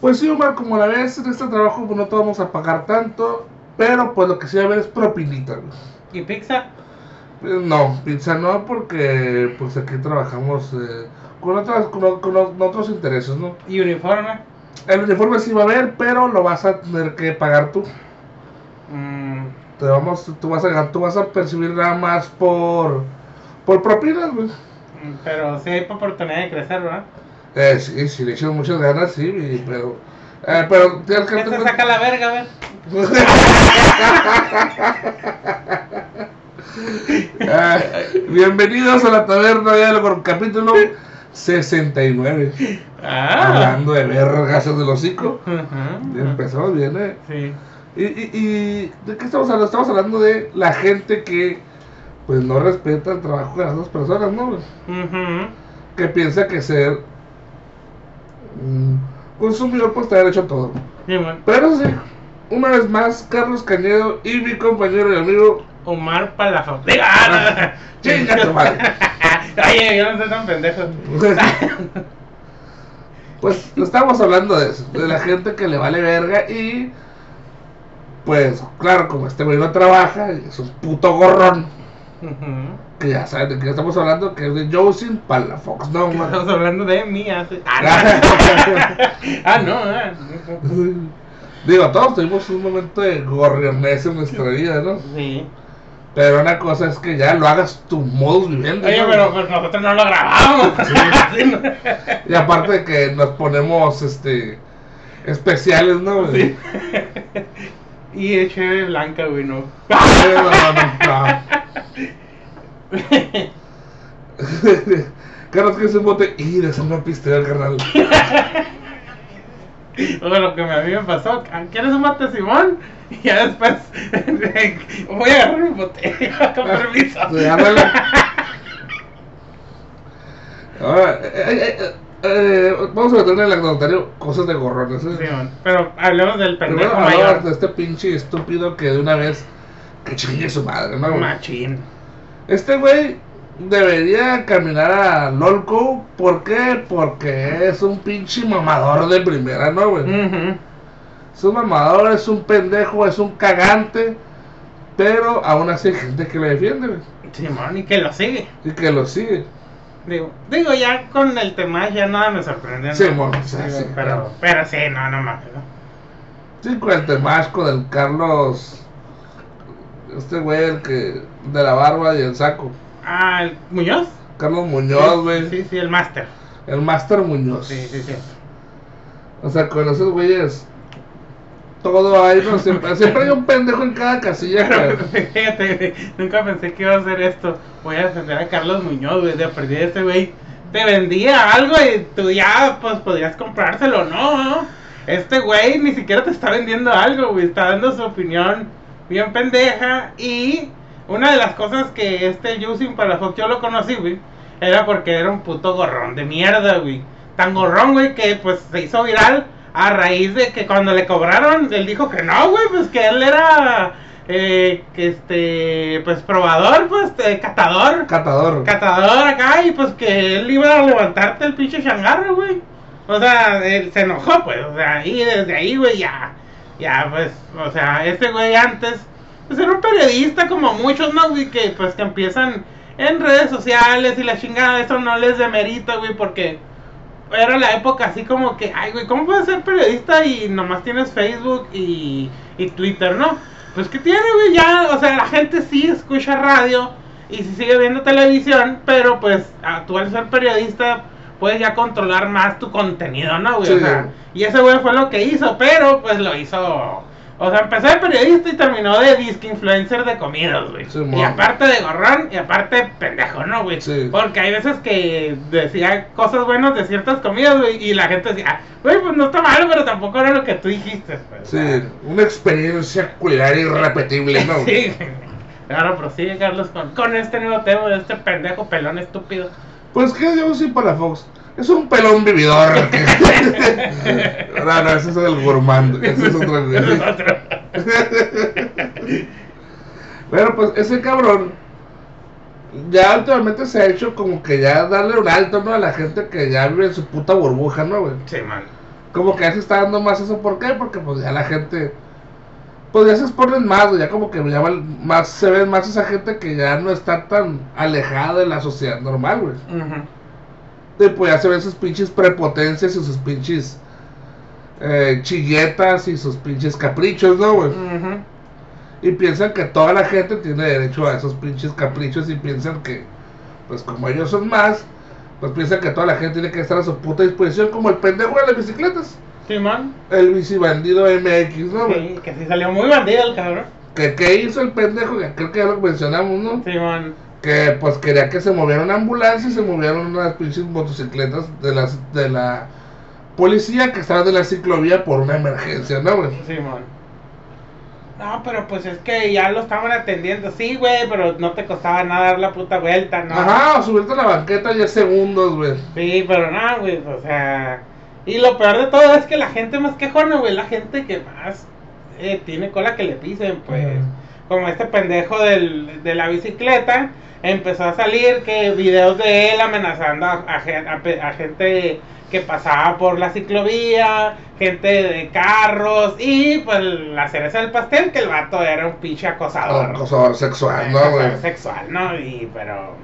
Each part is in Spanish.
Pues sí, Omar, como la ves en este trabajo, pues no te vamos a pagar tanto, pero pues lo que sí va a haber es propinita, güey. ¿Y pizza? Eh, No, pizza no, porque pues aquí trabajamos eh, con, otras, con, con otros intereses, ¿no? ¿Y uniforme? El uniforme sí va a haber, pero lo vas a tener que pagar tú. Mm, Te vamos, tú vas a, tú vas a percibir nada más por, por propinas, güey. mm, pero sí hay oportunidad de crecer, ¿verdad? Eh, sí, sí, le echan muchas ganas, sí, y- pero, eh, pero ¿Qué te saca la verga, a ver? Ah, bienvenidos a la taberna de algo, capítulo 69. Ah. Hablando de vergas del hocico. Ujú. Empezamos bien, eh. Sí. Y, y, y ¿de qué estamos hablando? Estamos hablando de la gente que pues no respeta el trabajo de las dos personas, ¿no? Que piensa que ser consumidor pues te ha hecho todo. Sí. Pero sí, una vez más, Carlos Cañedo y mi compañero y amigo Omar Palafox. Diga, ah, Chinga tu madre. Oye, yo no soy tan pendejo. Pues estamos hablando de eso, de la gente que le vale verga y pues claro, como este güey no trabaja, es un puto gorrón, Que ya saben de qué estamos hablando, que es de Josin Palafox, no man. Estamos hablando de mí hace. Ah, no. Ah, no, ah. Digo, todos tuvimos un momento de gorrionés en nuestra vida, ¿no? Sí. Pero una cosa es que ya lo hagas tu modus viviendo. Oye, ¿no? pero pues nosotros no lo grabamos. Sí, ¿no? Y aparte de que nos ponemos este especiales, ¿no? Sí. Y de chévere blanca, güey, no. Carlos, que es un bote y de una pistera, carnal. O sea, lo que a mí me pasó, ¿quieres un mate Simón? Y ya después voy a agarrar mi botella con permiso. Ahora, eh, eh, eh, eh, vamos a meterle en el anecdotario cosas de gorrones. ¿eh? Pero hablemos del Primero pendejo de mayor. este pinche estúpido que de una vez que chingue su madre, ¿no? Machín. Este güey debería caminar a Lolco. ¿Por qué? Porque es un pinche mamador de primera, ¿no, güey? Ujú. Es un mamador, es un pendejo, es un cagante. Pero aún así hay gente que le defiende, güey. Simón, y que lo sigue. Y que lo sigue. Digo, digo, ya con el tema ya nada me sorprende. sí, Digo, sí, pero, pero sí, no, no mames. ¿no? Sí, con el temasco del Carlos. Este güey, el que. de la barba y el saco. Ah, ¿el Muñoz. Carlos Muñoz, güey. Sí, sí, el máster. El Master Muñoz. Sí, sí, sí. O sea, con esos güeyes. Todo hay, ¿no? Siempre, siempre hay un pendejo en cada casilla. Pero que- fíjate, nunca pensé que iba a hacer esto. Voy a defender a Carlos Muñoz, güey. De perdida este güey te vendía algo y tú ya, pues podrías comprárselo, ¿no? ¿no? Este güey ni siquiera te está vendiendo algo, güey. Está dando su opinión bien pendeja. Y una de las cosas que este Yusin Palafox yo lo conocí, güey, era porque era un puto gorrón de mierda, güey. Tan gorrón, güey, que pues se hizo viral a raíz de que cuando le cobraron, él dijo que no, güey, pues que él era, eh, que este, pues probador, pues, eh, catador, Catador. catador acá, y pues que él iba a levantarte el pinche changarro, güey. O sea, él se enojó, pues, o sea, y desde ahí, güey, ya, ya, pues, o sea, este güey antes, pues era un periodista como muchos, ¿no? Güey, que pues que empiezan en redes sociales y la chingada, eso no les demerita, güey, porque era la época así como que, ay, güey, ¿cómo puedes ser periodista y nomás tienes Facebook y, y Twitter, no? Pues que tiene, güey, ya, o sea, la gente sí escucha radio y sí sigue viendo televisión, pero pues tú al ser periodista puedes ya controlar más tu contenido, ¿no, güey? O sea, y ese güey fue lo que hizo, pero pues lo hizo... O sea, empezó de periodista y terminó de disque influencer de comidas, güey. Sí, y aparte de gorrón y aparte pendejo, ¿no, güey? Sí. Porque hay veces que decía cosas buenas de ciertas comidas, güey, y la gente decía, güey, pues no está malo, pero tampoco era lo que tú dijiste, pues. Sí, una experiencia culinaria irrepetible, ¿no? Sí. Ahora prosigue, Carlos, con, con este nuevo tema de este pendejo pelón estúpido. Pues que yo sí para Fox. Es un pelón vividor. que- no, no, ese es el gourmand. Ese es otro. Ese es otro. Pero pues ese cabrón ya últimamente se ha hecho como que ya darle un alto, ¿no? A la gente que ya vive en su puta burbuja, ¿no, güey? Sí, man. como que ya se está dando más eso, ¿por qué? Porque pues ya la gente, pues ya se exponen más, güey, ya como que ya más, se ve más esa gente que ya no está tan alejada de la sociedad normal, güey. Y pues ya se ven sus pinches prepotencias y sus pinches eh, chilletas y sus pinches caprichos, ¿no, güey? Y piensan que toda la gente tiene derecho a esos pinches caprichos y piensan que, pues como ellos son más, pues piensan que toda la gente tiene que estar a su puta disposición como el pendejo de las bicicletas. Simón. El bicibandido MX, ¿no, güey? Sí, que sí salió muy bandido el cabrón. Que qué hizo el pendejo, creo que ya lo mencionamos, ¿no? Simón. Que pues quería que se moviera una ambulancia y se movieron unas pinches motocicletas de las de la policía que estaban de la ciclovía por una emergencia, ¿no, güey? Simón. No, pero pues es que ya lo estaban atendiendo. Sí, güey, pero no te costaba nada dar la puta vuelta, ¿no? Ajá, o subirte a la banqueta 10 segundos, güey. Sí, pero no, güey, o sea... Y lo peor de todo es que la gente más quejona, güey, la gente que más eh, tiene cola que le pisen, pues... Como este pendejo del, de la bicicleta, empezó a salir que videos de él amenazando a, a a gente que pasaba por la ciclovía, gente de carros, y pues la cereza del pastel, que el vato era un pinche acosador. Acosador sexual, ¿no, Acosador sexual, ¿no? Y pero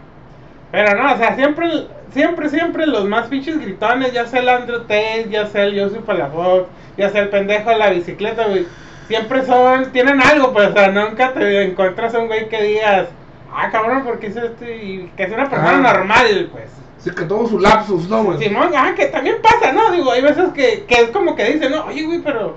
pero no, o sea, siempre siempre siempre los más pinches gritones, ya sea el Andrew Tate, ya sea el Joseph Palafox, ya sea el pendejo de la bicicleta, güey, siempre son tienen algo, pues, o sea, nunca te encuentras a un güey que digas, "Ah, cabrón, ¿por qué hizo esto?" y que es una persona Ajá. normal, pues. Sí, que tuvo su lapsus, ¿no, güey? Simón, ah, que también pasa, ¿no? Digo, hay veces que, que es como que dicen, no, oye, güey, pero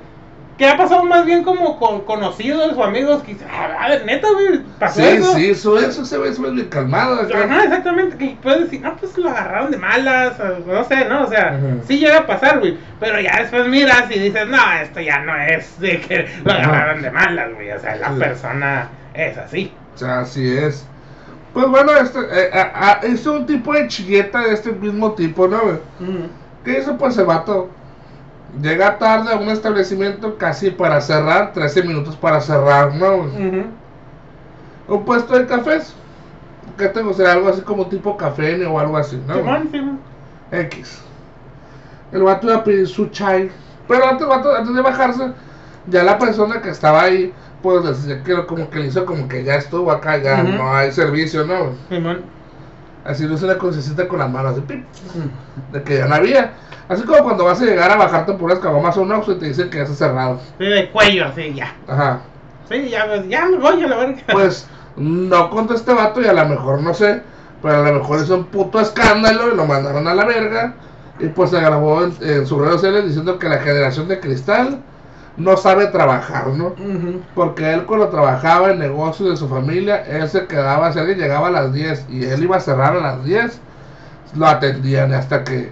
¿qué ha pasado más bien como con conocidos o amigos que dicen, ah, a ver, neta, güey, pasó Sí, eso? sí, eso, eso se ve, ve bien calmado. acá. Ajá, exactamente, que puedes decir, no, pues lo agarraron de malas, o no sé, ¿no? O sea, Ujú. sí llega a pasar, güey, pero ya después miras y dices, no, esto ya no es de que lo Ajá. agarraron de malas, güey, o sea, la Sí. persona es así. O sea, así es. Pues bueno, este, eh, a- a- es un tipo de chilleta de este mismo tipo, ¿no, güey? ¿Qué hizo pues el vato? Llega tarde a un establecimiento casi para cerrar, 13 minutos para cerrar, ¿no? Ujú. Un puesto de cafés. ¿Qué te gustaría? Algo así como tipo café o algo así, ¿no? X. El vato iba a pedir su chai. Pero antes, el vato, antes de bajarse, ya la persona que estaba ahí, pues decía que como que le hizo como que ya estuvo acá, ya no hay servicio, ¿no? Simón. Así lo hizo una crucecita con las manos, así, pip, de que ya no había. Así como cuando vas a llegar a bajarte por unas caguamas a un Oxxo y te dicen que ya está cerrado. Sí, de cuello, así, ya. Ajá. Sí, ya, pues, ya me voy a la verga. Pues no contó este vato y a lo mejor no sé, pero a lo mejor hizo un puto escándalo y lo mandaron a la verga. Y pues se grabó en, en sus redes sociales diciendo que la generación de cristal no sabe trabajar, ¿no? Ujú. Porque él cuando trabajaba en negocios de su familia, él se quedaba, si alguien llegaba a las 10 y él iba a cerrar a las 10, lo atendían hasta que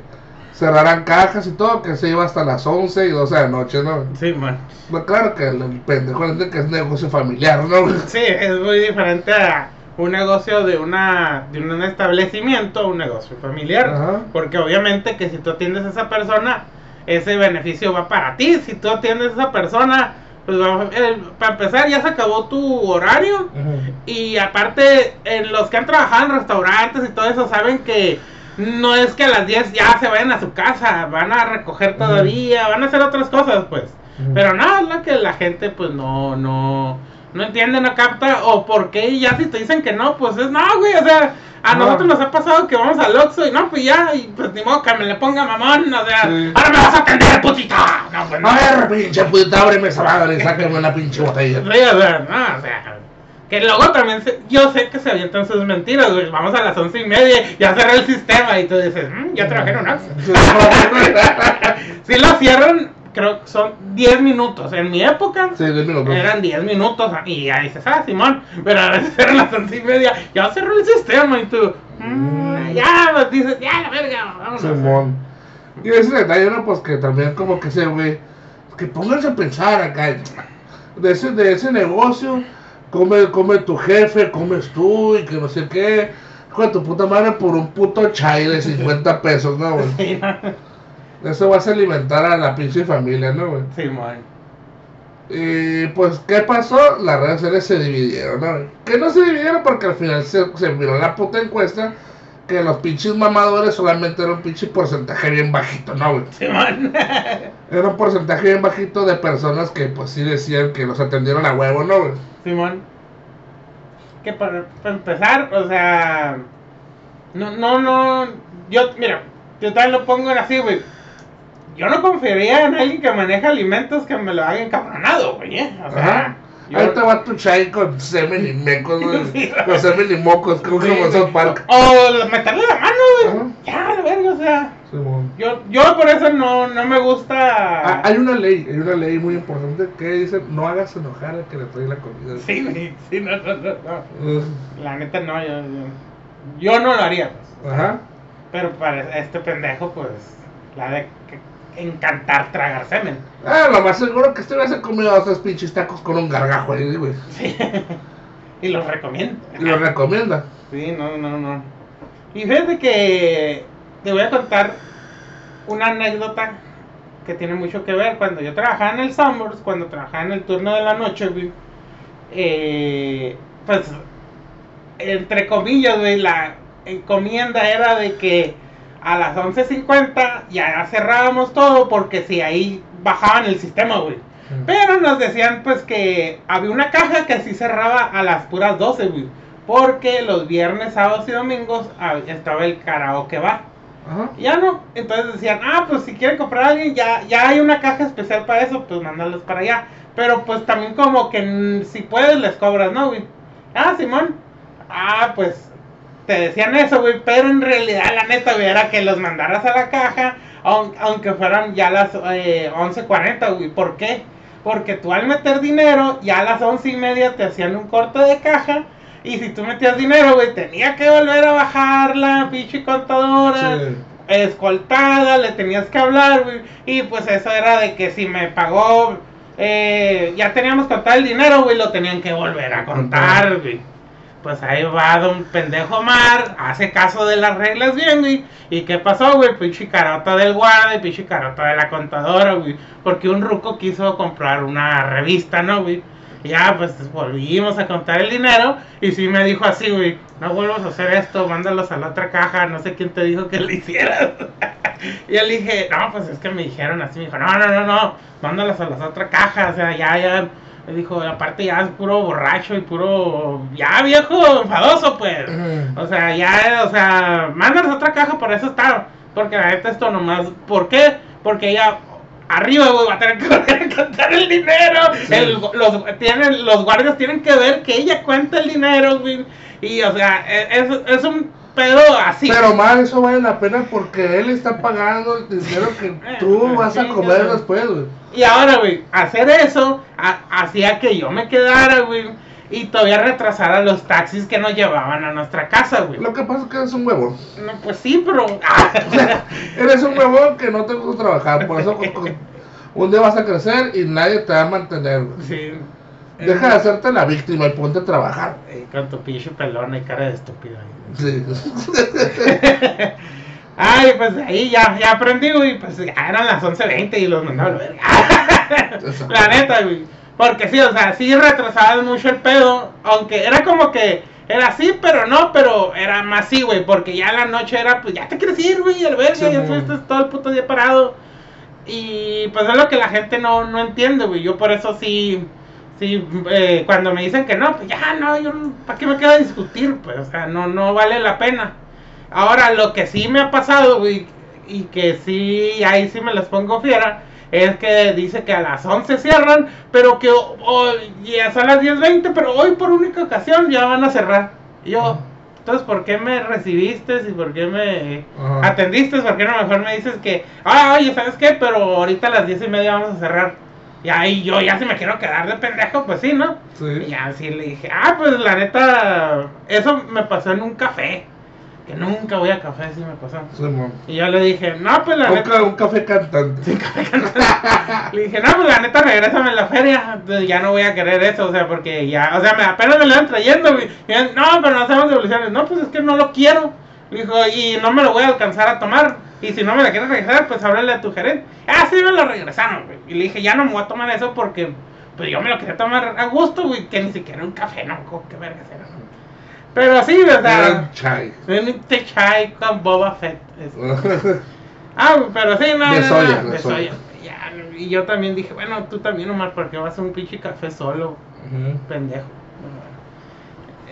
cerraran cajas y todo, que se iba hasta las 11 y 12 de la noche, ¿no? Sí, man. Pues claro que el, el pendejo entiende que es negocio familiar, ¿no? Sí, es muy diferente a un negocio de una de un establecimiento a un negocio familiar. Ajá. Porque obviamente que si tú atiendes a esa persona, ese beneficio va para ti. Si tú atiendes a esa persona, pues va- el- para empezar ya se acabó tu horario. Y aparte, en los que han trabajado en restaurantes y todo eso, saben que no es que a las 10 ya se vayan a su casa, van a recoger todavía, van a hacer otras cosas, pues. Pero no, es lo que la gente, pues no, no, no entiende, no capta, o por qué ya si te dicen que no, pues es no, güey, o sea, a No. nosotros nos ha pasado que vamos al Oxxo y no, pues ya, y pues ni modo que me le ponga mamón, o sea, Sí. ahora me vas a atender, putita. No, pues no. A ver, pinche puta, ábreme esa madre y sáqueme una pinche botella. Sí, o sea, no, o sea. Que luego también, se- yo sé que se avientan sus mentiras, güey. Vamos a las once y media, ya cerré el sistema y tú dices, "Mm, ya trabajé en un Oxxo". Si lo cierran, creo que son 10 minutos. En mi época Sí, 10 minutos. eran 10 minutos y ya dices, ah, Simón, pero a veces eran las once y media, ya cerró el sistema y tú, "Mm, ya, pues dices, ya, la verga, vámonos. Simón. Y ese detalle, ¿no? Pues que también como que ese güey, que pónganse a pensar acá, de ese, de ese negocio, come, come tu jefe, comes tú y que no sé qué, de tu puta madre por un puto chai de 50 pesos, ¿no, güey? Sí, no, Eso vas a alimentar a la pinche familia, ¿no, güey? Simón. Y pues, ¿qué pasó? Las redes sociales se dividieron, ¿no? Que no se dividieron porque al final se, se miró la puta encuesta que los pinches mamadores solamente era un pinche porcentaje bien bajito, ¿no, güey? Simón. Era un porcentaje bien bajito de personas que pues sí decían que los atendieron a huevo, ¿no, güey? Simón. Que para, para empezar, o sea. No, no, no. Yo, mira, yo también lo pongo en así, güey. Yo no confiaría en alguien que maneja alimentos que me lo haga encabronado, güey, ¿eh? O sea. Yo- Ahí te va tu chai con semen y mecos, güey. Con semen y mocos, como Sí, como. South Park. O meterle la mano, Ajá. güey. Ya, la verga, o sea. Yo, yo por eso no, no me gusta. Ah, hay una ley, hay una ley muy importante que dice no hagas enojar al que le trae la comida. Sí, güey. Sí, no, no, no, no. La neta no, yo, yo, yo no lo haría, pues. Ajá. Pero para este pendejo, pues, la de que encantar tragar semen. Ah, lo más seguro que este se comido dos pinches tacos con un gargajo ahí, güey. Sí. y los recomiendo. Y lo recomienda. Sí, no, no, no. Y fíjate que te voy a contar una anécdota que tiene mucho que ver. Cuando yo trabajaba en el Summers, cuando trabajaba en el turno de la noche, güey, eh, pues, entre comillas, güey, la encomienda era de que a las 11.50 ya cerrábamos todo porque si ahí bajaban el sistema, güey. Pero nos decían pues que había una caja que sí cerraba a las puras 12, güey. Porque los viernes, sábados y domingos estaba el karaoke bar. Ajá. Ya no, entonces decían, ah, pues si quieren comprar a alguien, ya, ya hay una caja especial para eso, pues mándalos para allá. Pero pues también como que si puedes les cobras, ¿no, güey? Ah, Simón. Ah, pues te decían eso, güey, pero en realidad la neta, güey, era que los mandaras a la caja, aun- aunque fueran ya las eh, 11.40, güey. ¿Por qué? Porque tú al meter dinero, ya a las once y media te hacían un corte de caja. Y si tú metías dinero, güey, tenía que volver a bajar la pinche contadora Sí. escoltada, le tenías que hablar, güey. Y pues eso era de que si me pagó, eh, ya teníamos contado el dinero, güey, lo tenían que volver a contar, güey. Pues ahí va don pendejo Mar, hace caso de las reglas bien, güey. ¿Y qué pasó, güey? Pinche carota del guarda y pinche carota de la contadora, güey. Porque un ruco quiso comprar una revista, ¿no, güey? Ya, pues volvimos a contar el dinero. Y sí me dijo así, güey, no vuelvas a hacer esto, mándalos a la otra caja. No sé quién te dijo que lo hicieras. y le dije, no, pues es que me dijeron así. Me dijo, no, no, no, no, mándalos a las otras cajas. O sea, ya, ya. Dijo, aparte ya es puro borracho y puro, ya viejo, enfadoso, pues. O sea, ya, o sea, mándanos otra caja, por eso está. Porque la neta esto nomás. ¿Por qué? Porque ella arriba, güey, va a tener que volver a contar el dinero. Sí. El- los, tienen, los guardias tienen que ver que ella cuenta el dinero, güey. Y, o sea, e- es, es un pedo así. Pero mal, eso vale la pena porque él está pagando el dinero que tú Eh, vas a comer después, güey. Y ahora, güey, hacer eso ha- hacía que yo me quedara, güey. Y todavía retrasara los taxis que nos llevaban a nuestra casa, güey. Lo que pasa es que eres un huevón. No, pues sí, pero. Eres un huevón que no te gusta trabajar. Por eso un día vas a crecer y nadie te va a mantener, güey. sí. Deja de hacerte la víctima y ponte a trabajar. Eh, Con tu pinche pelón y cara de estúpido. Sí. Ay, pues ahí ya, ya aprendí, güey. Pues ya eran las 11.20 y los mandaba a la verga. la neta, güey. Porque sí, o sea, sí retrasaban mucho el pedo. Aunque era como que era así, pero no, pero era más sí, güey. Porque ya la noche era, pues ya te quieres ir, güey. El verga, Sí, ya estuviste todo el puto día parado. Y pues es lo que la gente no, no entiende, güey. Yo por eso sí, sí, eh, cuando me dicen que no, pues ya no, yo ¿para qué me quedo a discutir? Pues, o sea, no, no vale la pena. Ahora, lo que sí me ha pasado, güey, y que sí, ahí sí me las pongo fiera, es que dice que a las 11 cierran, pero que ho- hoy ya son las 10.20, pero hoy por única ocasión ya van a cerrar. Y yo, entonces, ¿por qué me recibiste y por qué me Ajá. atendiste? ¿Por qué no mejor me dices que, ah, oye, ¿sabes qué? Pero ahorita a las 10 y media vamos a cerrar. Y ahí yo ya si me quiero quedar de pendejo, pues sí, ¿no? Y Sí. ya así le dije, ah, pues la neta, eso me pasó en un café. Que nunca voy a café, sí me pasó. Sí. Y yo le dije, no, pues la Un, neta. ca- un café cantante. Le dije, no, pues la neta, regrésame en la feria. Entonces, ya no voy a querer eso, o sea, porque ya, o sea, me, apenas me lo iban trayendo. Y yo, no, pero no hacemos devoluciones. No, pues es que no lo quiero. Le dijo, y no me lo voy a alcanzar a tomar. Y si no me la quieres regresar, pues háblale a tu gerente. Ah, sí, me lo regresaron, güey. Y le dije, ya no me voy a tomar eso porque, pues yo me lo quería tomar a gusto, güey, que ni siquiera un café, no, qué verga era. Pero sí, ¿verdad? chai. Un chai con Boba Fett. este. Ah, pero sí, no, De no, soya, no, de soya. soya. Ya, y yo también dije, bueno, tú también, Omar, porque vas a un pinche café solo, pendejo.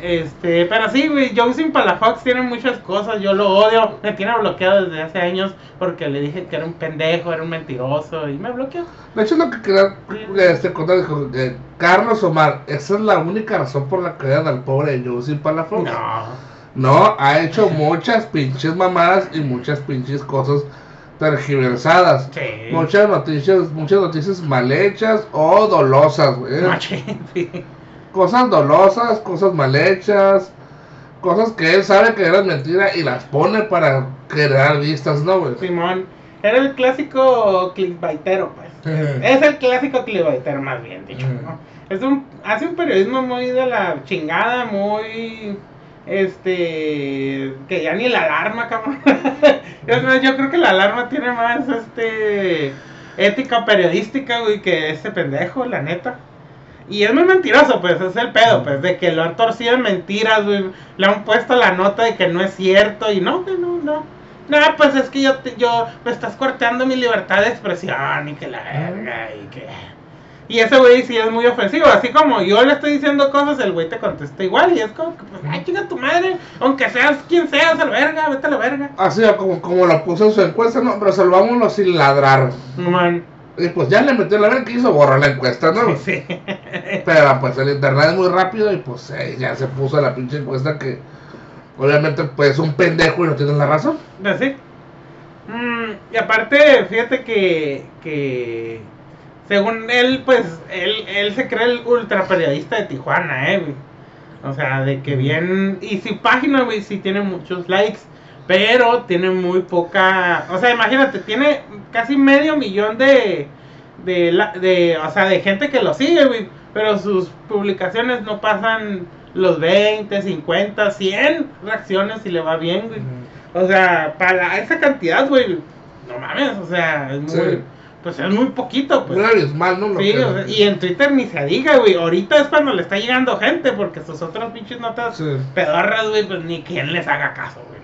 Este, pero sí, güey, Joe sin Palafox tiene muchas cosas, yo lo odio, me tiene bloqueado desde hace años porque le dije que era un pendejo, era un mentiroso y me bloqueó. De hecho, lo que quería este, contar dijo, eh, Carlos Omar, esa es la única razón por la que odian al pobre Joe sin Palafox. No. No, ha hecho muchas pinches mamadas y muchas pinches cosas tergiversadas. Sí. Muchas noticias, muchas noticias mal hechas o dolosas, güey. Machín, sí. Cosas dolosas, cosas mal hechas, cosas que él sabe que eran mentira y las pone para crear vistas, ¿no, güey? Simón, era el clásico clickbaitero, pues. Es el clásico clickbaitero, más bien dicho. ¿no? Es un, hace un periodismo muy de la chingada, muy. Este. Que ya ni la alarma, cabrón. Yo creo que la alarma tiene más, este. Ética periodística, güey, que ese pendejo, la neta. Y es muy mentiroso, pues, es el pedo, pues, de que lo han torcido en mentiras, güey. Le han puesto la nota de que no es cierto y no, que no, no. No, pues es que yo, te- yo me estás cortando mi libertad de expresión y que la verga y que... Y ese güey sí es muy ofensivo, así como yo le estoy diciendo cosas, el güey te contesta igual y es como que, pues, ay, chinga tu madre, aunque seas quien seas, a la verga, vete a la verga. Así como, como lo puso en su encuesta, no, resolvámoslo sin ladrar. Man, Y pues ya le metió la verga que hizo borrar la encuesta, ¿no? sí. Pero pues el internet es muy rápido y pues eh, ya se puso la pinche encuesta que obviamente pues es un pendejo y no tiene la razón. Sí. Mm, y aparte, fíjate que, que según él, pues, él, él se cree el ultra periodista de Tijuana, eh, güey. O sea, de que bien... Y su página, güey, sí tiene muchos likes, pero tiene muy poca... O sea, imagínate, tiene casi medio millón de... De, la- de, o sea, de gente que lo sigue, güey. Pero sus publicaciones no pasan los 20, 50, 100 reacciones y le va bien, güey. O sea, para esa cantidad, güey, no mames, o sea, es muy, Sí. pues es muy poquito, pues. Abismal, ¿no? Lo Sí, que- o sea, y en Twitter ni se diga, güey, ahorita es cuando le está llegando gente, porque sus otras pinches notas Sí. pedorras, güey, pues ni quien les haga caso, güey,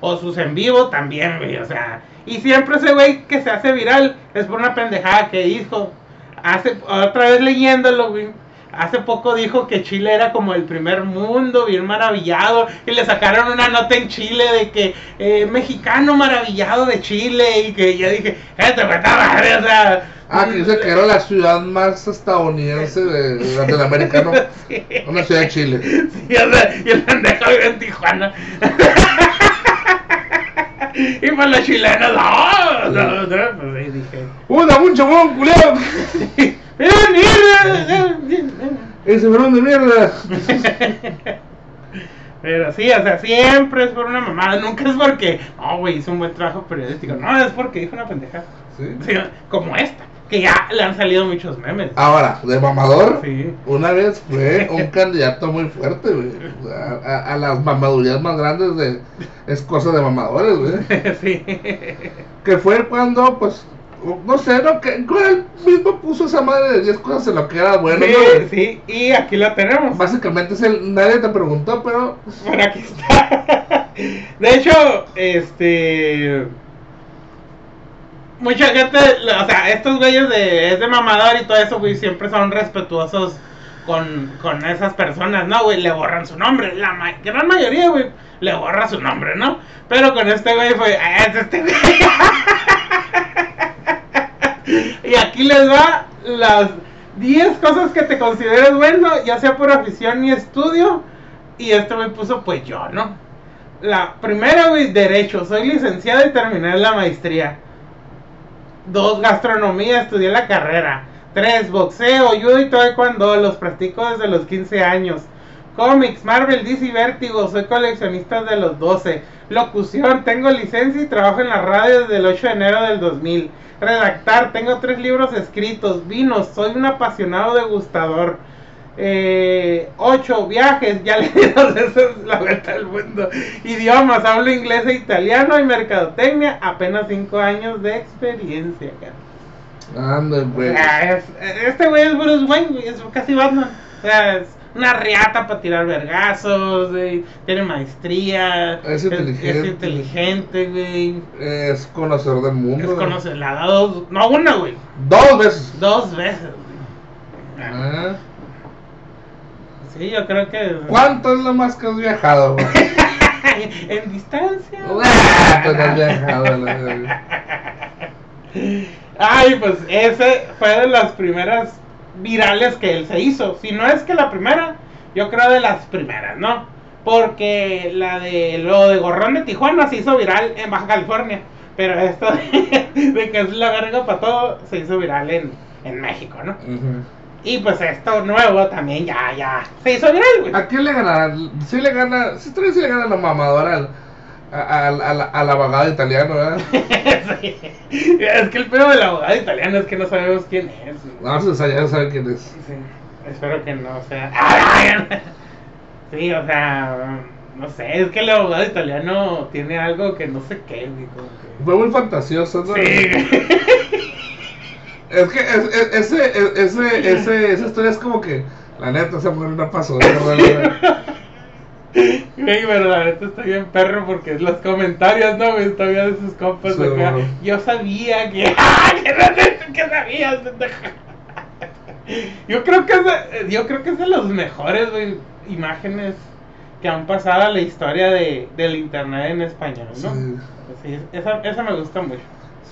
O sus en vivo también, güey, o sea, y siempre ese güey que se hace viral es por una pendejada que dijo, hace, otra vez leyéndolo, güey, hace poco dijo que Chile era como el primer mundo, bien maravillado, y le sacaron una nota en Chile de que eh, mexicano maravillado de Chile, y que yo dije, güey está madre, o sea... Ah, que dice que era la ciudad más estadounidense de, de Latinoamérica, ¿no? Sí. Una ciudad de Chile. Sí, o sea, y el pendejo vive en Tijuana. y pues los chilenos, no, no, no, pues ahí dije. ¡Una, mucho buen culero! ¡Eh, mierda! Ese verón de mierda. Pero sí, o sea, siempre es por una mamada, nunca es porque, no, güey, hizo un buen trabajo periodístico, no, es porque dijo una pendeja. Sí. Sí, como esta, que ya le han salido muchos memes. Ahora, de mamador, Sí. una vez fue un candidato muy fuerte, güey. A, a- a las mamadurías más grandes de. Es cosa de mamadores, güey. sí. Que fue cuando, pues. No sé, ¿no? Que él mismo puso esa madre de 10 cosas en lo que era bueno, sí, ¿no? sí, y aquí lo tenemos. Básicamente es el. Nadie te preguntó, pero. Bueno, aquí está. De hecho, este. Mucha gente, o sea, estos güeyes de, es de mamador y todo eso, güey, siempre son respetuosos con, con esas personas, ¿no, güey? Le borran su nombre. La ma- gran mayoría, güey, le borra su nombre, ¿no? Pero con este güey fue, "Ah, es este güey. y aquí les va las 10 cosas que te consideres bueno, ya sea por afición y estudio. Y este güey puso, pues yo, ¿no? La primera, güey, derecho. Soy licenciado y terminé la maestría. Dos, gastronomía, estudié la carrera. Tres, boxeo, judo y taekwondo, los practico desde los 15 años. Cómics, Marvel, DC, Vértigo, soy coleccionista de los 12. Locución, tengo licencia y trabajo en la radio desde el 8 de enero del 2000. Redactar, tengo tres libros escritos. Vinos, soy un apasionado degustador. Eh, 8 viajes, ya le di dos veces la vuelta al mundo. Idiomas, hablo inglés e italiano y mercadotecnia, apenas 5 años de experiencia. Anda, güey. Ah, es- este güey es Bruce Wayne, es casi Batman. O sea, es una riata para tirar vergazos, güey. Tiene maestría. Es inteligente. Es inteligente, güey. Es conocedor del mundo. Es conocer, la da dos, no una, güey. Dos veces. Dos veces, güey. Ah. Sí, yo creo que. ¿Cuánto es lo más que has viajado, güey? en distancia. Pues has viajado, la. Ay, pues ese fue de las primeras virales que él se hizo. Si no es que la primera, yo creo de las primeras, ¿no? Porque la de lo de Gorrón de Tijuana se hizo viral en Baja California. Pero esto de, de que es la verga para todo se hizo viral en, en México, ¿no? Y pues esto nuevo también ya, ya se hizo viral, güey. ¿A quién le ganará? Sí le gana, sí, todavía sí le gana la mamadora a- al, al, al abogado italiano, ¿verdad? Sí. Es que el pedo del abogado italiano es que no sabemos quién es. No, se sabe, ya sabe quién es. Sí, espero que no sea. Sí, o sea, no sé, es que el abogado italiano tiene algo que no sé qué, que- Fue muy fantasioso, ¿no? Sí. Es que es, es- ese, es- ese, ese, esa historia es como que, la neta, esa mujer no pasó. de verdad. Güey, pero la neta está bien perro porque los comentarios, ¿no, güey? Todavía de sus compas Sí, acá. Yo sabía que. Que sabías. Yo creo que es de, yo creo que es de los mejores, güey, imágenes que han pasado a la historia de, del internet en español, ¿no? Sí. Sí, esa, esa me gusta mucho.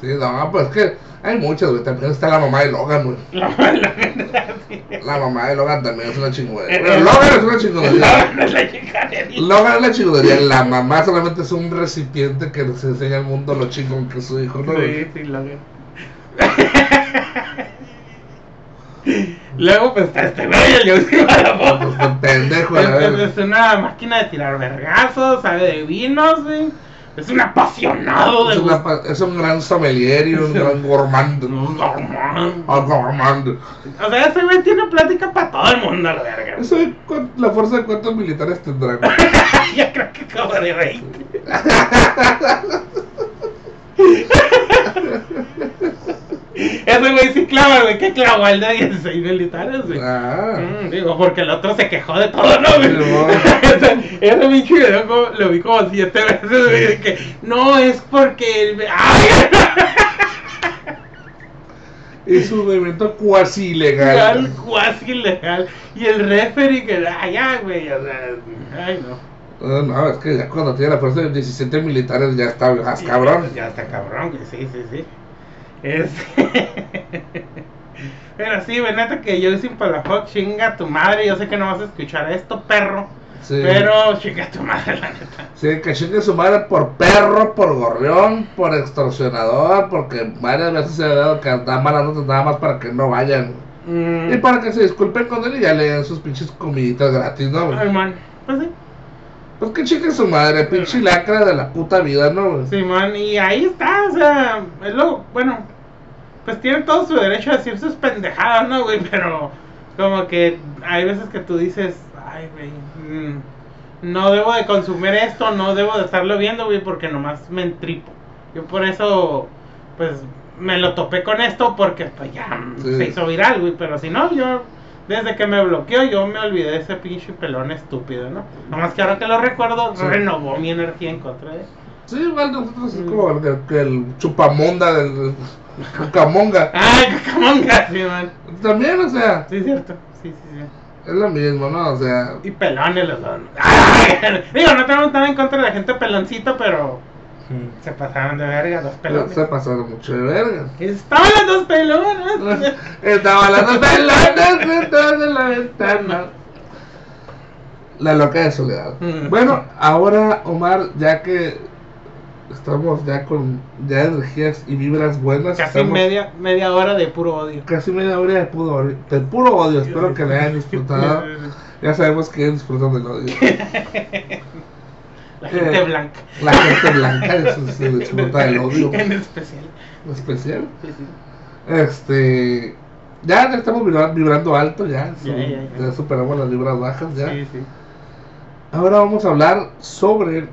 Sí, no, pues es que hay muchas, güey. También está la mamá de Logan, güey. La mala verdad, sí. La mamá de Logan también es una chingonería. Eh, Bueno, eh, Logan es una chingonería. No es la chingadería. Logan es la chingonería. La mamá solamente es un recipiente que nos enseña al mundo lo chingón que es su hijo, ¿no? Sí, sí. Luego, pues está este güey, el Yoshi Pues, este pendejo, la es una máquina de tirar vergazos, sabe de vinos, güey. Es un apasionado de Es, una es un gran sommelier y un gran gourmand. Normal. Ah, gourmand. O sea, ese güey tiene plática para todo el mundo, la verga. ¿Eso cuán- la fuerza de cuántos militares tendrá? Yo creo que como de 20. Ese güey sí clava, güey. ¿Qué clavó el de 16 militares, güey? Ah. Mm, digo, porque el otro se quejó de todo, ¿no? güey? Bueno. ese, pinche video como- lo vi como siete veces, güey, que no es porque el... ¡Ay! Es un movimiento cuasi ilegal. Legal, cuasi ilegal. Y el referee que, ay, ya, güey, o sea, ay, no. No, no, es que ya cuando tiene la fuerza de 17 militares ya está más Sí, cabrón. Ya está cabrón, güey, sí, sí, sí. Es... Pero sí, güey, neta que yo sin Palafox, chinga tu madre, yo sé que no vas a escuchar esto, perro. Sí. Pero chinga tu madre, la neta. Sí, que chingue su madre por perro, por gorrión, por extorsionador, porque varias veces se ha dado que da malas notas nada más para que no vayan. Mm. Y para que se disculpen con él y ya le den sus pinches comiditas gratis, ¿no? güey? Ay, man, pues sí. Pues que chingue su madre, pinche lacra de la puta vida, ¿no? güey? Simón, y ahí está, o sea, es lo, bueno, pues tiene todo su derecho a decir sus pendejadas, ¿no, güey? Pero como que hay veces que tú dices, ay, güey, mm, no debo de consumir esto, no debo de estarlo viendo, güey, porque nomás me entripo. Yo por eso, pues, me lo topé con esto porque, pues, ya Sí. se hizo viral, güey, pero si no, yo... Desde que me bloqueó, yo me olvidé de ese pinche pelón estúpido, ¿no? Nomás que ahora que lo recuerdo, Sí. renovó mi energía en contra de él. Sí, igual nosotros es como el, que el chupamonda del cucamonga. Ay, cacamonga, sí, man. También, o sea, Sí, cierto. Sí, sí, sí. es lo mismo, ¿no? O sea, Y pelones los dos. Digo, no tengo nada en contra de la gente peloncito, pero se pasaron de verga, dos pelones. se pasaron mucho de verga. Estaban las dos pelones. Estaba hablando de la detrás de la ventana. La loca de soledad. Mm. Bueno, ahora Omar, ya que estamos ya con ya energías y vibras buenas, Casi estamos media, media hora de puro odio. casi media hora de puro, odio- de puro odio. Espero que le hayan disfrutado. Ya sabemos que disfrutan del odio. La gente Eh, blanca. La gente blanca eso se disfruta del odio En especial. especial. Sí, sí. Este. Ya, ya estamos vibra- vibrando alto, ya. Ya, ya, ya. ya superamos las vibras bajas, ya. Sí, sí. Ahora vamos a hablar sobre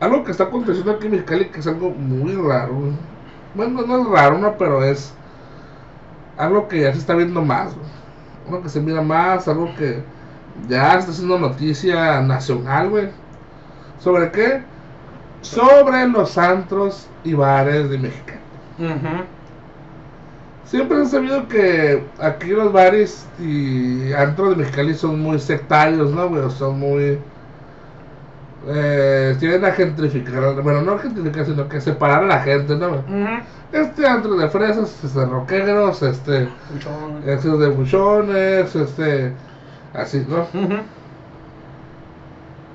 algo que está aconteciendo aquí en Mexicali que es algo muy raro. güey. Bueno, no es raro, ¿no? Pero es algo que ya se está viendo más. güey. Algo que se mira más, algo que, ya está haciendo noticia nacional, güey. ¿Sobre qué? Sobre los antros y bares de México. Ujú. Siempre han sabido que aquí los bares y antros de Mexicali son muy sectarios, ¿no, güey? Son muy... Eh, tienen a gentrificar, bueno, no gentrificar, sino que separar a la gente, ¿no? Este antro de fresas, este de rockeros, este, Mucho- este de buchones, este, así, ¿no?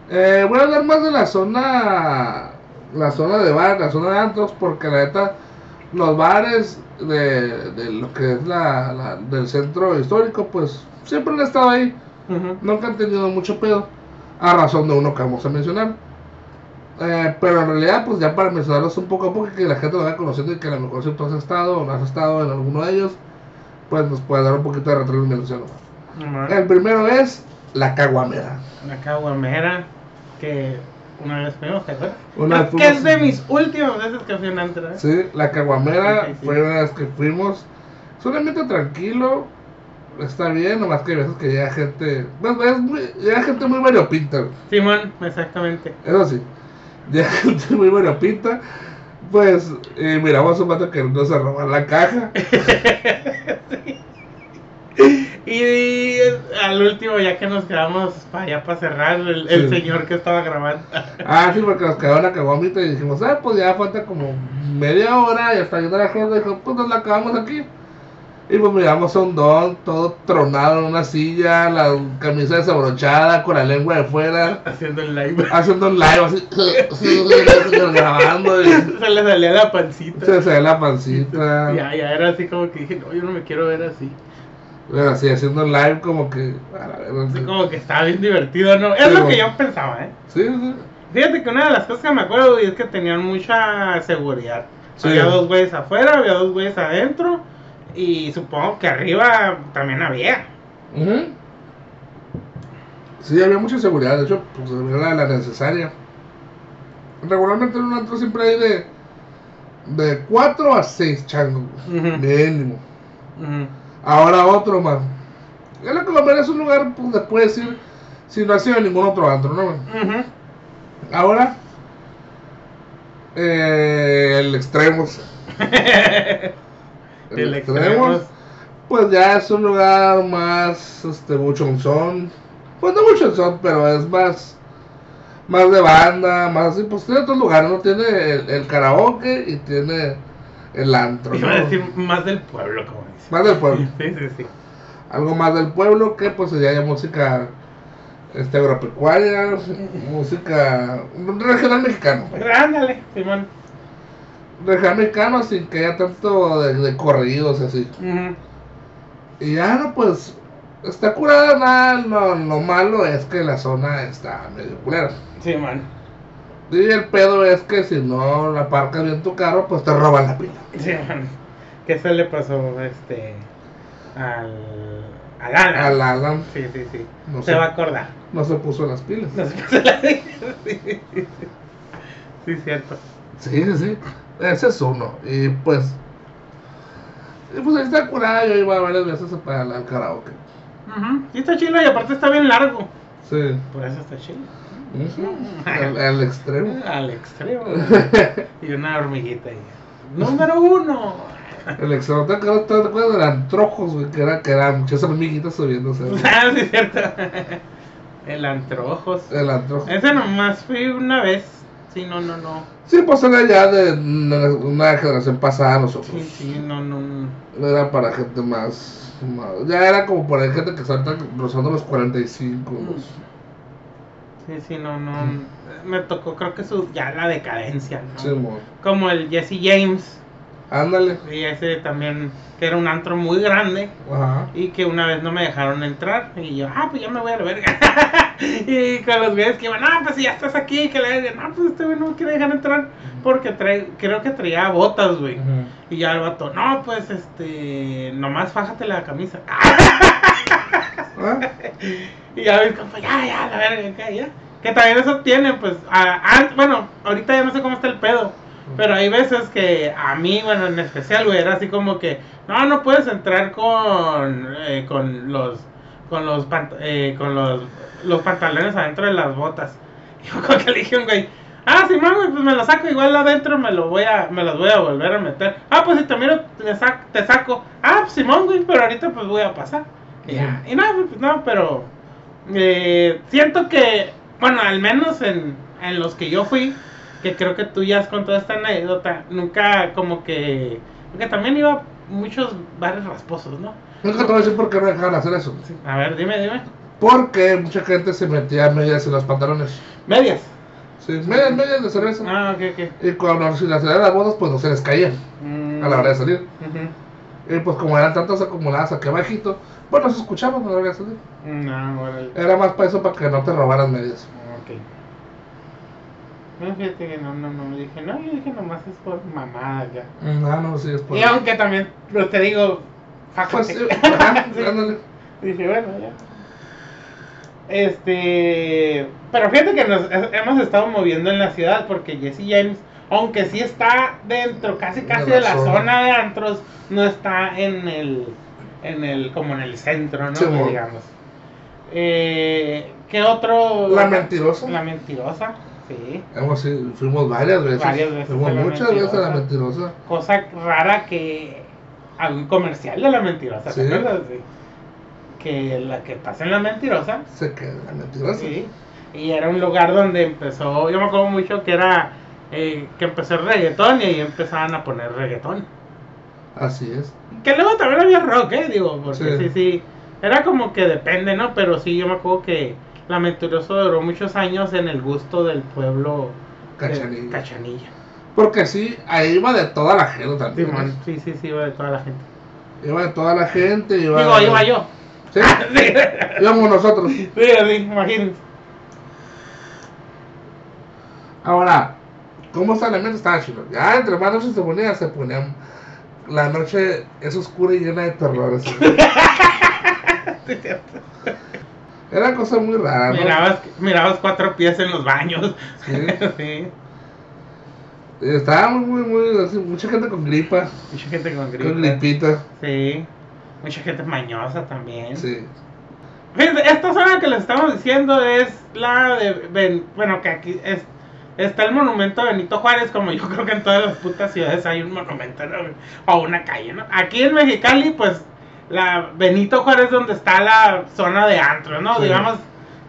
Eh, voy a hablar más de la zona, la zona de bar, la zona de antros, porque la neta, los bares de, de lo que es la, la- del centro histórico, pues siempre han estado ahí, nunca han tenido mucho pedo, a razón de uno que vamos a mencionar. Eh, pero en realidad, pues ya para mencionarlos un poco a poco, que la gente lo vaya conociendo y que a lo mejor si tú has estado o no has estado en alguno de ellos, pues nos puede dar un poquito de retroalimentación. Ujú. El primero es la caguamera. Una caguamera que una vez fuimos, ¿te acuerdas? Una vez que es de mis últimas veces que fui a un antro, ¿eh? Sí, la caguamera Sí, sí. fue una vez que fuimos. Es un ambiente tranquilo, está bien, nomás que hay veces que llega gente. Bueno, es muy, llega gente muy variopinta, Simón, exactamente. eso sí. Llega gente muy variopinta. Pues eh, miramos un vato que nos a robar la caja. Y al último, ya que nos quedamos para allá para cerrar, el, el Sí. señor que estaba grabando. Ah, sí, porque nos quedó una caguamita y dijimos, ah, pues ya falta como media hora y hasta yendo la gente. Dijo, pues nos la acabamos aquí. Y pues miramos a un don todo tronado en una silla, la camisa desabrochada, con la lengua de fuera, haciendo el live. haciendo un live así, grabando y Se le salía la pancita. se, se ve la pancita. Ya, ya era así como que dije, no, yo no me quiero ver así. Bueno, así haciendo live como que, Así sí. como que estaba bien divertido, ¿no? Es Sí, lo que yo pensaba, ¿eh? Sí, sí. Fíjate que una de las cosas que me acuerdo, es que tenían mucha seguridad. Sí. Había dos güeyes afuera, había dos güeyes adentro. Y supongo que arriba también había. Sí, había mucha seguridad, de hecho, pues era la, la necesaria. Regularmente en un antro siempre hay de de 4 a 6 changos, Ujú. mínimo. Ujú. Ahora otro más. Es lo que lo es un lugar, pues después decir, si no ha sido ningún otro antro, ¿no? Ahora, eh, el extremos. El extremos. pues ya es un lugar más, este, buchonzón. Pues no buchonzón, pero es más, más de banda, más así. Pues tiene otros lugares, ¿no? Tiene el, el karaoke y tiene el antro, Iba a ¿no? decir más del pueblo, como dice. Más del pueblo. Sí, sí, sí. Algo más del pueblo que pues ya hay música este, agropecuaria, música regional mexicano. Ándale, Simón. Regional mexicano sin que haya tanto de, de corridos así. Y ya no, pues está curada, nada, lo, lo malo es que la zona está medio culera. Simón. Y el pedo es que si no aparcas bien tu carro, pues te roban la pila. Simón. ¿Qué se le pasó este al al Alan? Al Alan Sí, sí, sí. No se va a acordar. no se puso las pilas. No se pasó la sí, sí, cierto. Sí, sí, sí. Ese es uno. Y pues. Y pues ahí está curada. Yo iba varias veces para el karaoke. Ujú. Sí, está chido y aparte está bien largo. Sí. Por eso está chido. Al, al extremo. Al extremo. y una hormiguita ahí. Número uno. El extremo. ¿Te acuerdas, del antrojos, güey? Que era, que eran muchas hormiguitas subiéndose. Ah, sí, cierto. El antrojos. El antrojo. Ese nomás fui una vez. Sí, no, no, no. Sí, pues era ya de una, generación pasada nosotros. Sí, sí, no, no. no. Era para gente más, más- Ya era como para gente que está rozando los 45. los- Sí, sí, no, no. Me tocó, creo que su, ya la decadencia, ¿no? Sí, mo. Como el Jesse James. Ándale. Y ese también, que era un antro muy grande. Ajá. Y que una vez no me dejaron entrar. Y yo, ah, pues ya me voy a la verga. y con los güeyes que iban, ah, pues si ya estás aquí, que le digan, no, pues este güey no me quiere dejar entrar. Porque trae, creo que traía botas, güey. Y ya el vato, no, pues este, nomás fájate la camisa. Ah, y ya mis ya, ya, la verga, ya. Que también eso tiene, pues, a- bueno, ahorita ya no sé cómo está el pedo. Pero hay veces que a mí, bueno, en especial, güey, era así como que, no, no puedes entrar con, eh, con los, con los, eh, con los, los pantalones adentro de las botas. Y yo como que le dije güey, ah, sí, güey, pues me lo saco igual adentro, me lo voy a, me los voy a volver a meter. Ah, pues si te miro, te saco. Ah, pues Simón, güey, pero ahorita pues voy a pasar. Y, ya. y no, pues no, pero eh, siento que, bueno, al menos en, en los que yo fui, que creo que tú ya has contado esta anécdota, nunca como que, porque también iba muchos bares rasposos, ¿no? Nunca te voy a decir por qué no dejaban hacer eso. A ver, dime, dime. Porque mucha gente se metía medias en los pantalones. Medias. Sí, medias, medias de cerveza. Ah, ok, ok. Y cuando se les salían las botas, pues no se les caían Mm, a la hora de salir. ujú. Y pues como eran tantas acumuladas aquí abajito, pues no se escuchaban a la hora de salir. No, órale. Era más para eso, para que no te robaran medias. Ok. No, fíjate que no, no, no, dije, no, yo dije nomás es por mamada ya. Ah, no, sí, es por Y aunque también, pero te digo, Pues, sí, ajá, Sí. ándale. Dije, bueno, ya. Este. Pero fíjate que nos he- hemos estado moviendo en la ciudad porque Jesse James, aunque sí está dentro, casi casi la de la zona. zona de antros, no está en el. En el, como en el centro, ¿no? Sí, mo. digamos. Eh, ¿Qué otro? La mentirosa. La mentirosa, sí. Hemos fuimos varias veces. Varias veces Fuimos muchas veces a la mentirosa. Cosa rara que. Algún comercial de la mentirosa, ¿te Sí. acuerdas? Sí. Que la que pasa en la mentirosa. Se queda la mentirosa. Sí. Y era un lugar donde empezó, yo me acuerdo mucho que era eh, que empezó el reggaetón y ahí empezaban a poner reggaetón. Así es. Que luego también había rock, ¿eh? Digo, porque sí, Sí. sí. Era como que depende, ¿no? Pero sí, yo me acuerdo que la mentirosa duró muchos años en el gusto del pueblo de Cachanilla. Porque sí, ahí iba de toda la gente también. Simón, ¿eh? sí, sí, sí, iba de toda la gente. Iba de toda la gente. Iba Digo, iba yo. Sí, sí, íbamos nosotros. sí, sí, imagínense. Ahora, ¿cómo está el ambiente? Estaba chido. Ya entre más noches se ponía, se ponían. La noche es oscura y llena de terrores. Era cosa muy rara, ¿no? Mirabas, mirabas cuatro pies en los baños. Sí. sí. Estaba muy, muy, muy. así, mucha gente con gripa, Mucha gente con gripe. con gripita. Sí. Mucha gente mañosa también. Sí. Fíjense, esta zona que les estamos diciendo es la de. Ben- bueno, que aquí es, está el monumento a Benito Juárez, como yo creo que en todas las putas ciudades hay un monumento, ¿no? O una calle, ¿no? Aquí en Mexicali, pues, la Benito Juárez donde está la zona de antros, ¿no? Sí. Digamos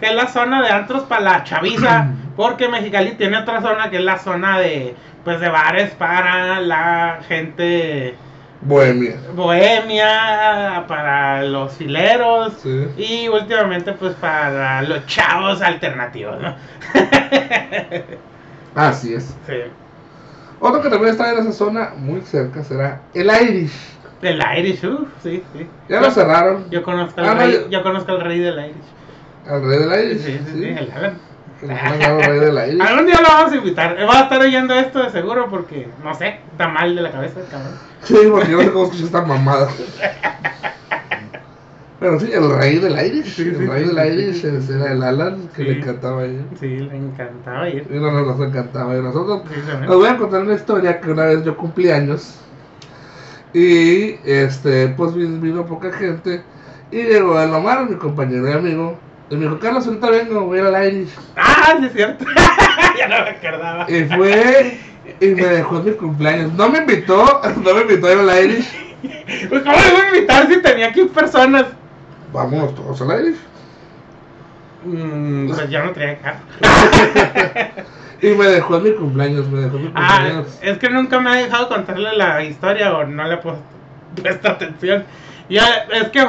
que es la zona de antros para la chaviza, porque Mexicali tiene otra zona que es la zona de, pues, de bares para la gente Bohemia. bohemia, para los fileros Sí. y últimamente pues para los chavos alternativos, ¿no? Así es. sí. Otro que también está en esa zona, muy cerca, será el Irish. El Irish, uff, sí, sí. Ya lo cerraron. yo conozco al Ah, no, rey, yo- yo conozco al rey del Irish. Al rey del Irish. Sí, sí, sí, el Alan. El rey del Irish. Algún día lo vamos a invitar. Él va a estar oyendo esto de seguro porque, no sé, está mal de la cabeza el cabrón. Sí, porque yo no sé cómo escuché esta mamada. Pero sí, el rey del Irish. Sí, sí, el rey sí, del sí, Irish sí, sí. ese era el Alan, que Sí. le encantaba ir. Sí, le encantaba ir. Y no nos, nos encantaba. Y nosotros, Sí, les voy a contar una historia que una vez yo cumplí años. Y este, pues vin- vino poca gente. Y llegó el Omar, mi compañero y amigo. Y me dijo, Carlos, ahorita vengo, voy a ir al Irish. Ah, sí es cierto. ya no me acordaba. Y fue y me dejó en mi cumpleaños. No me invitó, no me invitó a ir al Irish. Pues, ¿Cómo le voy a invitar si tenía aquí personas? Vámonos todos al Irish. Mm, pues ya no traía carro. Y me dejó en mi cumpleaños, me dejó en mi Ah, cumpleaños. es que nunca me ha dejado contarle la historia o no le he puesto puesto atención. Ya, es que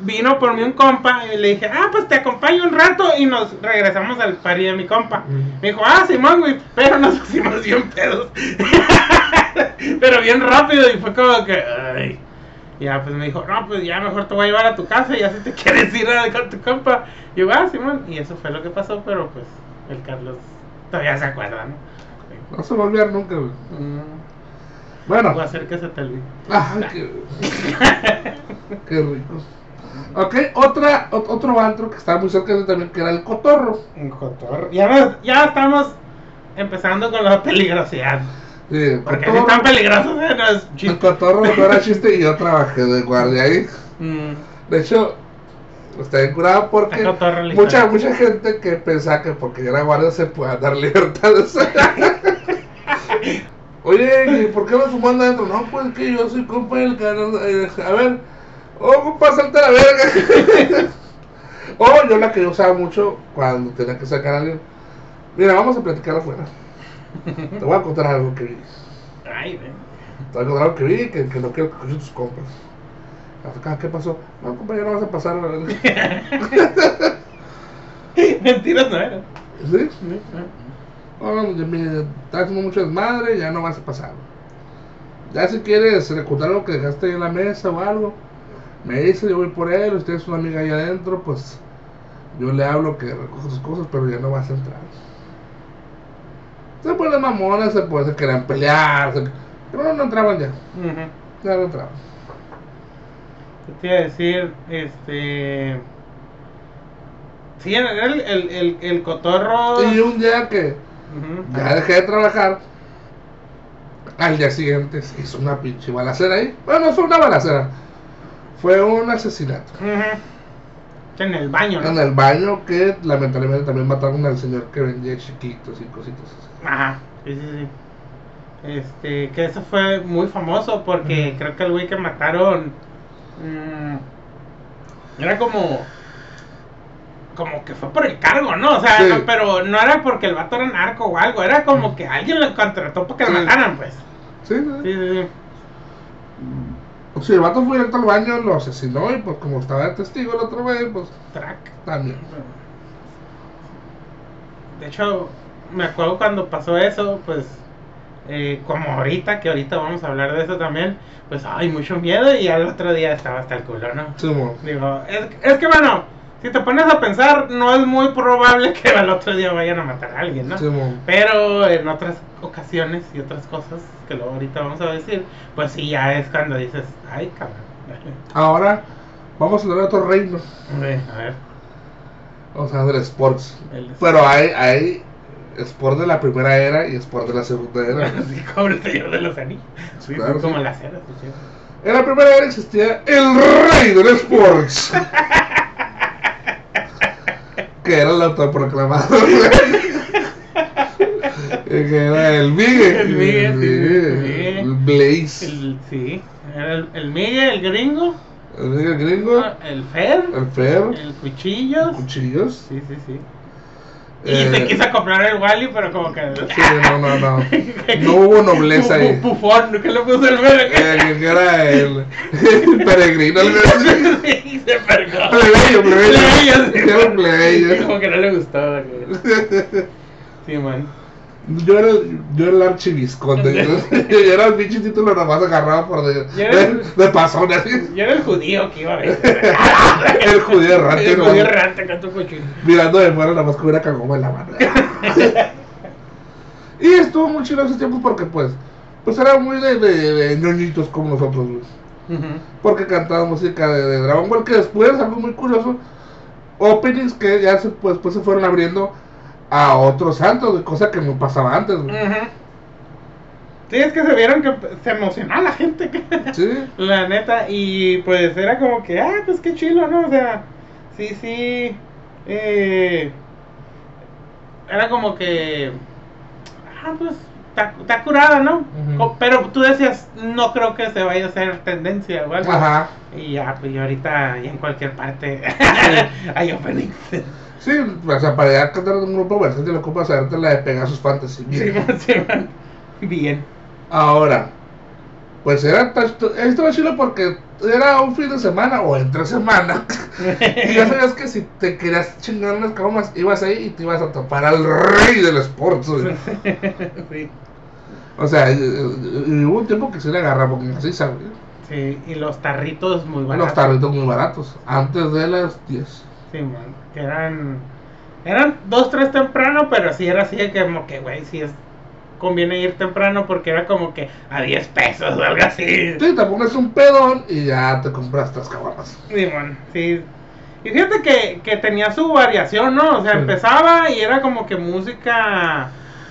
vino por mí un compa y le dije, ah, pues te acompaño un rato y nos regresamos al party de mi compa. Me dijo, ah, Simón, güey, pero nos pusimos bien pedos. pero bien rápido y fue como que, ay. Ya, pues me dijo, no, pues ya mejor te voy a llevar a tu casa y ya si te quieres ir a- con tu compa. Y yo, ah, Simón, y eso fue lo que pasó, pero pues el Carlos todavía se acuerda, ¿no? No se va a olvidar nunca, güey. Mm, Bueno. Voy a hacer que se te olvide. Ah, qué, qué rico. Ok, otra, ot- otro antro que estaba muy cerca de también, que era el Cotorro. Un cotorro. Ya, ya estamos empezando con la peligrosidad. Sí, el Porque si están peligrosos, ¿eh? no es el. Cotorro no era chiste y yo trabajé de guardia ahí. Mm, De hecho, Está bien curado porque mucha, mucha gente que pensaba que porque yo era guardia se puede dar libertades. Oye, ¿y por qué no fumando adentro? No, pues que yo soy compa del canal. eh, A ver, oh, compa, salte a la verga. o yo la que yo usaba mucho cuando tenía que sacar a alguien. Mira, vamos a platicar afuera. Te voy a contar algo que vi. Ay, ven. Te voy a contar algo que vi que, que no quiero que escuchen tus compas. Acá, ¿qué pasó? No, compa, ya no vas a pasar. Mentiras no eran. ¿Sí? No, ya me estás haciendo mucho desmadre, ya no vas a pasar. Ya si quieres recordar lo que dejaste ahí en la mesa o algo, me dice, yo voy por él, usted es una amiga ahí adentro, pues yo le hablo que recoja sus cosas, pero ya no vas a entrar. Se ponen mamonas, se, puede, se querían pelear, se- pero no, no entraban ya, ya no entraban. ¿Qué te iba a decir? Este. Sí, era el, el, el, el cotorro. Y un día que ya dejé de trabajar, al día siguiente se hizo una pinche balacera ahí. Bueno, no fue una balacera, fue un asesinato. Ujú. En el baño, ¿no? En el baño que lamentablemente también mataron al señor que vendía chiquitos y cositas. Ajá, sí, sí, sí. Este, que eso fue muy famoso porque creo que el güey que mataron mm, era como como que fue por el cargo, ¿no? O sea, Sí. no, pero no era porque el vato era narco o algo, era como que alguien lo contrató para que lo Sí. mataran, pues. Sí, sí. Sí, sí, sí. Sí, el vato fue directo al baño, lo asesinó y pues como estaba de testigo el otro güey, pues Track. también. De hecho, me acuerdo cuando pasó eso, pues, eh, como ahorita, que ahorita vamos a hablar de eso también, pues, hay mucho miedo y al otro día estaba hasta el culo, ¿no? Sí. Digo, es, es que bueno, si te pones a pensar, no es muy probable que al otro día vayan a matar a alguien, ¿no? Sí. Pero en otras ocasiones y otras cosas, que luego ahorita vamos a decir, pues sí, ya es cuando dices, ay, cabrón. Ahora vamos a hablar de otro reino, A ver, a ver. sea, del sports. el- Pero hay, hay sport de la primera era y sport de la segunda era. Así como el señor de los anillos. Sí, Claro, como sí. la sí, sí. En la primera era existía el rey del sports. que era el autoproclamado rey. que era el Miguel. El Miguel, sí, el Blaze. El, sí, era el, el Miguel, el gringo, El Miguel gringo. el Fer, El Fer. el Cuchillos. Cuchillos. Sí, sí, sí. Y Eh, se quiso comprar el Wally, pero como que. Sí, no, no, no. No hubo nobleza ahí. Pufón, que le puso el verga. Eh, que era el, el peregrino. El Sí, se percó. plebeyo, plebeyo. Plebeyo, sí. Era un plebeyo. Como que no le gustó. güey. Sí, man. Yo era, el- yo era el archivisconde. Yo, era el pinche título nomás agarrado por de, de, de pasón así. Yo era el judío que iba a ver. El judío errante, El judío errante con tu cuchillo. Mirando de fuera nomás con una cagoma en la mano. y estuvo muy chido esos tiempos porque pues, pues era muy de, de, de ñoñitos como nosotros. Ujú. Porque cantaba música de, de Dragon Ball, que después, algo muy curioso, openings que ya se, pues, después se fueron abriendo a otros santos, de cosa que no pasaba antes, güey. Sí, es que se vieron que se emocionaba la gente. Sí, La neta, y pues era como que, ah, pues qué chilo, ¿no? O sea, sí, sí. Eh, era como que, ah, pues está, curada, ¿no? Pero tú decías, no creo que se vaya a hacer tendencia o algo. ajá. Y ya, pues y ahorita, y en cualquier parte, hay openings. Sí, o sea, para ya cantar en un grupo versátil, ocupas saberte la de Pegasus Fantasy. Sí, Bien. sí, man. Bien. Ahora, pues era, esto era chido porque era un fin de semana o entre semana. y ya sabías que si te querías chingar unas caguamas, ibas ahí y te ibas a topar al rey del sports. güey. sí. O sea, y- y- y hubo un tiempo que se le agarraba porque así sabes. Sí, y los tarritos muy baratos. Los tarritos muy baratos, antes de las 10. Sí, man, que eran. Eran dos, tres temprano, pero sí era así de que, como que, güey, sí es. Conviene ir temprano porque era como que a 10 pesos o algo así. Sí, te pones un pedón y ya te compras estas caguamas. Sí, man, sí. Y fíjate que, que tenía su variación, ¿no? O sea, Sí. empezaba y era como que música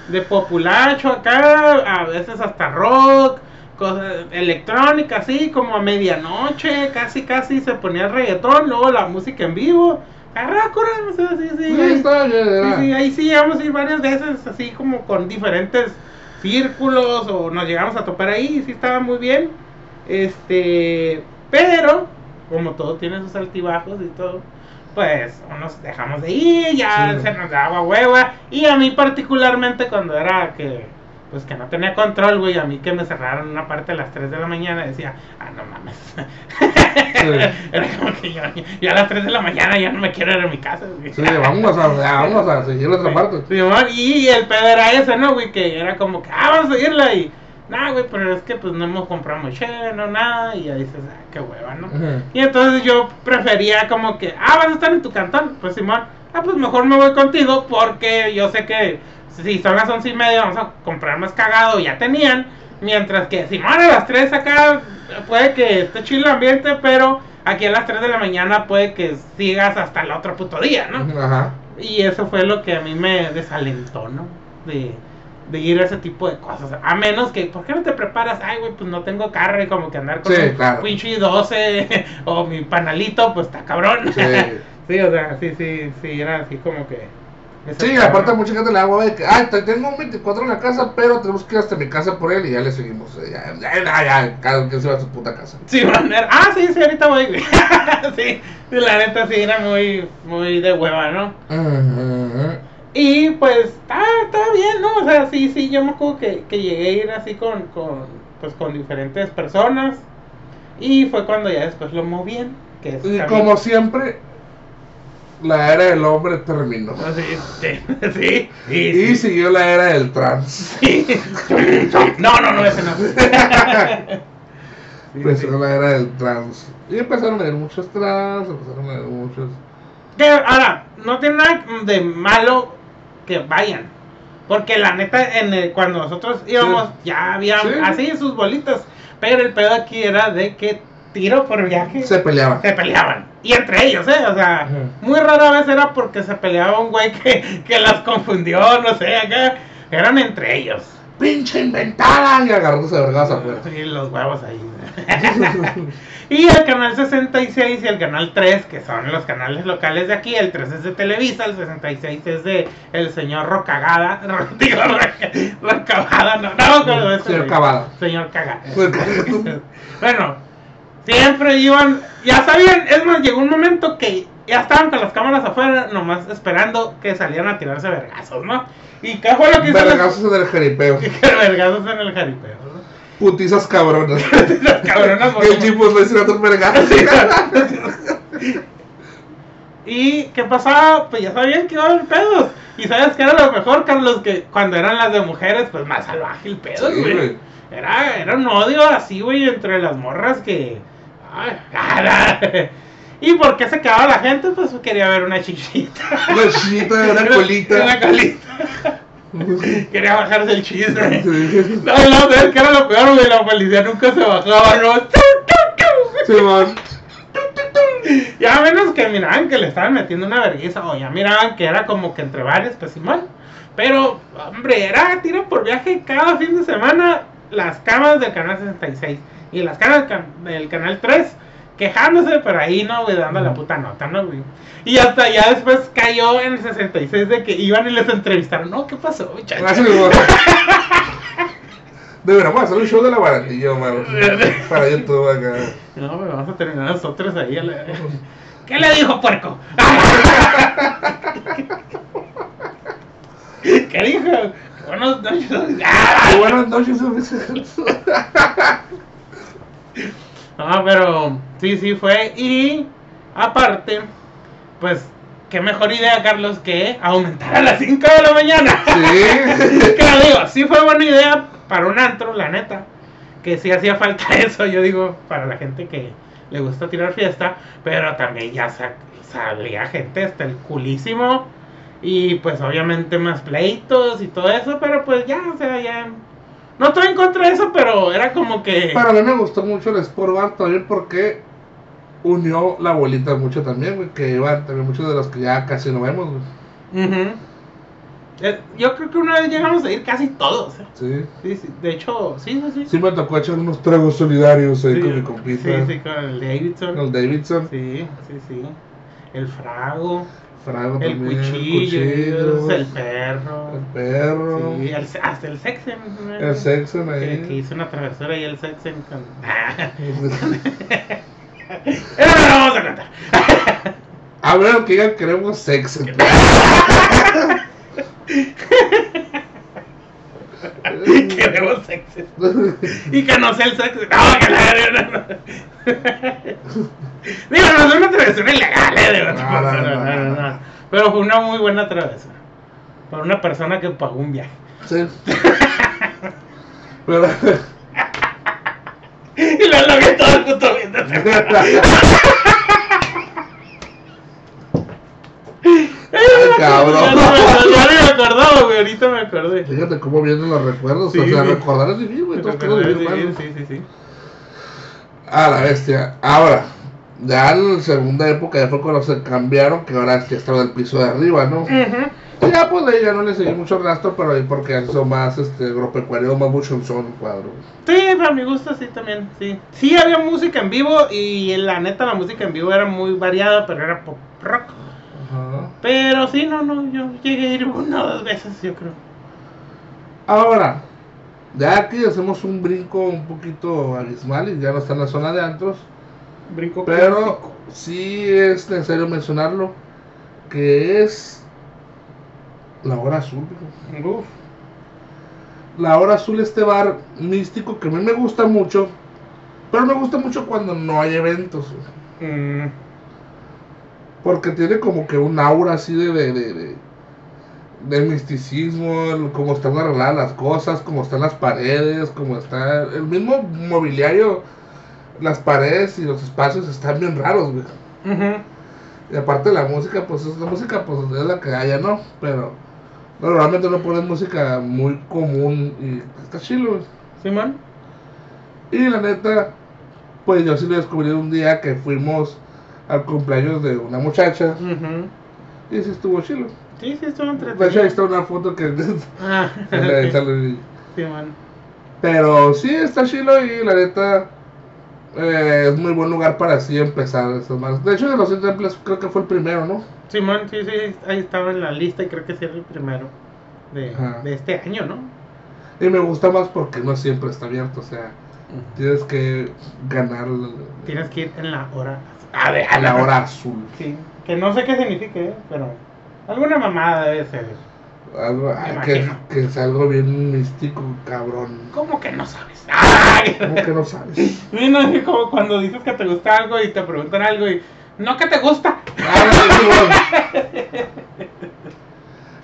de populacho acá, a veces hasta rock, cosas electrónicas, así como a medianoche, casi casi se ponía el reggaetón, luego la música en vivo. Arrácora, o sea, sí, sí. Sí, sí, era. sí, ahí sí llegamos a ir varias veces, así como con diferentes círculos, o nos llegamos a topar ahí, y sí estaba muy bien. Este, pero, como todo tiene sus altibajos y todo, pues nos dejamos de ir, ya Sí. se nos daba hueva. Y a mí particularmente cuando era que, pues que no tenía control, güey, a mí que me cerraron una parte a las 3 de la mañana, decía, ah, no mames. era como que yo, yo a las 3 de la mañana ya no me quiero ir a mi casa, güey. Sí, vamos a, vamos a seguir la otra parte. Simón, y el pedo era ese, ¿no, güey? Que era como que, ah, vamos a seguirla y, nah, güey, pero es que pues no hemos comprado cheve, no nada, y ahí dices, ah, qué hueva, ¿no? Y entonces yo prefería como que, ah, vas a estar en tu cantón, pues Simón, ah, pues mejor me voy contigo porque yo sé que si son las once y media vamos a comprar más cagado, ya tenían, mientras que Simón a las 3 acá puede que esté chido el ambiente, pero aquí a las 3 de la mañana puede que sigas hasta el otro puto día, ¿no? Ajá. Y eso fue lo que a mí me desalentó, ¿no? De, de ir a ese tipo de cosas. A menos que, ¿por qué no te preparas? Ay, güey, pues no tengo carro y como que andar con Sí, un claro. pinche 12 o mi panalito, pues está cabrón. Sí. Sí, o sea, sí, sí, sí, era así como que... Sí, aparte mucha gente le da hueva de que, ay, te- tengo un 24 en la casa, pero tenemos que ir hasta mi casa por él y ya le seguimos. eh, Ya, ya, ya, cada quien se va a su puta casa. Sí, era- ah, sí, sí, ahorita voy, sí, la neta sí era muy, muy de hueva, ¿no? Ujú. Y pues estaba, estaba bien, ¿no? O sea, sí, sí, yo me acuerdo que, que llegué a ir así con, con, pues, con diferentes personas. Y fue cuando ya después lo movían. Que es Y como siempre, la era del hombre terminó. Ah, Sí, sí, sí, sí, Y siguió la era del trans. sí. No, no, no, ese no. Empezó la era del trans. Y empezaron a ir muchos trans, empezaron a ir muchos. Que ahora, no tiene nada de malo que vayan. Porque la neta, en el- cuando nosotros íbamos, ya había Sí. así sus bolitas. Pero el pedo aquí era de que tiro por viaje Se peleaban. se peleaban. Y entre ellos, ¿eh? O sea, muy rara vez era porque se peleaba un güey que, que las confundió, no sé, acá. Eran entre ellos. ¡Pinche inventada! Y agarrándose de vergas afuera. Y los huevos ahí. y el canal 66 y el canal 3, que son los canales locales de aquí. El 3 es de Televisa, el 66 es de el señor Rocagada. Digo, Roca- Rocagada, no, no, no, no, ese Señor güey. Cavada. Señor Cagada. bueno, siempre iban, ya sabían, es más, llegó un momento que ya estaban con las cámaras afuera, nomás esperando que salieran a tirarse vergazos, ¿no? ¿Y qué fue lo que hizo? Vergazos en el jeripeo. Que vergazos en el jaripeo, ¿no? Putizas cabronas. Cabronas, Que el chipos le hicieron. ¿Y qué pasaba? Pues ya sabían que iba a haber pedos. Y sabes que era lo mejor, Carlos, que cuando eran las de mujeres, pues más salvaje el pedo, Sí, güey. güey. Era, era un odio así, güey, entre las morras que. ¿Y por qué se quedaba la gente? Pues quería ver una chichita. Una chichita, una colita. Una colita. quería bajarse el chisme. No, no, ¿sabes qué era lo peor, güey? La policía nunca se bajaba, ¿no? Simón. Ya a menos que miraban que le estaban metiendo una vergüenza o ya miraban que era como que entre varios, pues Simón. Pero, hombre, era tiro por viaje cada fin de semana las cámaras del canal 66 y las cámaras del can- del canal 3 quejándose, pero ahí no, güey, dando la puta nota, ¿no, güey? Y hasta ya después cayó en el 66 de que iban y les entrevistaron, no, ¿qué pasó, muchacho? Así mismo. Deberíamos hacer un show de la barandilla, mano. Para YouTube acá. No, güey, vamos a terminar nosotros ahí. a la- ¿Qué le dijo, puerco? ¿Qué dijo? Buenas noches. Buenas noches, No, pero sí, sí fue. Y aparte, pues, qué mejor idea, Carlos, que aumentar a las 5 de la mañana. Sí. que lo digo, sí fue buena idea para un antro, la neta. Que sí hacía falta eso, yo digo, para la gente que le gusta tirar fiesta. Pero también ya sa- salía gente hasta el culísimo. Y pues obviamente más pleitos y todo eso. Pero pues ya, o sea, ya. No estoy en contra de eso, pero era como que. Pero a mí me gustó mucho el Sport Bar también porque unió la abuelita mucho también, güey. Que iban también muchos de los que ya casi no vemos, güey. Eh, Yo creo que una vez llegamos a ir casi todos. ¿eh? Sí. Sí, sí. De hecho, sí, sí, sí. Sí me tocó echar unos tragos solidarios ahí Sí, con mi compita. Sí, sí, con el Davidson. Con el Davidson. Sí, sí, sí. El frago, Frago el también. cuchillo, cuchillos, el perro. el perro. Sí, el, hasta el Sexen. ¿no? El Sexen Que, ahí. que hizo una travesura y el Sexen con. Vamos a contar. A ver, que digan queremos Sexen. Queremos Sexen. Y que no sea el Sexen. No, que la. No, no. Digo, no es una travesura ilegal, eh. No, no, no, no, no. Pero fue una muy buena travesura. Para una persona que pagó un viaje. Sí. Pero. Y lo vi todo el puto viendo. cabrón. Acordaba, güey. Ahorita me acordé. Fíjate cómo vienen los recuerdos. Sí, o sea, sí. recordar es difícil, güey. vivir mal, ¿no? Sí, sí, sí. A la bestia. Ahora, ya en la segunda época ya fue cuando se cambiaron, que ahora ya estaba en el piso de arriba, ¿no? Ujú. Y ya pues de ahí ya no le seguí mucho rastro, pero ahí porque son más este agropecuarios, más mucho son cuadro. Sí, para mi gusto sí también, sí. Sí había música en vivo y la neta la música en vivo era muy variada, pero era pop rock. Pero sí, no, no, yo llegué a ir una o dos veces, yo creo. Ahora, ya aquí hacemos un brinco un poquito abismal y ya no está en la zona de antros, Brinco pero sí es necesario mencionarlo, que es la hora azul. Uf. La hora azul, este bar místico que a mí me gusta mucho, pero me gusta mucho cuando no hay eventos. Mm, Porque tiene como que un aura así de, de, de, de- misticismo, como están arregladas las cosas, como están las paredes, como está el mismo mobiliario, las paredes y los espacios están bien raros, güey. ujú. Y aparte la música, pues es la música, pues es la que haya, ¿no? Pero normalmente no ponen música muy común y está chido, güey. Simón. Y la neta, pues yo sí lo descubrí un día que fuimos al cumpleaños de una muchacha y sí estuvo chido. Sí, sí, estuvo De hecho, ahí entretenido. está una foto que Ah, sale- sale- Simón. Pero sí está chido y la neta eh, es muy buen lugar para así empezar esas más. De hecho, de los siete templos creo que fue el primero, ¿no? Simón, sí, sí, ahí estaba en la lista y creo que sí era el primero de, este año, ¿no? Y me gusta más porque no siempre está abierto, o sea, tienes que ganar Tienes que ir en la hora. A, a la hora azul. Sí, que no sé qué signifique, ¿eh? pero alguna mamada debe ser. Algo, Me ah, que, que es algo bien místico, cabrón. ¿Cómo que no sabes? ¡Ay! ¿Cómo que no sabes? Mira, es como cuando dices que te gusta algo y te preguntan algo y no que te gusta.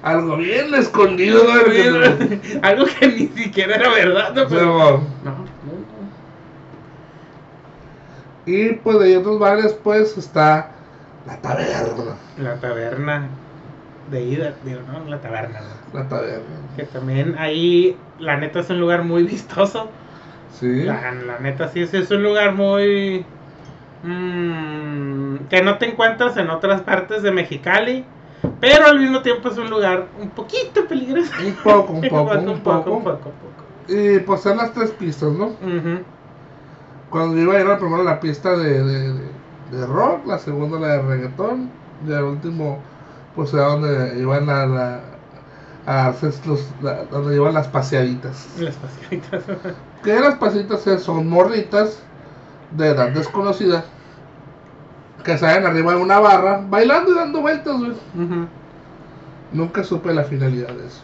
Algo bien escondido, ¿no? algo que ni siquiera era verdad, ¿no? Pero- no, Y pues de ahí otros bares, pues está la taberna. La taberna de ida, digo, no, la taberna. ¿no? La taberna. Que también ahí, la neta, es un lugar muy vistoso. Sí. La, la neta, sí, es, es un lugar muy. mm, que no te encuentras en otras partes de Mexicali. Pero al mismo tiempo es un lugar un poquito peligroso. Un poco, un poco, un un poco, poco. un poco, un poco. Y pues son las tres pistas, ¿no? Ujú. Cuando iba a ir la primera la pista de, de, de- rock, la segunda la de reggaetón, y el último, pues era donde iban a, la, a hacer los, la- donde iban las paseaditas. Las pasitas. Que las paseaditas son morritas de edad desconocida que salen arriba de una barra bailando y dando vueltas, güey. Nunca supe la finalidad de eso.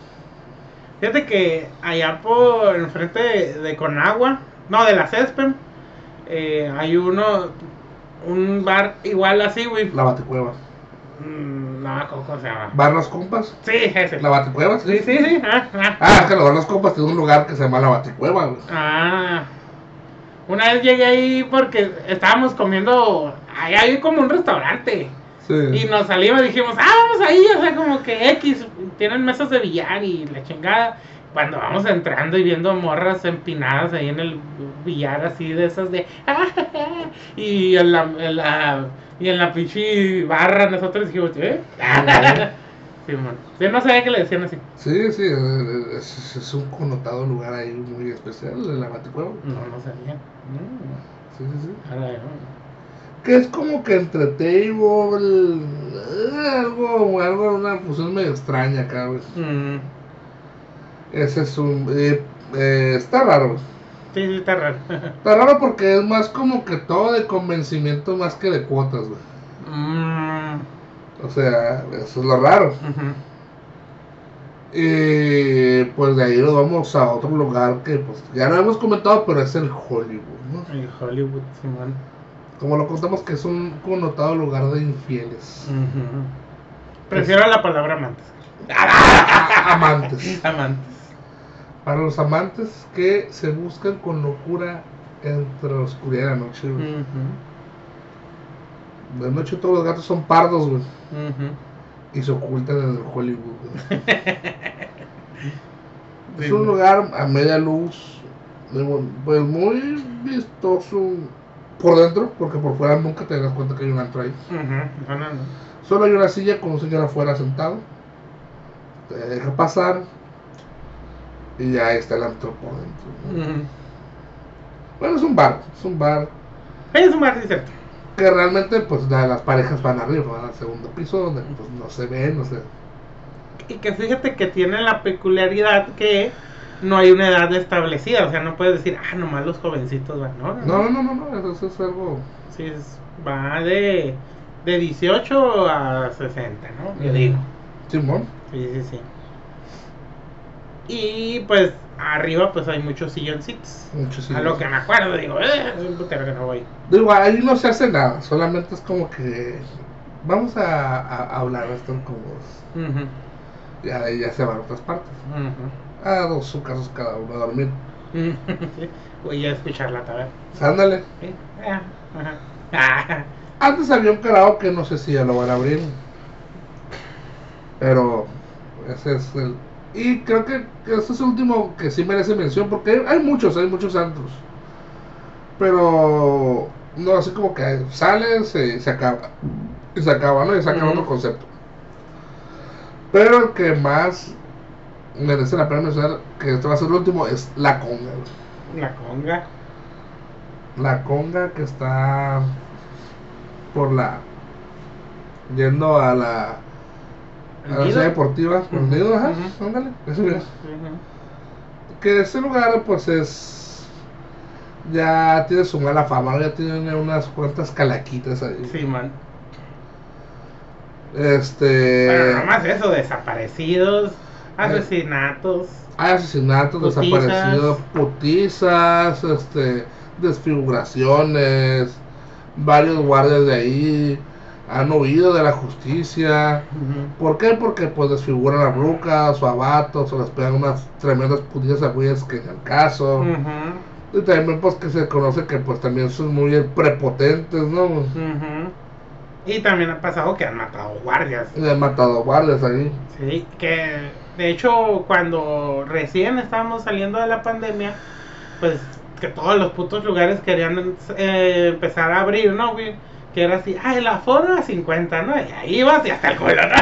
Fíjate que allá por enfrente de, de Conagua, no, de la Césped, eh, hay uno, un bar igual así, güey. La Batecueva. Mm, No, ¿cómo se llama? ¿Bar Las Compas? Sí, ese. ¿La Batecueva? Sí, sí, sí. Ah, ah. Ah, es que los Bar Las Compas tiene un lugar que se llama La Batecueva, güey. Ah. Una vez llegué ahí porque estábamos comiendo. Ahí hay como un restaurante. Sí. Y nos salimos y dijimos, ah, vamos ahí. O sea, como que X. Tienen mesas de billar y la chingada. Cuando vamos entrando y viendo morras empinadas ahí en el billar, así de esas de. y en la. en la- y en la pinche barra nosotros dijimos, ¿eh? Sí, man. Sí, no sabía que le decían así. Sí, sí, es, es un connotado lugar ahí muy especial, el la Baticueva. No, no sabía. Mm. Sí, sí, sí. Ahora, no. Que es como que entre table, eh, algo, algo, una fusión medio extraña acá. Mm. Ese es un... eh, eh, está raro. Sí, sí, está raro. Está raro porque es más como que todo de convencimiento más que de cuotas, güey. Mm. O sea, eso es lo raro. Ujú. Y pues de ahí nos vamos a otro lugar que pues ya lo hemos comentado, pero es el Hollywood, ¿no? El Hollywood, Simón. Como lo contamos que es un connotado lugar de infieles. Prefiero la palabra amantes. Amantes. Amantes. Para los amantes que se buscan con locura entre la oscuridad y la noche, güey. De noche todos los gatos son pardos, güey. Y se ocultan en el Hollywood, güey. Sí, Es un lugar a media luz, de pues muy vistoso por dentro, porque por fuera nunca te das cuenta que hay un antro ahí. Ujú. No, no, no. Solo hay una silla con un señor afuera sentado. Te deja pasar. Y ya está el antro por dentro. Bueno, es un bar. Es un bar Es un bar, sí, cierto. que realmente pues la- las parejas van arriba, van al segundo piso donde pues no se ven, no sé. Y que fíjate que tiene la peculiaridad que no hay una edad establecida. O sea, no puedes decir, ah, nomás los jovencitos van. No, no, No, no, no, no, eso es algo... Sí, es- va de, de 18 a 60, ¿no? Yo digo. Simón. Sí, sí, sí. Y pues arriba pues hay muchos silloncitos. Mucho sí. A lo que me acuerdo, digo, eh, es un putero que no voy. Digo, ahí no se hace nada, solamente es como que vamos a, a- hablar, estar cómodos. Ujú, Ya se van a otras partes. ujú. A dos su casos cada uno a dormir. Voy a escuchar la taberna. Ándale. Sí, ah. Ah, Antes había un karaoke, no sé si ya lo van a abrir. Pero ese es el. Y creo que, que ese es el último que sí merece mención, porque hay, hay muchos, hay muchos antros. Pero no así como que sale, se, se acaba. Y se acaba, ¿no? Y saca Ujú. otro concepto. Pero el que más merece la pena mencionar, que este va a ser el último, es La Conga. la conga. La Conga que está por la. yendo a la. A la ciudad deportiva. Ujú, Nido, ajá, ujú. ándale, eso mira. Ujú. Que ese lugar, pues es. ya tiene su mala fama, ya tiene unas cuantas calaquitas ahí. Sí, man. Este. Pero nomás eso, desaparecidos, asesinatos. Hay asesinatos, Putizas. desaparecidos, putizas, este, desfiguraciones, varios guardias de ahí han huido de la justicia. ¿Por qué? Porque pues desfiguran a rucas o a vatos o les pegan unas tremendas putizas a güeyes que en el caso. Y también pues que se conoce que pues también son muy prepotentes, ¿no? Y también ha pasado que han matado guardias. Y han matado guardias ahí. Sí, que de hecho cuando recién estábamos saliendo de la pandemia, pues que todos los putos lugares querían eh, empezar a abrir, ¿no, güey? Que era así, ay, la aforo a 50, ¿no? Y ahí vas y hasta el culo, ¿no?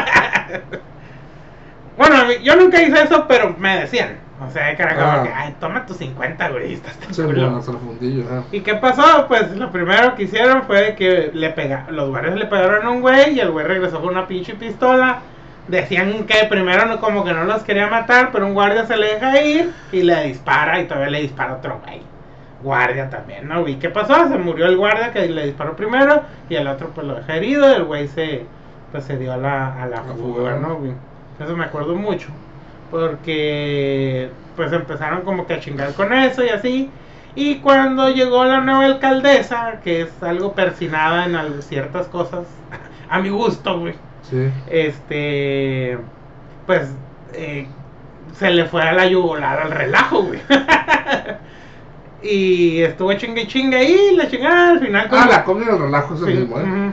bueno, yo nunca hice eso, pero me decían. O sea, que era como Ah. que, ay, toma tus 50, güey, y estás el a hacer fundillo, ajá. ¿Y qué pasó? Pues lo primero que hicieron fue que le pega, los guardias le pegaron a un güey y el güey regresó con una pinche pistola. Decían que primero no, como que no los quería matar, pero un guardia se le deja ir y le dispara y todavía le dispara otro güey. Guardia también, ¿no? ¿Y qué pasó? Se murió el guardia que le disparó primero y el otro pues lo deja herido y el güey se, pues, se dio a la, a la fuga. ¿no? güey? Eso me acuerdo mucho. Porque pues empezaron como que a chingar con eso y así. Y cuando llegó la nueva alcaldesa, que es algo persinada en ciertas cosas, a mi gusto, güey, Sí. este, pues eh, se le fue a la yugular al relajo, güey. y estuvo chingue y chingue ahí, la chingada al final. Ah, como- la conga y el relajo es el Sí, mismo, ¿eh?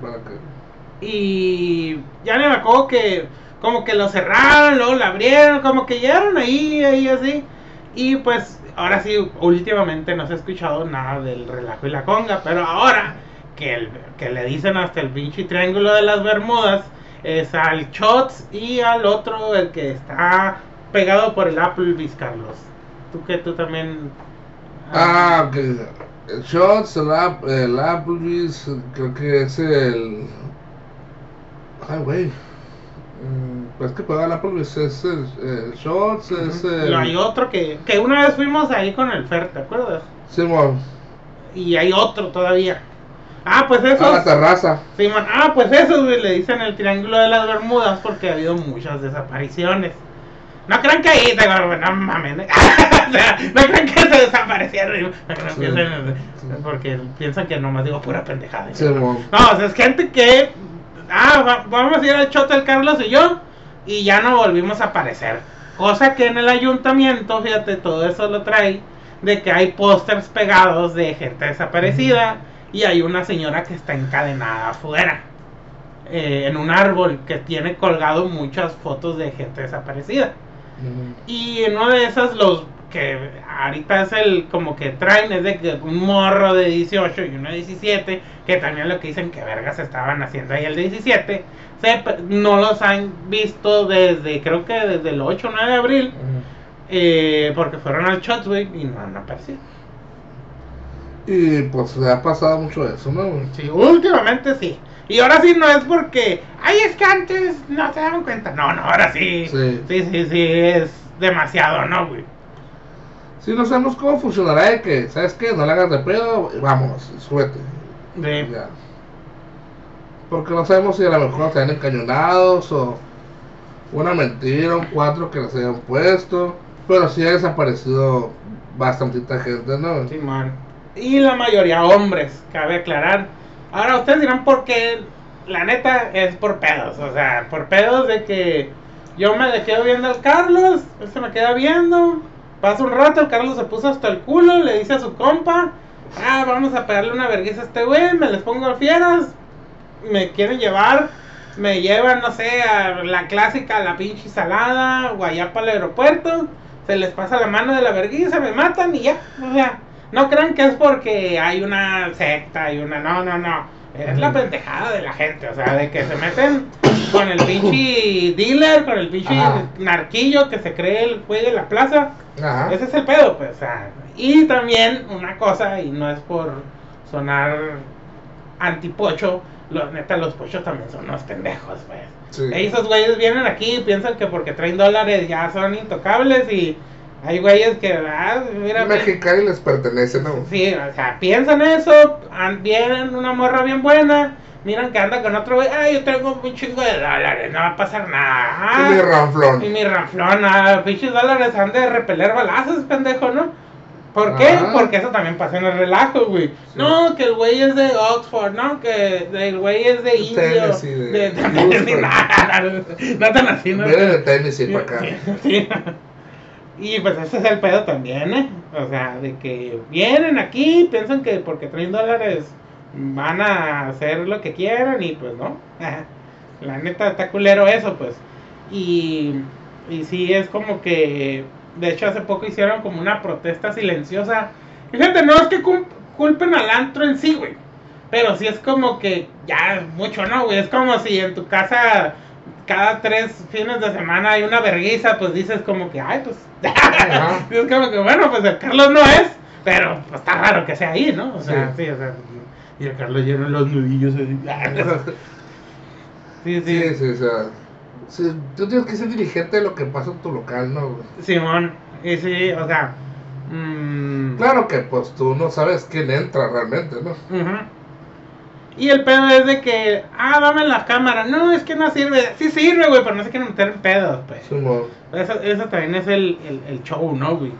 Para que- Y ya me acuerdo que como que lo cerraron, luego lo abrieron, como que llegaron ahí, ahí así. Y pues ahora sí, últimamente no se ha escuchado nada del relajo y la conga, pero ahora que, el- que le dicen hasta el pinche triángulo de las Bermudas, es al Shots y al otro, el que está pegado por el Applebee's, Carlos. Tú que tú también... Ah, ok. El Shots, el, App- el Applebee's, creo que es el. Ay, güey. Mm, Pues que paga el Applebee's es el, el Shots, es el. Pero hay otro que, que una vez fuimos ahí con el Fer, ¿te acuerdas? Simón, Y hay otro todavía. Ah, pues a la esos... terraza. Simón, ah, pues esos, güey, le dicen el Triángulo de las Bermudas porque ha habido muchas desapariciones. No crean que ahí, no mames. o sea, no crean que se desaparecieron. no crean Sí. que se- porque piensan que nomás digo pura pendejada. No, o sea, es gente que. Ah, va- vamos a ir al shot el Carlos y yo. Y ya no volvimos a aparecer. Cosa que en el ayuntamiento, fíjate, todo eso lo trae. De que hay pósters pegados de gente desaparecida. Y hay una señora que está encadenada afuera. eh, en un árbol que tiene colgado muchas fotos de gente desaparecida. Y en una de esas, los que ahorita es el como que traen es de que un morro de 18 y uno de 17, que también lo que dicen que vergas estaban haciendo ahí el de 17, se pe- no los han visto desde, creo que desde el 8 o 9 de abril, eh, porque fueron al Shots, güey, y no han aparecido. Y pues le ha pasado mucho eso, ¿no? Sí, últimamente sí. Y ahora sí no es porque, ay, es que antes no se daban cuenta. No, no, ahora sí. Sí. Sí, sí, sí, es demasiado, ¿no, güey? Si no sabemos cómo funcionará de que, ¿sabes qué? No le hagas de pedo, vamos. De- Ya. Porque no sabemos si a lo mejor se han encañonados o una mentira, un cuatro que les hayan puesto. Pero sí ha desaparecido bastantita gente, ¿no? Sí, man. Y la mayoría hombres, cabe aclarar. Ahora ustedes dirán por qué, la neta es por pedos, o sea, por pedos de que yo me quedo viendo al Carlos, él me queda viendo, pasa un rato, el Carlos se puso hasta el culo, le dice a su compa, ah, vamos a pegarle una vergüenza a este güey, me les pongo fieras, me quieren llevar, me llevan, no sé, a la clásica, la pinche salada, para el aeropuerto, se les pasa la mano de la vergüenza, me matan y ya, o sea, no crean que es porque hay una secta y una, no, no, no, es la pendejada de la gente, o sea, de que se meten con el pinche dealer, con el pinche Ajá. narquillo que se cree el güey de la plaza, Ajá. ese es el pedo, pues. o sea, y también una cosa, y no es por sonar antipocho, los, neta, los pochos también son unos pendejos, pues. Sí. Esos güeyes vienen aquí y piensan que porque traen dólares ya son intocables y hay güeyes que, ah, mira, Mexicali les pertenece, ¿no? sí, o sea, piensan eso, vienen una morra bien buena, miran que anda con otro güey, ah, yo tengo un chingo de dólares, no va a pasar nada. Ah, Y mi ranflón. y mi ranflón, ah, pinches dólares han de repeler balazos, pendejo, ¿no? ¿Por qué? Ajá. Porque eso también pasa en el relajo, güey. No, que el güey es de Oxford, no, que el güey es de Indio. Tennessee, de- de, de Tennessee, Houston. no, no tan así, ¿no? Viene de Tennessee para acá. Sí. Y pues ese es el pedo también, ¿eh? O sea, de que vienen aquí, piensan que porque traen dólares van a hacer lo que quieran y pues no. La neta está culero eso, pues. Y, y sí, es como que, de hecho hace poco hicieron como una protesta silenciosa. Fíjate, no es que cul- culpen al antro en sí, güey. Pero sí es como que ya mucho, ¿no, güey? Es como si en tu casa cada tres fines de semana hay una vergüenza, pues dices como que, ay, pues. Es como que, bueno, pues el Carlos no es, pero pues está raro que sea ahí, ¿no? O sea, sí, Sí. o sea. Y el Carlos llena los nudillos así. sí, sí. Sí, sí, o sea. sí, tú tienes que ser dirigente de lo que pasa en tu local, ¿no? Simón. Y sí, o sea. mm, Claro que pues tú no sabes quién entra realmente, ¿no? Ujú. Y el pedo es de que, ah, dame la cámara. No, es que no sirve. Sí sirve, güey, pero no se quieren meter en pedos, pues. Eso, eso también es el, el, el show, ¿no, güey?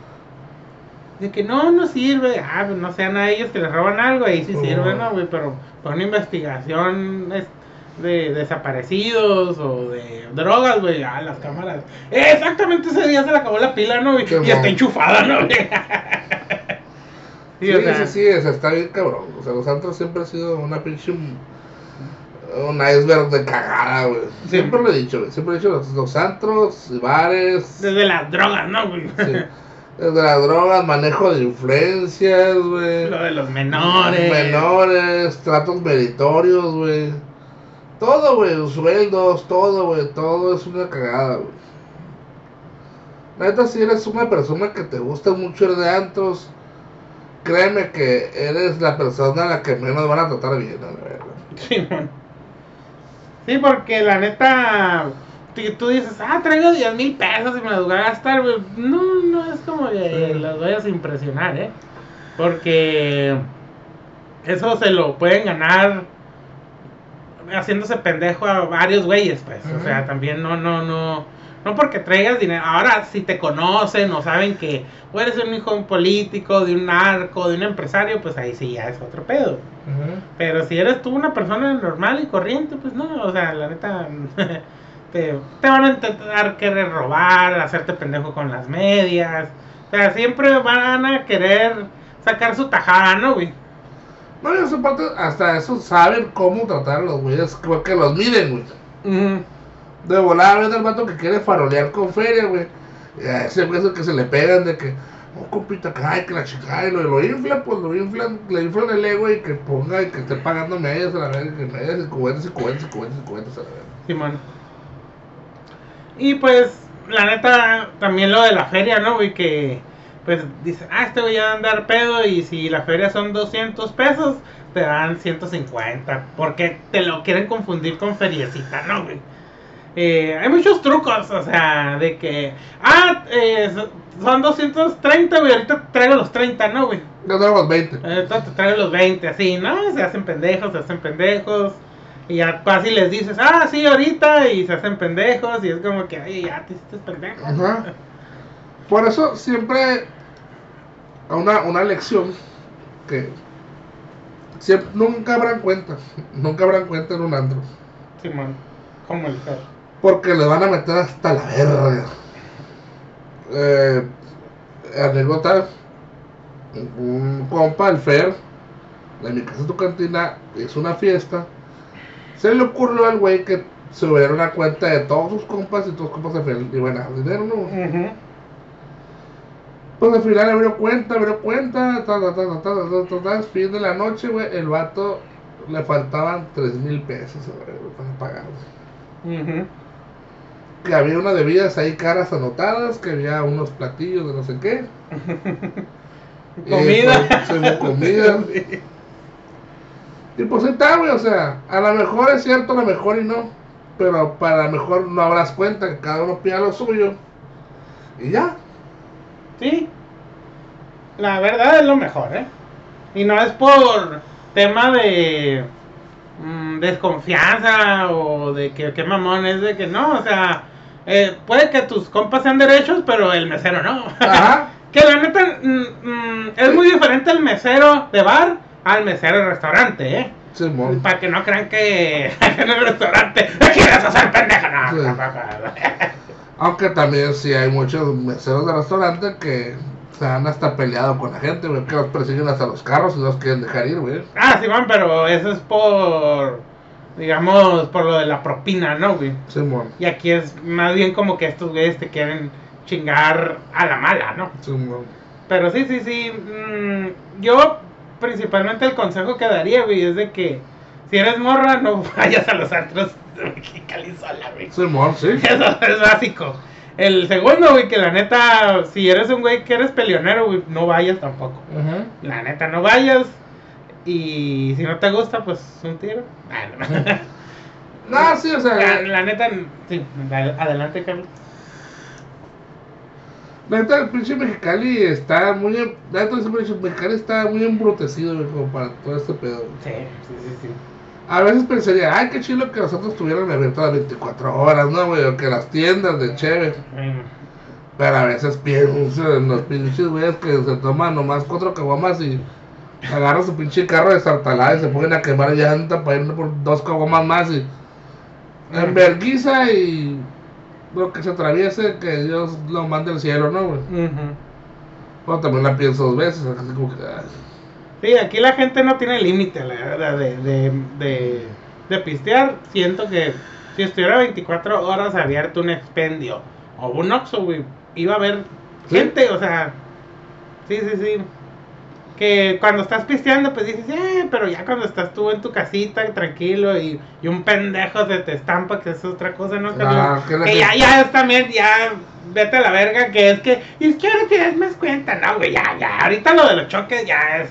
De que no, no sirve. Ah, pues no sean a ellos que les roban algo, ahí sí Ujú. sirve, ¿no, güey? Pero para una investigación es- de desaparecidos o de drogas, güey, ah, las cámaras. Eh, exactamente ese día se le acabó la pila, ¿no, güey? Y está enchufada, ¿no, güey? Sí, o sí, sea, sí, o sea, está bien cabrón. O sea, los antros siempre han sido una pinche. Un, un iceberg de cagada, güey. Sí. Siempre lo he dicho, güey. Siempre he dicho los, los antros, bares. Desde las drogas, ¿no, güey? sí, desde las drogas, manejo de influencias, güey. Lo de los menores. Menores, tratos meritorios, güey. Todo, güey, los sueldos, todo, güey, todo es una cagada, güey. La Neta, si eres una persona que te gusta mucho ir de antros, créeme que eres la persona a la que menos van a tratar bien, la verdad. Sí, man. Sí, porque la neta, tú dices, ah, traigo 10 mil pesos y me los voy a gastar, güey. No, no es como que Sí. los vayas a impresionar, ¿eh? Porque eso se lo pueden ganar haciéndose pendejo a varios güeyes, pues. O sea, también no, no, no. No porque traigas dinero. Ahora, si te conocen o saben que o eres un hijo de un político, de un narco, de un empresario, pues ahí sí ya es otro pedo. Pero si eres tú una persona normal y corriente, pues no, o sea, la neta, te, te van a intentar querer robar, hacerte pendejo con las medias. O sea, siempre van a querer sacar su tajada, ¿no, güey? No, y esa parte, hasta eso saben cómo tratar a los güeyes, porque los miden, güey. De volar, ves el vato que quiere farolear con feria, güey. A ese güey es el que se le pegan de que, oh, compita, cae, que la chica, y lo, lo infla, pues lo inflan, le inflan el ego y que ponga y que esté pagando medias a la verga, que medias y cubetas y cubetas y cubetas y cubetas a la verga. Simón. Y pues, la neta, también lo de la feria, ¿no, güey? Que, pues, dice, ah, este va a andar pedo y si la feria son 200 pesos, te dan 150. Porque te lo quieren confundir con feriecita, ¿no, güey? Eh, hay muchos trucos, o sea, de que, ah, eh, so- son 230, güey, ahorita traigo los 30, ¿no, güey? Ya tenemos 20. Ahorita te traigo los 20, así, ¿no? Se hacen pendejos, se hacen pendejos. Y ya casi les dices, ah, sí, ahorita, y se hacen pendejos, y es como que, ay, ya te hiciste pendejo. Ajá. Por eso siempre una, una lección que siempre, nunca habrán cuenta, nunca habrán cuenta en un antro. Simón, como el Fer. Porque les van a meter hasta la verga. Eh, anécdota. Un compa, el Fer, de mi casa tu cantina, hizo una fiesta. Se le ocurrió al güey que se hubiera una cuenta de todos sus compas y todos los compas se iban a dinero, ¿no? Uh. Pues al final abrió cuenta, abrió cuenta, ta, ta, ta, ta ta ta ta ta, al fin de la noche, güey, el vato le faltaban 3 mil pesos para pagar. Uh -huh que había unas bebidas ahí caras anotadas, que había unos platillos de no sé qué. Comida. pues, se me comida. Y pues ahí está, güey, o sea, a lo mejor es cierto, a lo mejor y no. Pero para lo mejor no habrás cuenta que cada uno pida lo suyo. Y ya. Sí. La verdad es lo mejor, ¿eh? Y no es por tema de mm, desconfianza o de que qué mamón es de que no, o sea, eh, puede que tus compas sean derechos, pero el mesero no. Ajá. que la neta mm, mm, es muy diferente el mesero de bar al mesero de restaurante, ¿eh? Simón. Para que no crean que en el restaurante quieres hacer pendeja, no, Sí. Aunque también sí hay muchos meseros de restaurante que se han hasta peleado con la gente, güey, que los persiguen hasta los carros y los quieren dejar ir, güey. Ah, sí, van, pero eso es por, digamos, por lo de la propina, ¿no, güey? Simón. Y aquí es más bien como que estos güeyes te quieren chingar a la mala, ¿no? Simón. Pero sí, sí, sí. mm, yo, principalmente, el consejo que daría, güey, es de que si eres morra, no vayas a los antros de Mexicali sola, güey. Simón, sí. Eso es básico. El segundo, güey, que la neta, si eres un güey que eres peleonero, güey, no vayas tampoco. La neta, no vayas. Y si no te gusta, pues un tiro. Ah, no. No, sí, o sea, la, la neta, sí. Adelante, Carlos. La neta, el pinche Mexicali está muy. La neta, el pinche Mexicali está muy embrutecido, como para todo este pedo. Sí, sí, sí, sí. A veces pensaría, ay, qué chido que nosotros tuvieran abierto las 24 horas, ¿no, güey? O que las tiendas de chévere. Bueno, Pero a veces pienso en los pinches güeyes que se toman nomás cuatro caguamas y agarran su pinche carro de sartalada y se ponen a quemar llanta para ir por dos caguamas más y. En verguiza y. Lo que se atraviese, que Dios lo mande al cielo, ¿no, güey? ujú. Bueno, también la pienso dos veces, así como que. ay, Sí, aquí la gente no tiene límite, la verdad, de, de, de, de pistear. Siento que si estuviera 24 horas abierto un expendio o un Oxxo, güey, iba a haber Sí. gente, o sea, sí, sí, sí. Que cuando estás pisteando, pues dices, eh, pero ya cuando estás tú en tu casita, tranquilo, y, y un pendejo se te estampa, que es otra cosa, ¿no? Ah, que ya, ya es también, ya, vete a la verga, que es que, y es que ahora te das más cuenta, no, güey, ya, ya, ahorita lo de los choques ya es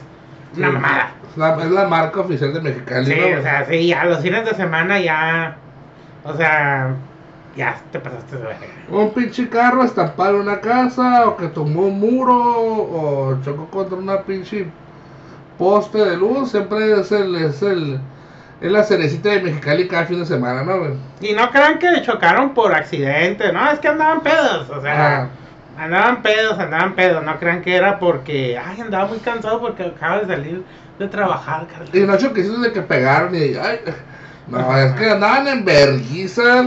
una Sí. mamada. Es la, es la marca oficial de Mexicali, Sí, o sea, sí, ya los fines de semana ya, o sea, ya te pasaste de verga. Un pinche carro estampado en una casa, o que tomó un muro, o chocó contra una pinche poste de luz, siempre es el, es el, es la cerecita de Mexicali cada fin de semana, ¿no, güey? Y no crean que chocaron por accidente, no, es que andaban pedos, o sea, Ah, andaban pedos, andaban pedos, no crean que era porque, ay, andaba muy cansado porque acaba de salir de trabajar, Carlos. y no choquecitos de que pegaron y, ay, no, es que andaban en vergüenza, a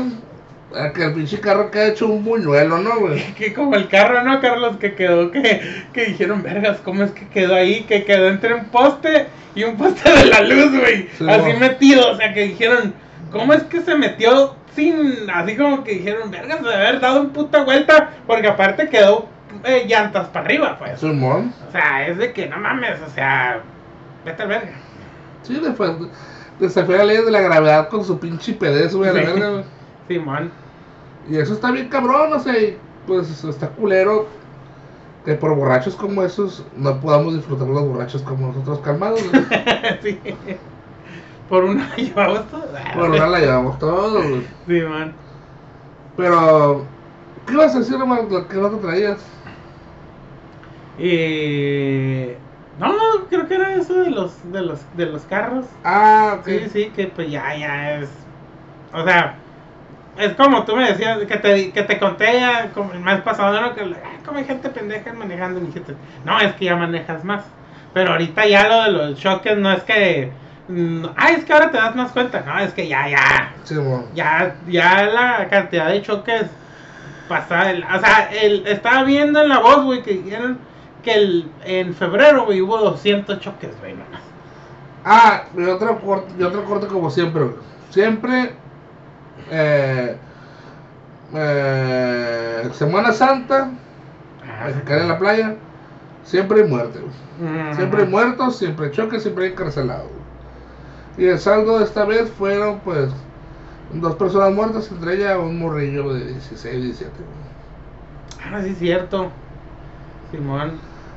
que el pinche carro que ha hecho un buñuelo, ¿no, güey? Que como el carro, ¿no, Carlos? Que quedó, que, que dijeron, vergas, ¿cómo es que quedó ahí? Que quedó entre un poste y un poste de la luz, güey. Sí, así metido, o sea, que dijeron, ¿cómo es que se metió sin, así como que dijeron, vergas, de haber dado un puta vuelta? Porque aparte quedó eh, llantas para arriba, pues. Simón. O sea, es de que no mames, o sea, vete al verga. Sí, le fue, desafió la ley de la gravedad con su pinche pedez, güey, a la Sí. verga, güey. Simón. Y eso está bien cabrón, o sea, pues está culero que por borrachos como esos no podamos disfrutar los borrachos como nosotros calmados. sí. Por una llevamos todo. Por una la llevamos todos, güey. Simón. Pero, ¿qué ibas a decir, hermano? Que no te traías. Y no, creo que era eso de los de los de los carros. Ah, ok. Sí, sí, que pues ya ya es o sea, es como tú me decías que te que te conté ya como el mes pasado, ¿no? Que ay, como hay gente pendeja manejando, mi gente. No, es que ya manejas más. Pero ahorita ya lo de los choques no es que mm, ay, es que ahora te das más cuenta, no, es que ya ya Simón. ya, ya la cantidad de choques pasada, el- o sea, el, estaba viendo en la voz, güey, que dijeron que el, en febrero, güey, hubo 200 choques, güey, nomás. Ah, y otro corte, y otro corte como siempre, güey. Siempre, eh, eh, Semana Santa, Mexicali en la playa, siempre hay muerte. Mm. Siempre hay muertos, siempre hay choques, siempre hay encarcelados. Y el saldo de esta vez fueron, pues, dos personas muertas, entre ellas un morrillo de 16, 17. güey. Ah, sí, es cierto. Simón.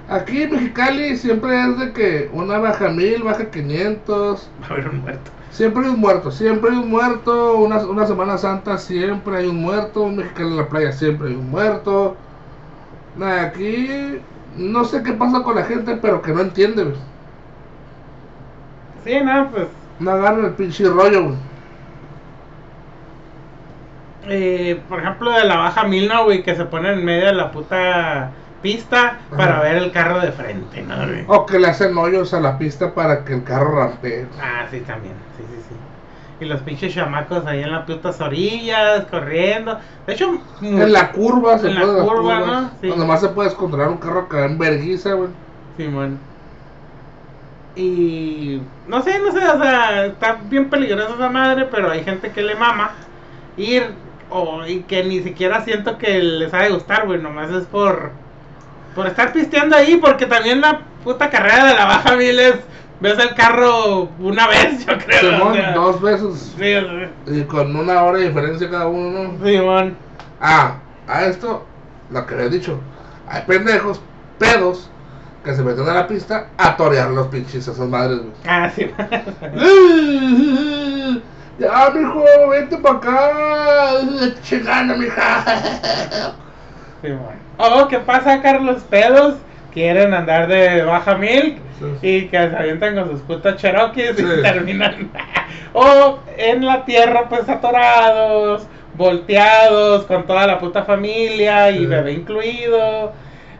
Aquí en Mexicali siempre es de que una baja mil, baja 500. Va a haber un muerto. Siempre hay un muerto, siempre hay un muerto. Una, una Semana Santa siempre hay un muerto. Un mexicano en la playa siempre hay un muerto. Nada, aquí no sé qué pasa con la gente, pero que no entiende, güey. Sí, no, pues. No agarran el pinche rollo, güey. eh, por ejemplo, de la baja mil, ¿no, güey? Que se pone en medio de la puta pista para Ajá. ver el carro de frente, ¿no? O que le hacen hoyos a la pista para que el carro rampee. Ah, sí, también. Sí, sí, sí. Y los pinches chamacos ahí en las putas orillas, corriendo. De hecho, En la curva se En la puede curva, ¿no? Sí. Donde más se puede encontrar un carro que va en verguiza, güey. Simón. Y no sé, no sé, o sea, está bien peligrosa esa madre, pero hay gente que le mama ir o y que ni siquiera siento que les ha de gustar, güey, nomás es por por estar pisteando ahí, porque también la puta carrera de la baja mil es ves el carro una vez, yo creo. o Simón, sea, dos veces. sí, sea, Y con una hora de diferencia cada uno, ¿no? Simón. Ah, a esto, lo que había dicho. Hay pendejos, pedos, que se meten a la pista a torear los pinches esas madres, güey. Ah, sí. Ya, mijo, vente para acá. Chingando, mija. Simón. Oh, ¿qué pasa, Carlos? Pedos quieren andar de baja mil y que se avientan con sus putas cherokees Sí. y terminan o en la tierra pues atorados volteados con toda la puta familia y Sí. bebé incluido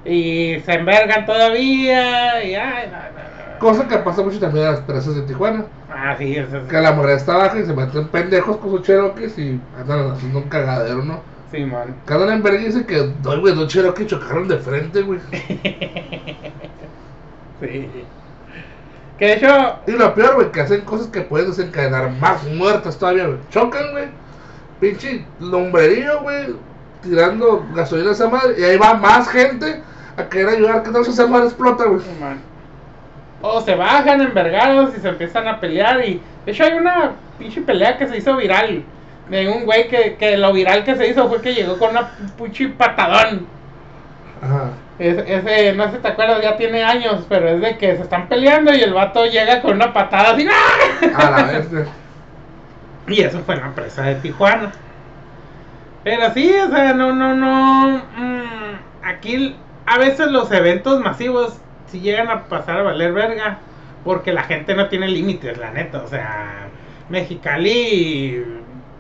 y se envergan todavía y ay no, no, no. Cosa que pasa mucho también en las presas de Tijuana. ah sí eso es Que la mujer está baja y se meten pendejos con sus cherokees y andan haciendo un cagadero, ¿no? Simón Que andan en y que, ay, güey, dos cherokees chocaron de frente, güey. sí que de hecho Y lo peor, güey, que hacen cosas que pueden desencadenar más muertas todavía, güey. Chocan, güey. Pinche lombrerío, güey. Tirando gasolina a esa madre. Y ahí va más gente a querer ayudar. que tal si esa madre explota, güey? Simón o se bajan envergados y se empiezan a pelear. Y de hecho, hay una pinche pelea que se hizo viral. De un güey que, que lo viral que se hizo fue que llegó con una pinche patadón. Ajá. Es- ese, no sé si te acuerdas, ya tiene años, pero es de que se están peleando y el vato llega con una patada así. ¡ah! A la vez. Y eso fue en la presa de Tijuana. Pero sí, o sea, no, no, no. mm, aquí a veces los eventos masivos sí llegan a pasar a valer verga. Porque la gente no tiene límites, la neta. O sea, Mexicali,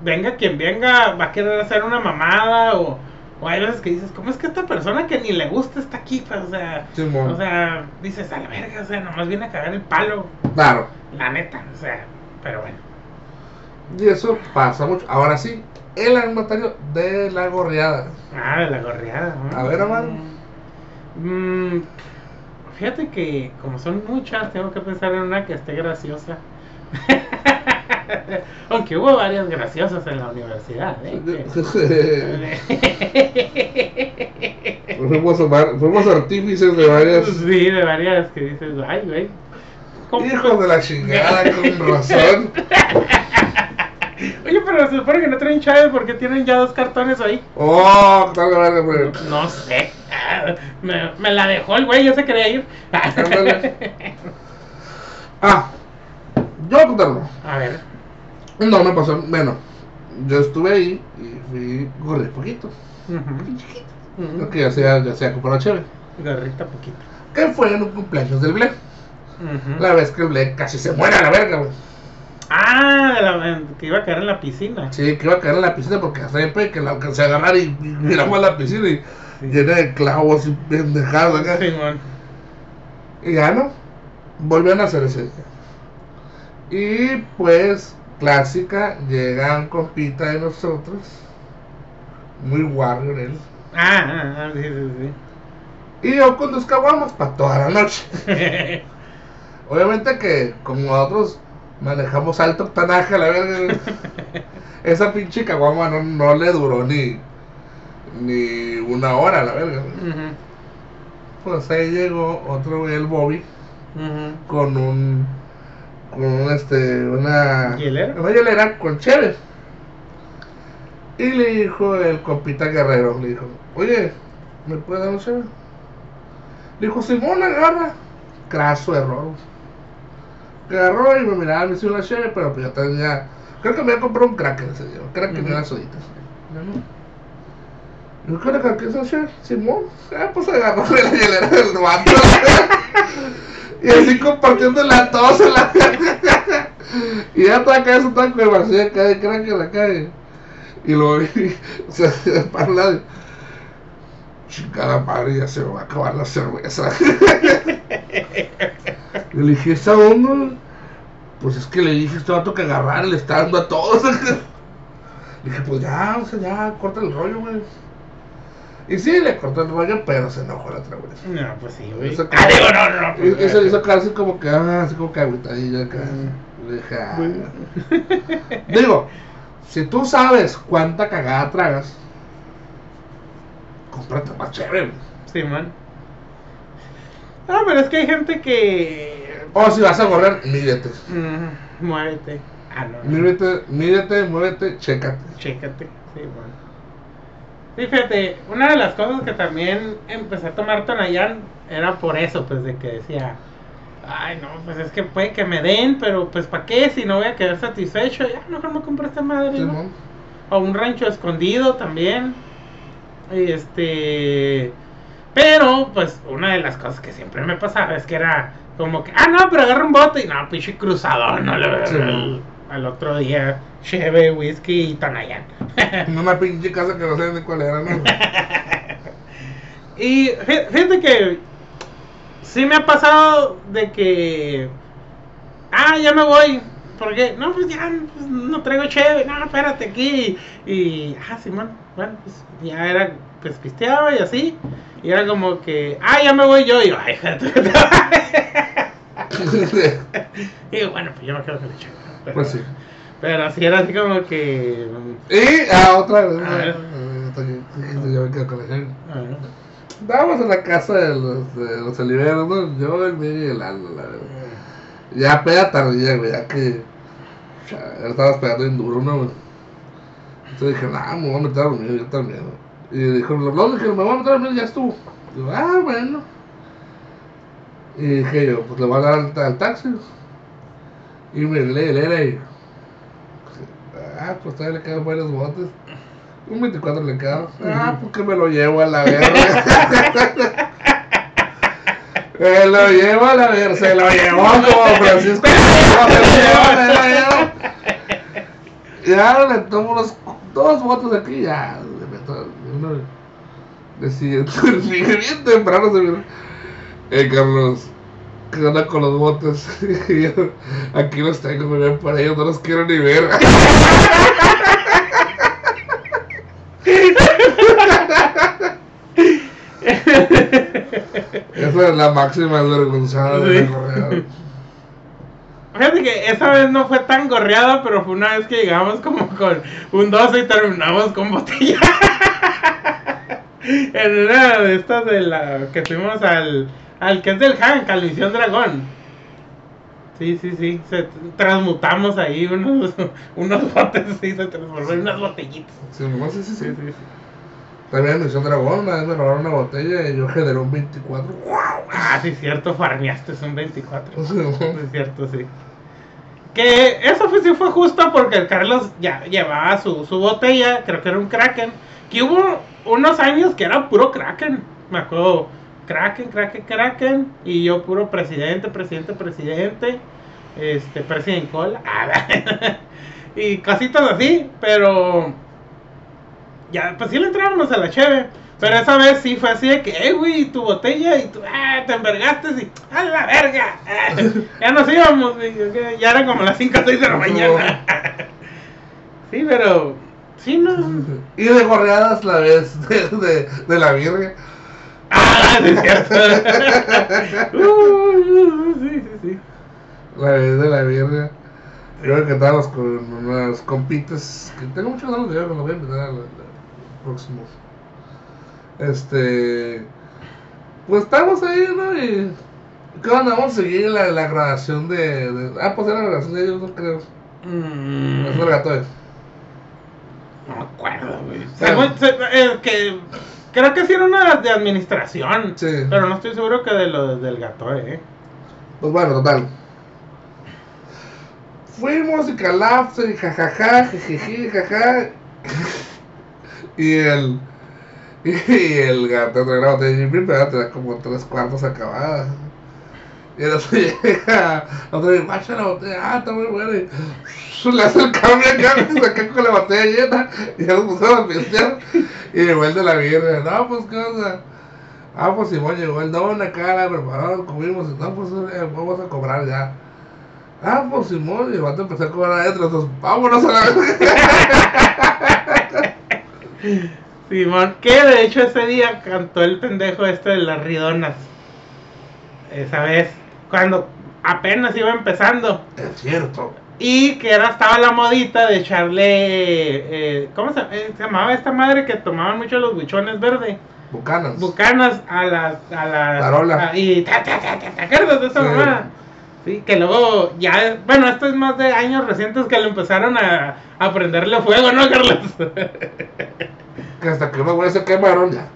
venga quien venga, va a querer hacer una mamada. O, o hay veces que dices, ¿cómo es que esta persona que ni le gusta está aquí? Pues, o sea, o sea, dices, a la verga, o sea, nomás viene a cagar el palo. Claro. La neta, o sea, pero bueno. Y eso pasa mucho. Ahora sí, el armatario de la gorreada. Ah, de la gorreada. ¿no? A ver, Amaro. Mm, fíjate que como son muchas, tengo que pensar en una que esté graciosa. Aunque hubo varias graciosas en la universidad. ¿eh? Fuimos, artífices de varias. sí, de varias que dices, ay, güey. ¿cómo- Hijos de la chingada, con razón. Oye, pero se supone que no traen chave porque tienen ya dos cartones ahí. Oh, tal vez, güey. No sé. Me, me la dejó el güey, yo se quería ir. Ah, yo voy a contarlo. A ver. No me pasó, bueno, yo estuve ahí y fui, gorré poquito. Ujú. Creo que ya sea, ya sea comprado chévere. Gorrita poquito. Que fue en un cumpleaños del Ble. Ujú. La vez que el Ble casi se muere a la verga, güey. Ah, la- que iba a caer en la piscina. Sí, que iba a caer en la piscina porque siempre que la alcancé a agarrar y, y miramos a la piscina y llena de clavos y pendejadas acá. Simón. Y ya no, volvieron a hacer ese día. Y pues, clásica, llega un compita de nosotros, muy warrior él. Ah, ah, ah, sí, sí, Y yo con dos caguamas para toda la noche. sí. Obviamente que como nosotros manejamos alto octanaje, la verga, esa pinche caguama no, no le duró ni, ni una hora, la verga. Pues ahí llegó otro güey, el Bobby, con un, un, este, una, ¿Hielera? una hielera con chévere. Y le dijo el compita guerrero, le dijo, oye, ¿me puedes dar un chévere? Le dijo, Simón, agarra. Craso error. Agarró y me miraba, me hizo una chévere, pero pues ya tenía, creo que me había comprado un cracker ese día, un cracker y Ujú. unas soditas. Yo creo que ¿qué es eso, Simón? Ah, pues agarró de la hielera del vato. y así compartiendo la tos en la Y ya está acá, eso está con vacía acá crack en la calle. Y lo vi, o sea, para un lado. Chingada madre, ya se me va a acabar la cerveza. le dije, ¿esa onda? Pues es que le dije este vato que agarrar, le está dando a todos. le dije, pues ya, o sea, ya, corta el rollo, güey. Y sí, le cortó el rollo, pero se enojó la otra vez. No, pues sí, güey. Eso Ah, digo, no, no, no. Pues, le hizo así como que, ah, así como que agüitadilla acá. Mm. Dije, ah. Digo, si tú sabes cuánta cagada tragas, cómprate más chévere. Sí, man. No, pero es que hay gente que. O si vas a correr, mídete. Mm, muévete. Ah, no. Mídete, mídete, muévete, chécate. Chécate. Sí, man. Fíjate, una de las cosas que también empecé a tomar Tonayán era por eso, pues de que decía, ay, no, pues es que puede que me den, pero pues ¿para qué? Si no voy a quedar satisfecho, ya mejor me compro esta madre. O un rancho escondido también. Y este. Pero, pues, una de las cosas que siempre me pasaba es que era como que, ah, no, pero agarra un bote y no, pinche cruzador, no le Sí. Al, otro día, cheve, whisky y Tonayán. Una pinche casa que no sé de cuál era, ¿no? y fí- fíjate que sí me ha pasado de que, ah, ya me voy. Porque, no, pues ya pues, no traigo cheve, no, espérate aquí. Y, ah, Simón, bueno, pues ya era, pues pisteaba y así. Y era como que, ah, ya me voy yo. Y yo, ay, Y bueno, pues yo me quedo con el cheve. Pero, pues sí. Pero así era así como que. Y, ah, otra vez. A ver. Yo me quedo con la gente. Estábamos en la casa de los, de los Oliveros, ¿no? Yo, el Miguel y el Aldo, la verdad. Ya peda tardía, güey, ya que. Ya estabas pegando bien duro, ¿no, güey? Entonces dije, nah, me voy a meter a dormir, yo también. ¿no? Y dijo, no, dije, me voy a meter a dormir, ya estuvo. Digo, ah, bueno. Y dije yo, pues le voy a dar al, al taxi. Y me lee, lee, lee. Ah, pues todavía le quedan buenos botes. Un 24 le queda. Ah, pues que me lo llevo a la verga. me lo llevo a la verga. Se lo llevó como Francisco. se lo llevó. Ya le tomo unos dos botes aquí. Ya, le meto uno. Bien temprano se vieron. Eh, Carlos, que anda con los botes. Y yo, aquí los tengo, para ellos, no los quiero ni ver. Esa es la máxima vergonzada de Sí. la correa. Fíjate que esa vez no fue tan gorreada, pero fue una vez que llegamos como con un 12 y terminamos con botella. en una de estas de la que fuimos al, al que es del Hank, al Misión Dragón. Sí, sí, sí, se transmutamos ahí unos, unos botes, sí, se transformó en unas botellitas. Sí, no sé si sí. Sí, sí, sí. También en Misión Dragón, una vez me robaron una botella y yo generé un 24. Ah, sí, cierto, farneaste, son 24. Sí, ¿no? Es cierto, sí. Que eso fue, sí fue justo porque el Carlos ya llevaba su, su botella, creo que era un Kraken. Que hubo unos años que era puro Kraken. Me acuerdo, Kraken, Kraken, Kraken. Y yo puro presidente, presidente, presidente. Este, presidente cola. y cositas así, pero. Ya, pues sí le entrábamos a la cheve. Pero esa vez sí fue así de que, eh, güey, tu botella y tú, ah, te envergaste y, a la verga. Ah, ya nos íbamos, y ya eran como las 5 o 6 de la mañana. sí, pero, sí, no. Y de gorreadas la vez de, de, de la virgen. Ah, es cierto. Uh, sí, sí, sí. La vez de la virgen. Creo que estábamos con unas compitas que tengo muchos ganas de ver, me los voy a invitar al próximo. Este. Pues estamos ahí, ¿no? Y. ¿Qué onda? Vamos a seguir la, la grabación de, de- Ah, pues era la grabación de ellos, no creo. Mm, Es el gato, no me acuerdo, güey. Se- eh, que, creo que sí era una de administración. Sí. Pero no estoy seguro que de lo del gato, eh. Pues bueno, total. Fuimos y calapso y jajaja, jijiji, jaja. y el. Y el gato trae la botella y primero te da como tres cuartos acabada. Y el otro llega, otro dice, guacha la botella, ah, está muy buena. Y le hace el cambio acá, queda con la botella llena. Y ya nos pusieron a pistear. Y llegó el de la birra, no, pues qué onda. Ah, pues Simón llegó el don acá, la prepararon, comimos, y no, pues eh, vamos a cobrar ya. Ah, pues Simón, y el vato empezó a cobrar adentro, entonces vámonos a la Simón, que de hecho ese día cantó el pendejo este de las ridonas. Esa vez, cuando apenas iba empezando. Es cierto. Y que era, estaba la modita de echarle. eh, ¿Cómo se, eh, se llamaba esta madre que tomaban mucho los buchones verde? Bucanas. Bucanas a las. A las Tarola. a- y. Ta, ta, ta, ta, ¿Te acuerdas de esa Sí. mamá? Sí, que luego ya. Bueno, esto es más de años recientes que le empezaron a, a prenderle fuego, ¿no, Carlos? que hasta que güeyes se quemaron ya.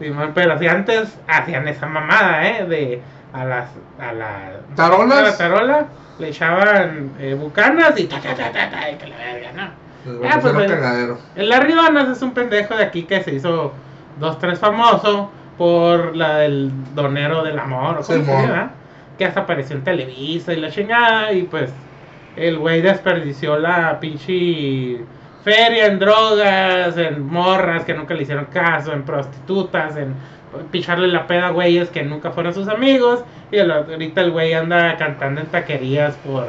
Simón, pero si antes hacían esa mamada, ¿eh? De a las a la ¿Tarolas? a la tarola le echaban eh, bucanas y ta ta ta ta ta y que la verga, ¿no? Les Ah, pues, eh. cagadero. El Larry Donas es un pendejo de aquí que se hizo dos tres famoso por la del donero del amor o cómo se Simón. llama, que hasta apareció en Televisa y la chingada y pues el güey desperdició la pinche feria en drogas, en morras que nunca le hicieron caso, en prostitutas, en picharle la peda a güeyes que nunca fueron sus amigos y ahorita el güey anda cantando en taquerías por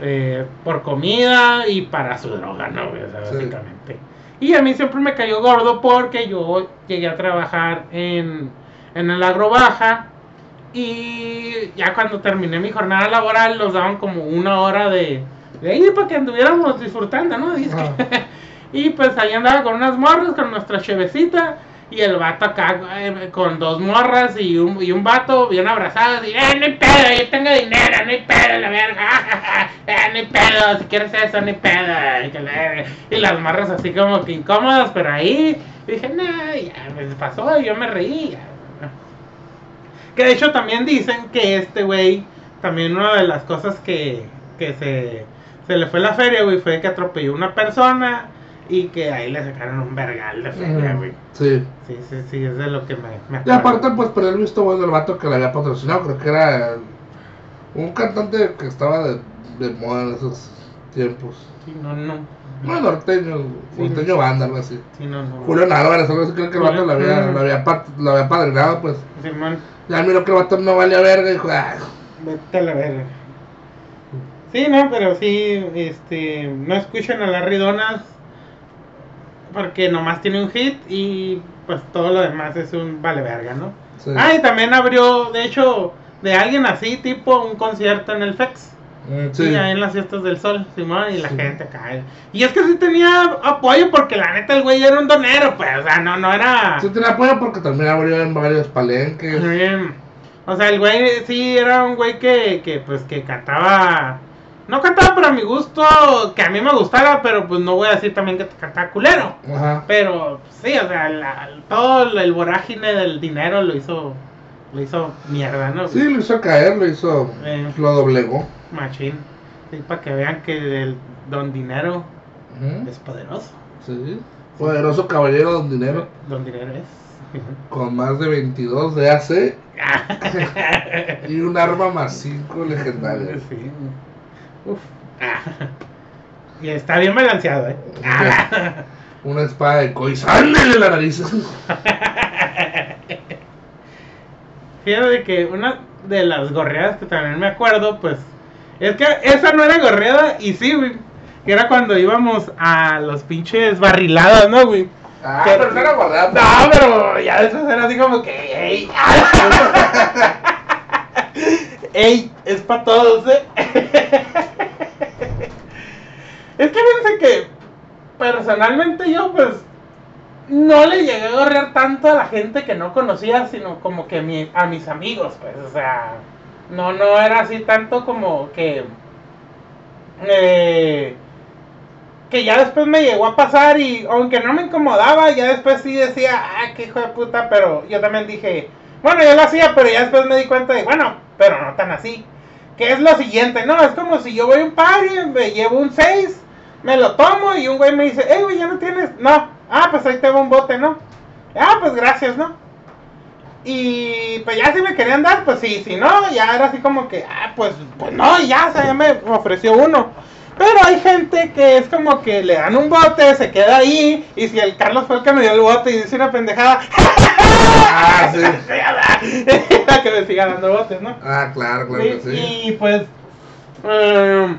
eh, por comida y para su droga, ¿no? O sea, Sí. básicamente. Y a mí siempre me cayó gordo porque yo llegué a trabajar en, en el agro baja y ya cuando terminé mi jornada laboral nos daban como una hora de, de ahí para que anduviéramos disfrutando, ¿no? Ah. y pues ahí andaba con unas morras, con nuestra chevecita Y el vato acá eh, con dos morras y un, y un vato bien abrazados. Y, eh, no hay pedo, yo tengo dinero, no hay pedo, la verga. eh, no hay pedo, si quieres eso, no hay pedo. Y, las morras así como que incómodas, pero ahí dije, nah, ya me pasó, y yo me reí. ya". Que de hecho también dicen que este güey, también una de las cosas que, que se, se le fue la feria, güey, fue que atropelló una persona y que ahí le sacaron un vergal de feria, güey. Sí. Sí, sí, sí, es de lo que me, me Y aparte, pues, por el visto bueno el vato que le había patrocinado, creo que era un cantante que estaba de, de moda en esos tiempos. Sí, no, no. No, norteño, Sí. norteño banda, algo así. Sí, no, no. Julio Álvarez, algo así, creo que el vato lo había, lo había, lo había padrinado, pues. Simón, Ya miró que el vato no valía verga y dijo, ah, vete a la verga. Sí, no, pero sí, este, no escuchen a Larry Donas porque nomás tiene un hit y pues todo lo demás es un vale verga, ¿no? sí. Ah, y también abrió, de hecho, de alguien así, tipo un concierto en el FEX. Mm, Sí, sí. ahí en las fiestas del sol, Simón, y la Sí. gente acá. Y es que sí tenía apoyo porque la neta el güey era un donero, pues, o sea, no, no era... Sí tenía apoyo porque también abrió en varios palenques. Bien. O sea, el güey sí era un güey que, que pues que cantaba... No cantaba para mi gusto, que a mí me gustara, pero pues no voy a decir también que cantaba culero. Ajá. Pero sí, o sea, la- todo el vorágine del dinero lo hizo, lo hizo mierda, ¿no? Sí, lo hizo caer, lo hizo, Eh. lo doblegó. Machín. Sí, para que vean que el don dinero es poderoso. Sí. Poderoso caballero don dinero. Don dinero es. Con más de 22 de AC y un arma más 5 legendaria. Sí. Uf. Ah. Y está bien balanceado, ¿eh? Ah. Una espada de koi. ¡Sándale la nariz! Fíjate que una de las gorreadas que también me acuerdo, pues, es que esa no era gorreada y sí, güey. Que era cuando íbamos a los pinches barriladas, ¿no, güey? Ah, Que- pero no era guardada. No, pero ya después era así como que, ey, ey, es para todos, ¿eh? es que fíjense que personalmente yo, pues, no le llegué a gorrear tanto a la gente que no conocía, sino como que a mis amigos, pues, o sea, no, no era así tanto como que, eh, que ya después me llegó a pasar y aunque no me incomodaba, ya después sí decía, ah, qué hijo de puta, pero yo también dije, bueno, yo lo hacía, pero ya después me di cuenta de, bueno, pero no tan así. Que es lo siguiente, ¿no? Es como si yo voy a un party, me llevo un 6, me lo tomo y un güey me dice, hey, güey, ya no tienes, no, ah, pues ahí tengo un bote, ¿no? Ah, pues gracias, ¿no? Y pues ya si me querían dar, pues sí, si no, ya era así como que, ah, pues, pues no, ya, o sea, ya me ofreció uno. Pero hay gente que es como que le dan un bote, se queda ahí, y si el Carlos fue el que me dio el bote y dice una pendejada, Ah, sí. que me siga dando botes, ¿no? Ah, claro, claro Sí, que sí. Y pues, em,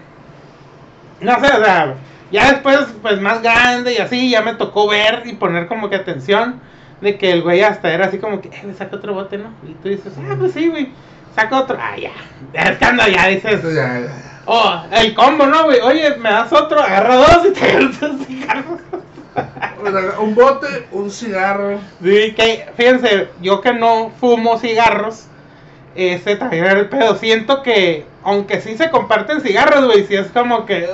no sé, o sea, ya después, pues más grande y así, ya me tocó ver y poner como que atención de que el güey hasta era así como que, eh, saca otro bote, ¿no? Y tú dices, ah, pues sí, güey, saca otro, ah, ya, es cuando ya dices, Eso ya- oh, el combo, ¿no, güey? Oye, me das otro, agarra dos y te das un cigarro. Un bote, un cigarro. Sí, que fíjense, yo que no fumo cigarros, ese también era el pedo. Siento que, aunque sí se comparten cigarros, güey, sí es como que.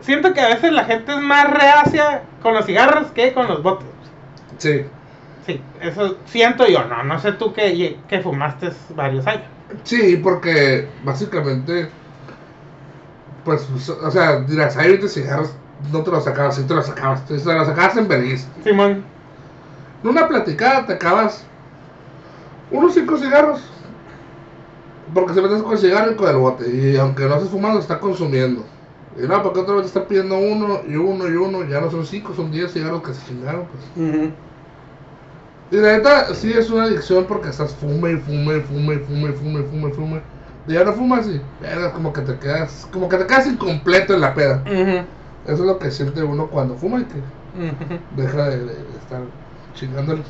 Siento que a veces la gente es más reacia con los cigarros que con los botes. Sí. Sí, eso siento yo, no, no sé tú que, que fumaste varios años. Sí, porque básicamente, pues, o sea, dirás, hay 20 cigarros, no te los sacabas, sí te los sacabas, te los sacabas en vergüenza. Simón, En una platicada te acabas unos 5 cigarros, porque se metes con el cigarro y con el bote, y aunque no estés fumando, está consumiendo. Y no, porque otra vez te está pidiendo uno y uno y uno, ya no son 5, son 10 cigarros que se chingaron, pues. ujú, Y la neta, sí es una adicción porque estás fume y fume y fume y fume y fume y fume fume. Ya no fumas y verga, como que te quedas, como que te quedas incompleto en la peda. Eso es lo que siente uno cuando fuma y que deja de, estar chingándole.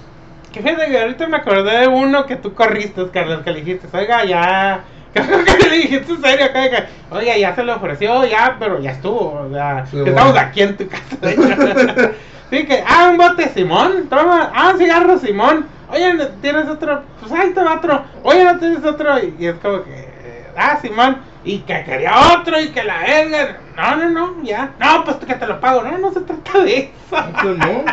Que fíjate que ahorita me acordé de uno que tú corriste, Carlos, que le dijiste, oiga, ya. Que le dijiste en serio, que, oiga, ya se le ofreció, ya, pero ya estuvo. O sea, Sí, estamos aquí en tu casa. Sí, que, ah, un bote, Simón, toma, ah, un cigarro, Simón. Oye, ¿no ¿tienes otro? Pues ahí te va otro. Oye, ¿no tienes otro? Y, y es como que, ah, Simón, y que quería otro y que la verga. No, no, no, ya. No, pues que te lo pago. No, no se trata de eso. Pues no.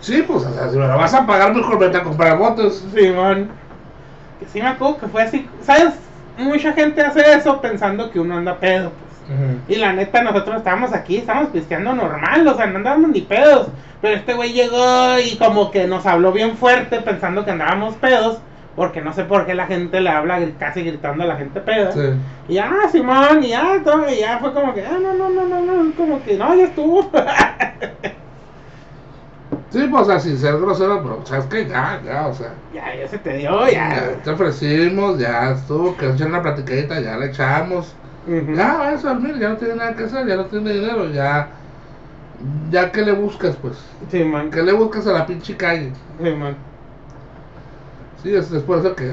Sí, pues, o sea, si me lo vas a pagar, mejor vete a comprar botes. Simón. Que sí me acuerdo que fue así. ¿Sabes? Mucha gente hace eso pensando que uno anda pedo, pues. Y la neta, nosotros estábamos aquí, estábamos pisteando normal, o sea, no andábamos ni pedos. Pero este güey llegó y como que nos habló bien fuerte pensando que andábamos pedos. Porque no sé por qué la gente le habla casi gritando a la gente peda. Sí. Y ya, Simón, y ya, todo, y ya fue como que, ah, no, no, no, no, no, como que, no, ya estuvo. Sí, pues, o sea, sin ser grosero, pero, ¿sabes qué? Ya, ya, o sea. ya, ya se te dio, Ya, ya. te ofrecimos, ya estuvo, que echar una platicadita, ya le echamos. Ujú. Ya, vayas a dormir, ya no tiene nada que hacer, ya no tiene dinero, ya. Ya que le buscas, pues. Simón, Que le buscas a la pinche calle. Simón. Sí, es, es por eso que.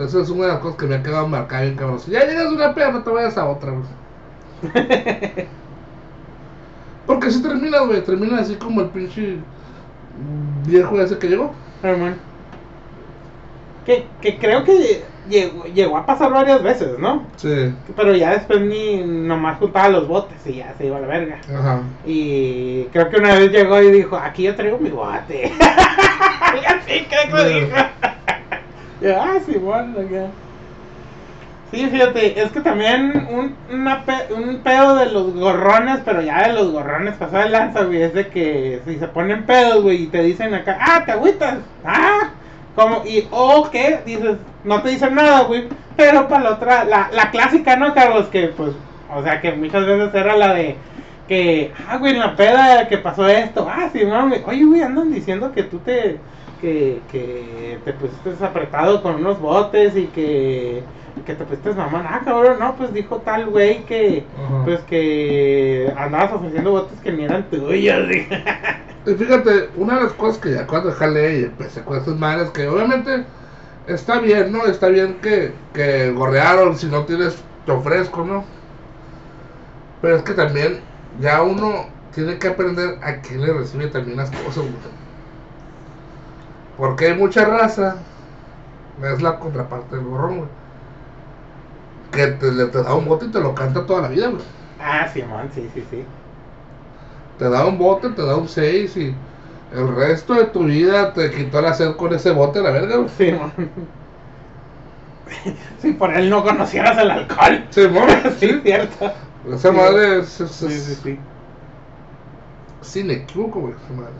Eso es una de las cosas que me ha quedado marcada bien, cabrón. Si ya llegas a una peda, no te vayas a otra, güey. Porque si terminas, güey, terminas así como el pinche viejo ese que llegó. Simón. Que, que creo que llegó, llegó a pasar varias veces, ¿no? Sí. Pero ya después ni nomás juntaba los botes y ya se iba a la verga. Ajá. Y creo que una vez llegó y dijo, aquí yo traigo mi bote. así creo que lo dijo. Ah, sí, bueno, acá. Sí, fíjate, es que también un, una pe- un pedo de los gorrones, pero ya de los gorrones pasó de lanza, güey, es de que si se ponen pedos, güey, y te dicen acá, ah, te agüitas, ah, como, y, o que dices, no te dicen nada, güey, pero para la otra, la, la clásica, ¿no, Carlos? Que, pues, o sea, que muchas veces era la de, que, ah, güey, en la peda que pasó esto, ah, sí, mami, oye, güey, andan diciendo que tú te, que, que te pusiste apretado con unos botes y que, que te pusiste mamón, ah, cabrón, no, pues dijo tal güey que, pues que andabas ofreciendo botes que ni eran tuyos. Y fíjate, una de las cosas que ya cuando jalé y empecé con estas madres, que obviamente está bien, ¿no? Está bien que, que gorrearon, si no tienes, te ofrezco, ¿no? Pero es que también ya uno tiene que aprender a quién le recibe también las cosas, güey. Porque hay mucha raza, es la contraparte del gorrón, güey. Que te, te da un bote y te lo canta toda la vida, güey. Ah, Simón, sí, sí, sí. Te da un bote, te da un 6 y el resto de tu vida te quitó la sed con ese bote, la verga, güey. Simón. Si por él no conocieras el alcohol. Sí, mo, sí, sí. cierto. Esa Sí. madre es, es, Sí, sí, es sí. sin equivoco, güey, esa madre.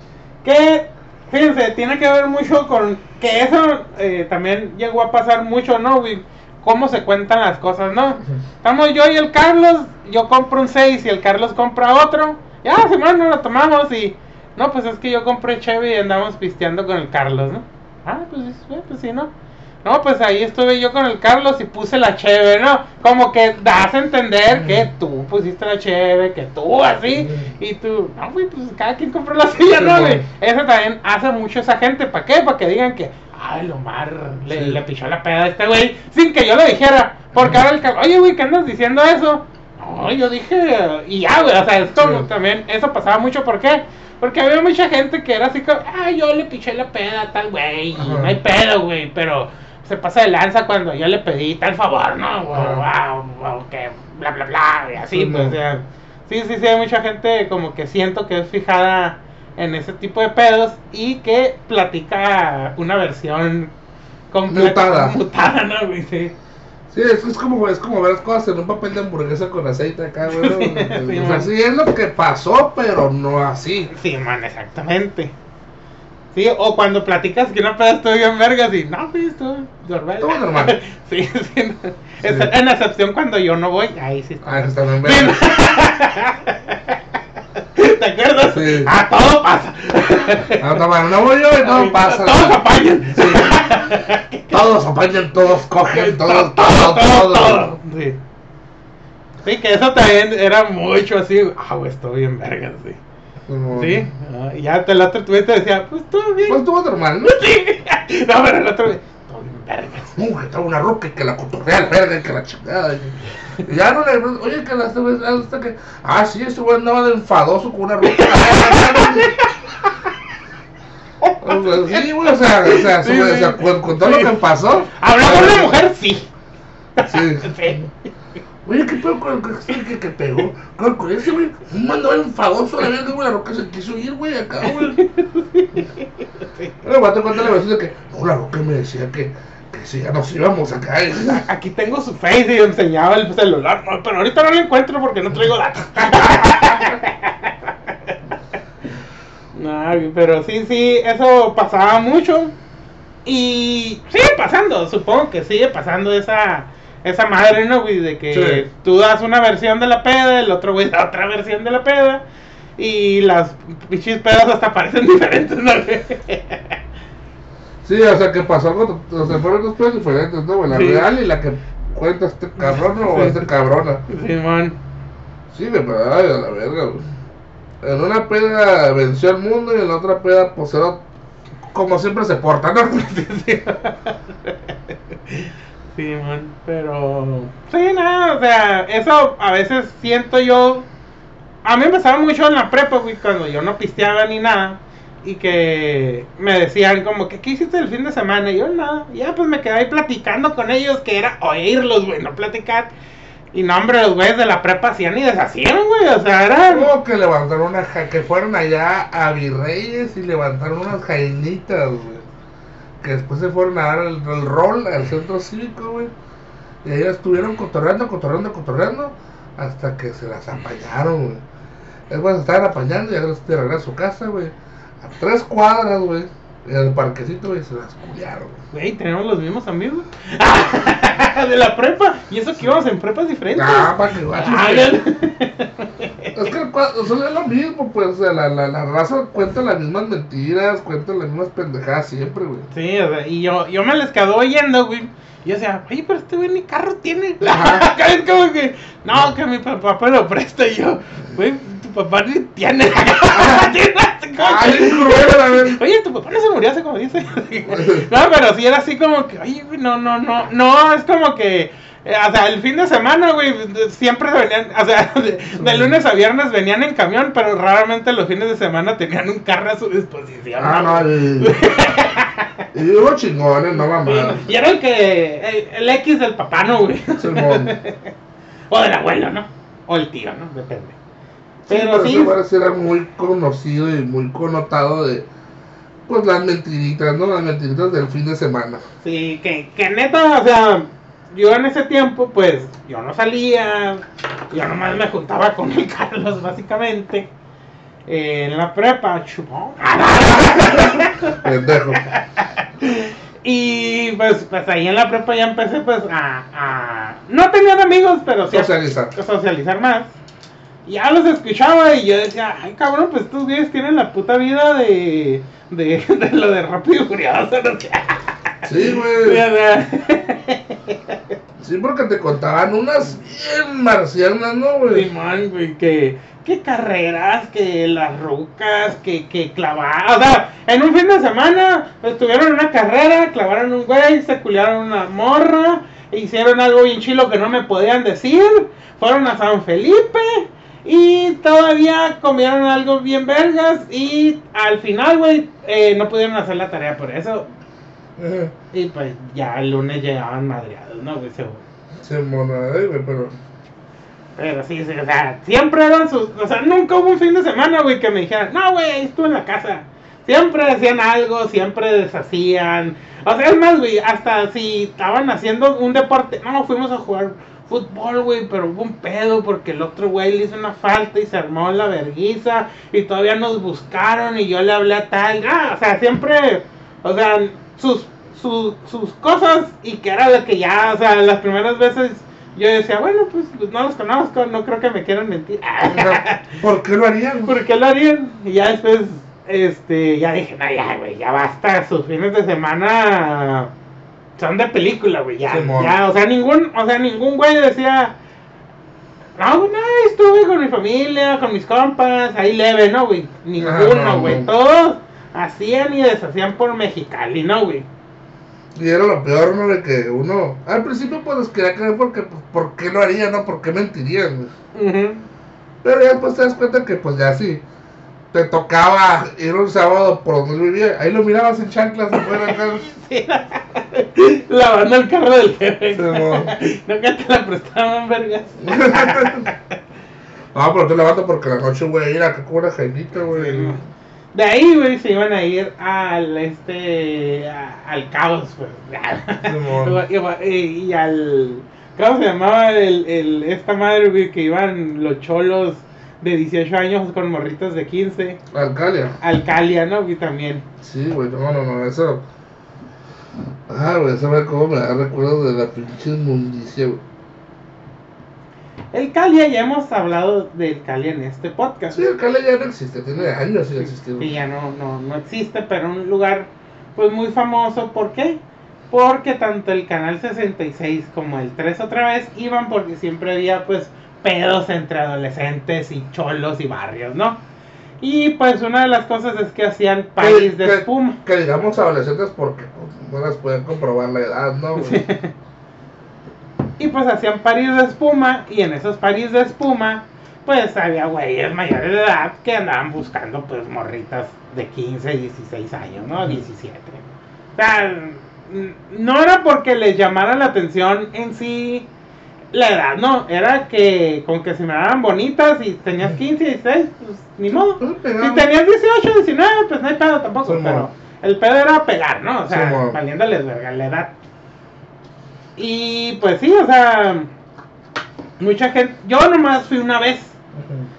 Que, fíjense, tiene que ver mucho con que eso eh, también llegó a pasar mucho, ¿no, güey? Cómo se cuentan las cosas, ¿no? Estamos yo y el Carlos, yo compro un 6 y el Carlos compra otro. Ya, semana no lo tomamos y... No, pues es que yo compré Chevy y andamos pisteando con el Carlos, ¿no? Ah, pues, pues sí, ¿no? No, pues ahí estuve yo con el Carlos y puse la cheve, ¿no? Como que das a entender que tú pusiste la cheve, que tú así, y tú, no, güey, pues cada quien compró la suya, ¿no, güey? Eso también hace mucho esa gente, ¿para qué? Para que digan que, ay, Lomar le, Sí. le pichó la peda a este güey, sin que yo lo dijera. Porque ahora el Carlos, oye, güey, ¿qué andas diciendo eso? No, yo dije, y ya, güey, o sea, es como Sí. también, eso pasaba mucho, ¿por qué? Porque había mucha gente que era así como, ay, yo le piché la peda a tal güey, no hay pedo, güey, pero se pasa de lanza cuando yo le pedí tal favor, ¿no? Wow, que bla, bla, bla, y así, Sí, pues, no. o sea, sí, sí, sí, hay mucha gente como que siento que es fijada en ese tipo de pedos y que platica una versión completa, Mutada. mutada, ¿no, güey? Sí. Sí, es, es como, es como ver las cosas en un papel de hamburguesa con aceite acá, güey. Sí, o sea, man. sí es lo que pasó, pero no así. Sí, man, exactamente. Sí, o cuando platicas que una peda estuvo bien vergas y no, güey, estuvo normal. Estuvo normal. sí, sí. no. Es- en excepción cuando yo no voy, ahí sí está. Ah, está bien Sí, verga. ¿Te acuerdas? Sí. Ah, todo pasa. Ah, no, bueno, no voy yo y todo pasa. Todos apañan. Sí. Todos apañan, todos cogen, todos, todo, todo, todo. Sí. Sí, que eso también era mucho así. Ah, güey, estuvo bien vergas, sí. Como- Sí, ah, y ya el otro tú te decía, pues todo bien. Pues estuvo normal, ¿no? Sí. No, pero el otro, güey, estaba una roca y que la cotorrea al verga que la chingada. Y, ya no le. Oye, que la. Hasta que. Ah, sí, ese güey andaba de enfadoso con una roca. O Sí, güey, o sea, o sea, Sí, o sí. sea, con, con todo lo que pasó. Hablamos de mujer, sí. Sí. Oye, ¿qué pedo con el que, que, pegó? Con, con ese güey, un mando enfadoso, la verga, güey, la roca se quiso ir, güey, acá, güey. Pero guate cuenta la versión de que, no, la roca me decía que si ya nos íbamos acá. Aquí tengo su face y enseñaba el celular. No, pero ahorita no lo encuentro porque no traigo datos. No, pero sí, sí, eso pasaba mucho. Y sigue pasando, supongo que sigue pasando esa, esa madre, ¿no, güey? De que Sí. tú das una versión de la peda, el otro güey da otra versión de la peda. Y las pinches pedas hasta parecen diferentes, ¿no? Sí, o sea, que pasó con, o sea, fueron dos cosas diferentes, ¿no? La Sí. real y la que cuenta este cabrón o Sí. este cabrona. Simón. Sí, me ay, a la verga, güey. En una peda venció al mundo y en la otra peda, pues era como siempre se porta, ¿no? Sí, man, pero... Sí, nada, o sea, eso a veces siento yo... A mí me pasaba mucho en la prepa, güey, cuando yo no pisteaba ni nada. Y que me decían como que, ¿qué hiciste el fin de semana? Y yo, nada, ya pues me quedé ahí platicando con ellos, que era oírlos, güey, no platicar. Y no, hombre, los güeyes de la prepa hacían y deshacían, güey, o sea, eran... Como que levantaron una ja- que fueron allá a Virreyes y levantaron unas jainitas, güey. Que después se fueron a dar el, rol al centro cívico, güey. Y ahí estuvieron cotorreando, cotorreando, cotorreando, hasta que se las apañaron, güey. Es se estaban apañando y ahora de regreso a su casa, güey. Tres cuadras, güey. En el parquecito, güey, se las culiaron. Güey, tenemos los mismos amigos. de la prepa. Y eso que íbamos en prepas diferentes. Ah, para que guaches, Ah, Es que el cua- o sea, es lo mismo, pues, o sea, la, la, la raza cuenta las mismas mentiras, cuenta las mismas pendejadas siempre, güey. Sí, o sea, y yo, yo me les quedo oyendo, güey. Y yo decía, oye, pero este güey ni carro tiene. Es como que, no, que mi papá me lo presta. Y yo, güey, tu papá ni tiene. Ay, cruel. Oye, tu papá no se murió hace como 10 años. No, pero sí era así como que, oye, güey, no, no, no, no, es como que, eh, o sea, el fin de semana, güey, siempre venían, o sea, de, de lunes a viernes venían en camión, pero raramente los fines de semana tenían un carro a su disposición. Ah, no, y, y hubo chingones, no mamá. Y era el que, el, el X del papá, ¿no, güey? O del abuelo, ¿no? O el tío, ¿no? Depende. Pero pero sí, era muy conocido y muy connotado de, pues, las mentiritas, ¿no? Las mentiritas del fin de semana. Sí, que, que neta, o sea, yo en ese tiempo, pues, yo no salía, yo nomás me juntaba con el Carlos, básicamente. Eh, en la prepa, chupón. Pendejo. Y pues, pues ahí en la prepa ya empecé, pues, a. a... No tenían amigos, pero sí a Socializar. a socializar más. Y ya los escuchaba y yo decía, ay cabrón, pues estos güeyes tienen la puta vida de. de, de lo de rápido y furioso, no. Sí, güey. Sí, porque te contaban unas bien marcianas, ¿no, güey? Simón, güey, que, que carreras, que las rucas, que, que clavar. O sea, en un fin de semana estuvieron en una carrera, clavaron un güey, se culiaron una morra, hicieron algo bien chilo que no me podían decir, fueron a San Felipe y todavía comieron algo bien vergas y al final, güey, eh, no pudieron hacer la tarea por eso. Ajá. Y pues ya el lunes llegaban madreados, ¿no, güey? Seguro. Sí, mona, eh, güey, pero. Pero sí, sí, o sea, siempre eran sus. O sea, nunca hubo un fin de semana, güey, que me dijeran, no, güey, ahí estuve en la casa. Siempre hacían algo, siempre deshacían. O sea, es más, güey, hasta si estaban haciendo un deporte, no, fuimos a jugar fútbol, güey, pero hubo un pedo porque el otro güey le hizo una falta y se armó la verguiza y todavía nos buscaron y yo le hablé a tal. Ah, o sea, siempre, o sea, sus, sus, sus cosas y que era lo que ya, o sea, las primeras veces yo decía, bueno, pues, pues, no los conozco, no creo que me quieran mentir. ¿Por qué lo harían? ¿Por qué lo harían? Y ya después, este, ya dije, no, ya, güey, ya basta, sus fines de semana son de película, güey, ya, ya, o sea, ningún, o sea, ningún güey decía, no, güey, no, estuve con mi familia, con mis compas, ahí leve, ¿no, güey? Ninguno, no, güey, no. todos hacían y deshacían por Mexicali, ¿no, güey? Y era lo peor, ¿no? De que uno, al principio pues los quería creer porque, pues, ¿por qué lo haría, no? ¿Por qué mentirían? güey? Pero ya después te das cuenta que pues ya sí, te tocaba ir un sábado por donde vivía, ahí lo mirabas en chanclas afuera. Sí. Lavando el carro del jefe. Simón. Nunca te la prestaban, vergas. No, pero te levanto porque la noche voy a ir acá con una jainita, güey. De ahí, güey, se iban a ir al este a- al caos, pues. Simón. y, y- y al ¿cómo se llamaba el, el esta madre, güey, que iban los cholos de 18 años con morritos de 15? Alcalia. Alcalia, ¿no? Y también. Sí, güey, no, no, no, eso. Ah, güey, eso me como me da recuerdos de la pinche inmundicia, güey. El Calia, ya hemos hablado del Calia en este podcast. Sí, Alcalia ya no existe, tiene años sin existir. que ya no, no, no existe, pero un lugar pues muy famoso. ¿Por qué? Porque tanto el canal 66 como el 3 otra vez iban porque siempre había pues pedos entre adolescentes y cholos y barrios, ¿no? Y pues una de las cosas es que hacían país de Que- espuma. Que digamos adolescentes porque pues, no las pueden comprobar la edad, ¿no? güey? Y pues hacían paris de espuma y en esos paris de espuma pues había güeyes mayores de edad que andaban buscando pues morritas de 15, 16 años, ¿no? 17. O sea, no era porque les llamara la atención en sí la edad, no, era que con que se miraran bonitas y tenías 15, 16, pues ni modo. Pues, Si tenías 18, 19, pues no hay pedo tampoco, Sí, pero el pedo era pegar, ¿no? O sea, Sí, valiéndoles verga la edad. Y pues sí, o sea, mucha gente, yo nomás fui una vez.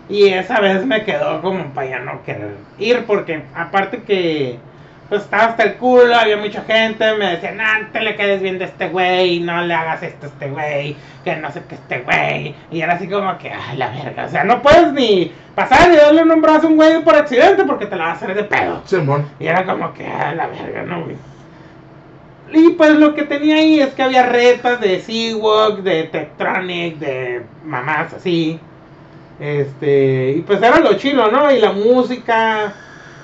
Y esa vez me quedó como para ya no querer ir porque aparte que pues estaba hasta el culo, había mucha gente, me decían, ah, no te le quedes bien de este güey, no le hagas esto a este güey, que no sé qué este güey, y era así como que, ay, la verga, o sea, no puedes ni pasar y darle un brazo a un güey por accidente porque te la va a hacer de pedo. Simón. Y era como que, ah, la verga, no, güey. Y pues lo que tenía ahí es que había retas de Seawalk, de Tektronic, de mamás así. Este, y pues era lo chilo, ¿no? Y la música,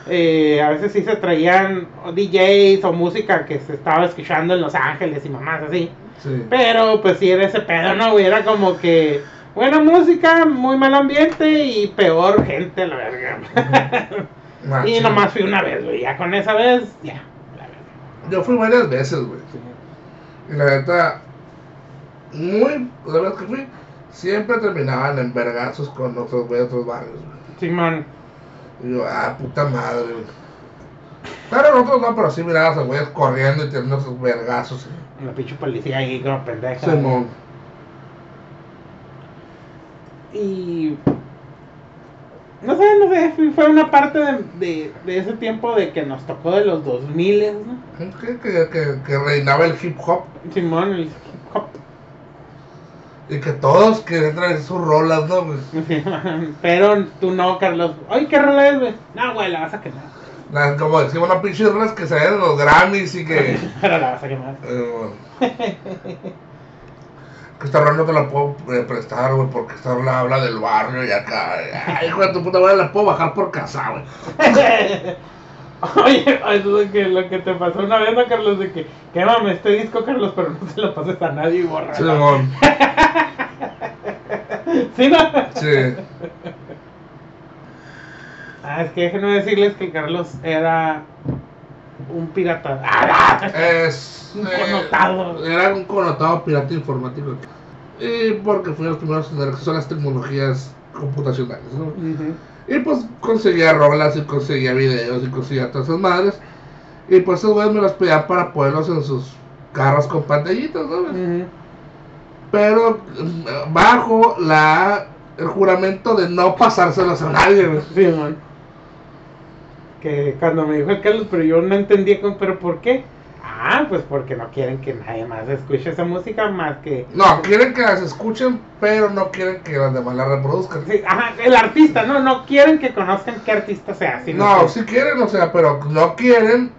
eh, a veces sí se traían DJs o música que se estaba escuchando en Los Ángeles y mamás así. Sí. Pero pues sí era ese pedo, ¿no, güey? Era como que buena música, muy mal ambiente y peor gente, la verga. y Machín. nomás fui una vez, güey. Ya con esa vez, ya. la verga. Yo fui varias veces, güey. Y la neta, muy, la vez que fui, siempre terminaban en vergazos con otros güey, otros barrios, güey. Simón. Y yo, ah, puta madre, güey. Claro, nosotros no, pero sí mirabas a güeyes corriendo y teniendo esos vergazos. La pinche policía ahí como pendeja. Simón. Y. No sé, no sé. fue- Fue una parte de, de, de ese tiempo de que nos tocó de los 2000, ¿no? Que, que, que, que reinaba el hip hop Simón, el hip hop. Y que todos querían traer sus rolas, ¿no, güey? Pero tú no, Carlos. Ay, ¿qué rola es, güey? No, güey, la vas a quemar. Las- Como decimos, una pinche rolas que salían en los Grammys y que. Pero la vas a quemar. Eh, bueno. que esta rola no te la puedo eh, prestar, güey, porque esta rola habla del barrio y acá. Ay, hijo de tu puta madre, la puedo bajar por casa, güey. Oye, eso es que lo que te pasó una vez, ¿no, Carlos? De que quémame este disco, Carlos, pero no se lo pases a nadie y borra. Simón. ¿Sí, no? Sí. Ah, es que déjenme decirles que Carlos era un pirata. ¡Ah! Es. Un eh, connotado. era un connotado pirata informático. Y porque fui los primeros en tener acceso a las tecnologías computacionales, ¿no? Ujú. Y pues conseguía rolas y conseguía videos y conseguía todas esas madres. Y pues esos güeyes me las pedían para ponerlos en sus carros con pantallitas, ¿no? Ujú. Pero mm, bajo la el juramento de no pasárselos a nadie. Sí, man. Que cuando me dijo el Carlos, pero yo no entendía, pero ¿por qué? Ah, pues porque no quieren que nadie más escuche esa música más que... No, quieren que las escuchen, pero no quieren que las demás las reproduzcan. Sí, ajá, el artista, no, no quieren que conozcan qué artista sea, sino No, que- sí quieren, o sea, pero no quieren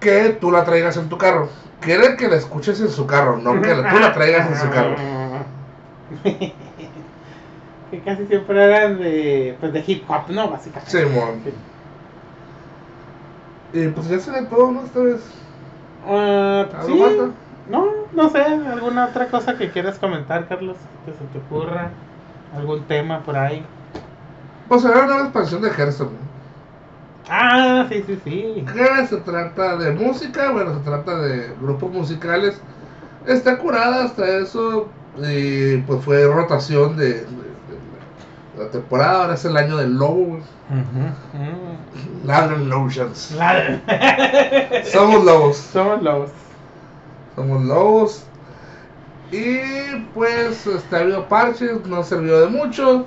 que tú la traigas en tu carro. Quieren que la escuches en su carro, no que tú la traigas en su carro. que casi siempre eran de, pues de hip hop, ¿no? Básicamente. Sí, mon. Y pues ya se de todo, ¿no? Esta vez. ¿Algo sí. falta? No, no sé, alguna otra cosa que quieras comentar, Carlos, que se te ocurra, algún tema por ahí. Pues era una expansión de Hearthstone. Ah, sí, sí, sí. Que se trata de música, bueno, se trata de grupos musicales. Está curada hasta eso. Y pues fue rotación de la temporada. Ahora es el año del lobo, güey. Ladron Lotions. mm. La- Somos lobos. Somos los. Somos lobos. Y pues este, ha habido parches, no sirvió de mucho.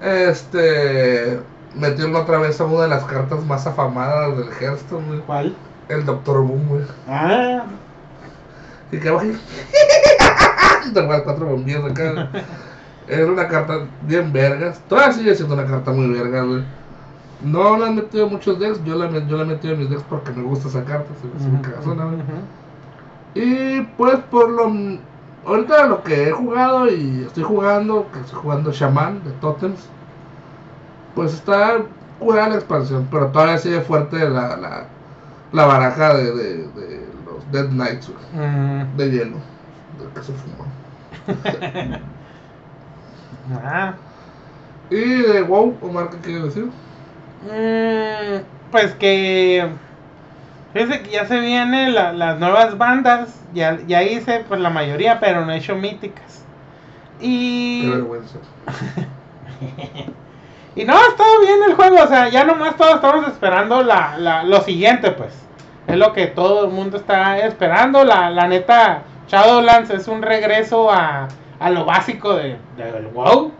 Este metieron otra vez a una de las cartas más afamadas del Hearthstone, güey. ¿Cuál? El Doctor Boom, güey. Ah, Y que abajo. Te cuatro bombillas acá. Era una carta bien vergas. Todavía sigue siendo una carta muy verga, güey. No la han metido en muchos decks. Yo la, yo la he metido en mis decks porque me gusta esa carta. Se me hace muy cagazona, güey. Y pues por lo ahorita lo que he jugado y estoy jugando, que estoy jugando Shaman de Totems, pues está curada la expansión, pero todavía sigue fuerte la, la, la baraja de, de, de los Dead Knights, güey, Mm, de hielo, del que se fumó. ah. Y de WoW, Omar, ¿qué quiere decir? Mm, pues que. Fíjense que ya se vienen la- las nuevas bandas. Ya, ya hice pues la mayoría, pero no he hecho míticas. Qué Y. vergüenza. Y no, ha estado bien el juego. O sea, ya nomás todos estamos esperando la, la, lo siguiente, pues. Es lo que todo el mundo está esperando. La, la neta, Shadowlands es un regreso a, a lo básico de, del WoW.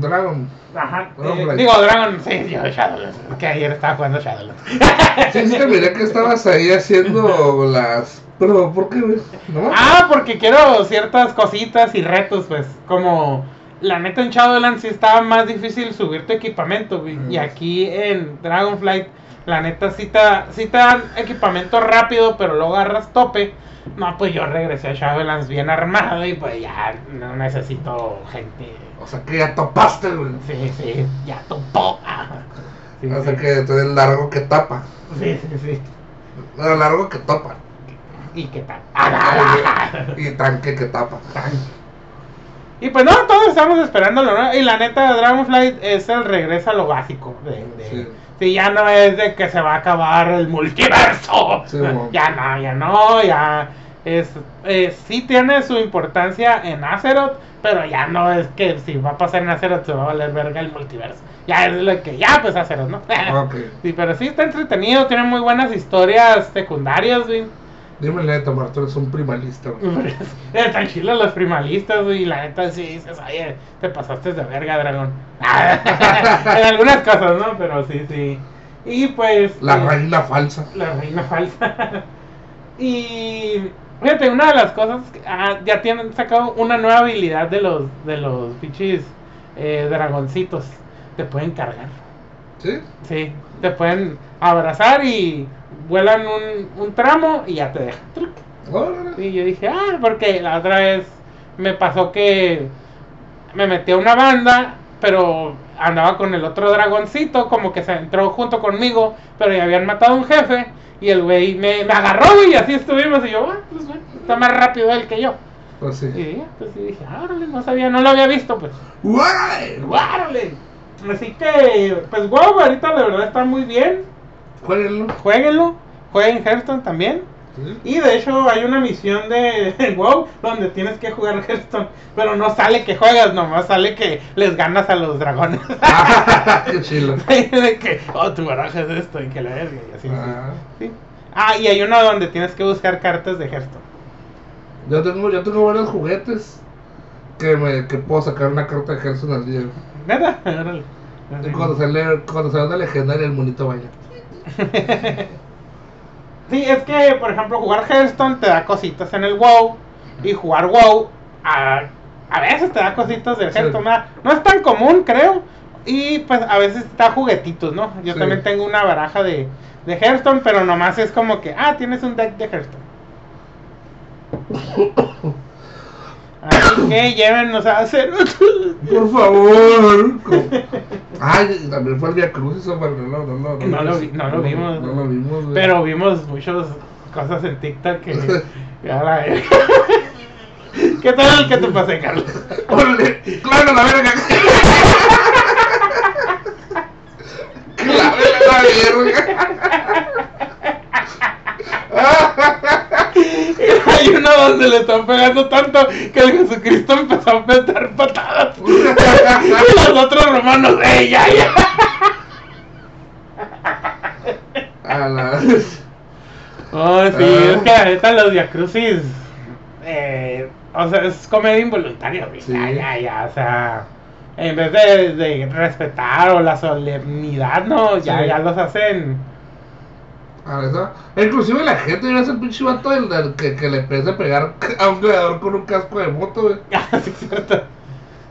Dragon. Ajá. Dragonflight. eh, digo, Dragon, sí, yo Shadowlands. Que ayer estaba jugando Shadowlands. Sí, sí, miré que estabas ahí haciendo las... Pero, ¿por qué? ¿No? Ah, porque quiero ciertas cositas y retos, pues. Como la neta en Shadowlands sí estaba más difícil subir tu equipamiento, güey. Mm. Y aquí en Dragonflight, la neta sí te, sí te dan equipamiento rápido, pero luego agarras tope. No, pues yo regresé a Shadowlands bien armado y pues ya no necesito gente. O sea que ya topaste, güey. Sí, sí, ya topó. Ajá. Sí, o sea sí. que tú eres largo que tapa. Sí, sí, sí. No, largo que topa. ¿Y qué tal? Ah, Y tanque que tapa. Y pues no, todos estamos esperándolo, ¿no? Y la neta, Dragonflight es el regreso a lo básico. De, de- Sí. Sí, ya no es de que se va a acabar el multiverso. Sí, ya no, ya no, ya es, eh, sí tiene su importancia en Azeroth, pero ya no es que si va a pasar en Azeroth se va a valer verga el multiverso. Ya es lo que, ya pues Azeroth, ¿no? Sí, pero sí está entretenido, tiene muy buenas historias secundarias, güey. Dime la neta, Omar, tú eres un primalista, güey. Están chilos los primalistas, güey, y la neta sí dices, oye, te pasaste de verga, dragón. en algunas cosas, ¿no? Pero sí, sí. Y pues... La eh, reina falsa. La reina falsa. y... Fíjate, una de las cosas, que- ah, ya tienen sacado una nueva habilidad de los, de los eh, dragoncitos. Te pueden cargar. ¿Sí? Sí, te pueden abrazar y vuelan un, un tramo y ya te dejan. Y yo dije, ah, porque la otra vez me pasó que me metí a una banda, pero andaba con el otro dragoncito, como que se entró junto conmigo, pero ya habían matado a un jefe, y el güey me, me agarró, y así estuvimos, y yo, ah, pues bueno, está más rápido él que yo. Pues sí. Y pues dije, ah, órale, no sabía, no lo había visto, pues. ¡Órale! ¡Órale! Así que, pues wow, ahorita de verdad está muy bien. Jueguenlo. Jueguenlo, jueguen Hearthstone también. ¿Sí? Y de hecho hay una misión de WoW donde tienes que jugar Hearthstone, pero no sale que juegas, nomás sale que les ganas a los dragones. Qué chilo. de que, oh, tu baraja es esto y que la verga y así. sí. Ah. Sí. Ah, y hay uno donde tienes que buscar cartas de Hearthstone. Yo tengo, yo tengo varios juguetes que me que puedo sacar una carta de Hearthstone al día. ¿Neta? Órale. Y cuando sale, cuando sale una legendaria el monito baila. Sí, es que, por ejemplo, jugar Hearthstone te da cositas en el WoW. Y jugar WoW a, a veces te da cositas del Sí. Hearthstone. No es tan común, creo. Y pues a veces te da juguetitos, ¿no? Yo Sí. también tengo una baraja de, de Hearthstone, pero nomás es como que, ah, tienes un deck de Hearthstone. Así que llévenos a hacer. Por favor. Ay, también fue el Via Crucis, Omar. No, no, no, no, lo vi- no lo vimos. No lo vimos, güey. Pero vimos muchos cosas en TikTok que. ya la. ¿Qué tal el que te pasé, Carlos? Órale, claro, la verga. Claro, la verga. Hay uno donde le están pegando tanto que el Jesucristo empezó a meter patadas. y los otros romanos, ¡eh, ya, ya! A la... Oh, sí, Ah. es que la neta los diacrucis. Eh, o sea, es comedia involuntaria, güey. Sí. Ya, ya, ya. O sea, en vez de, de respetar o la solemnidad, no, ya, Sí. ya los hacen. A esa- Inclusive la gente ve ese pinche vato del, del que, que le empieza a pegar a un gladiador con un casco de moto, güey. Sí, es cierto.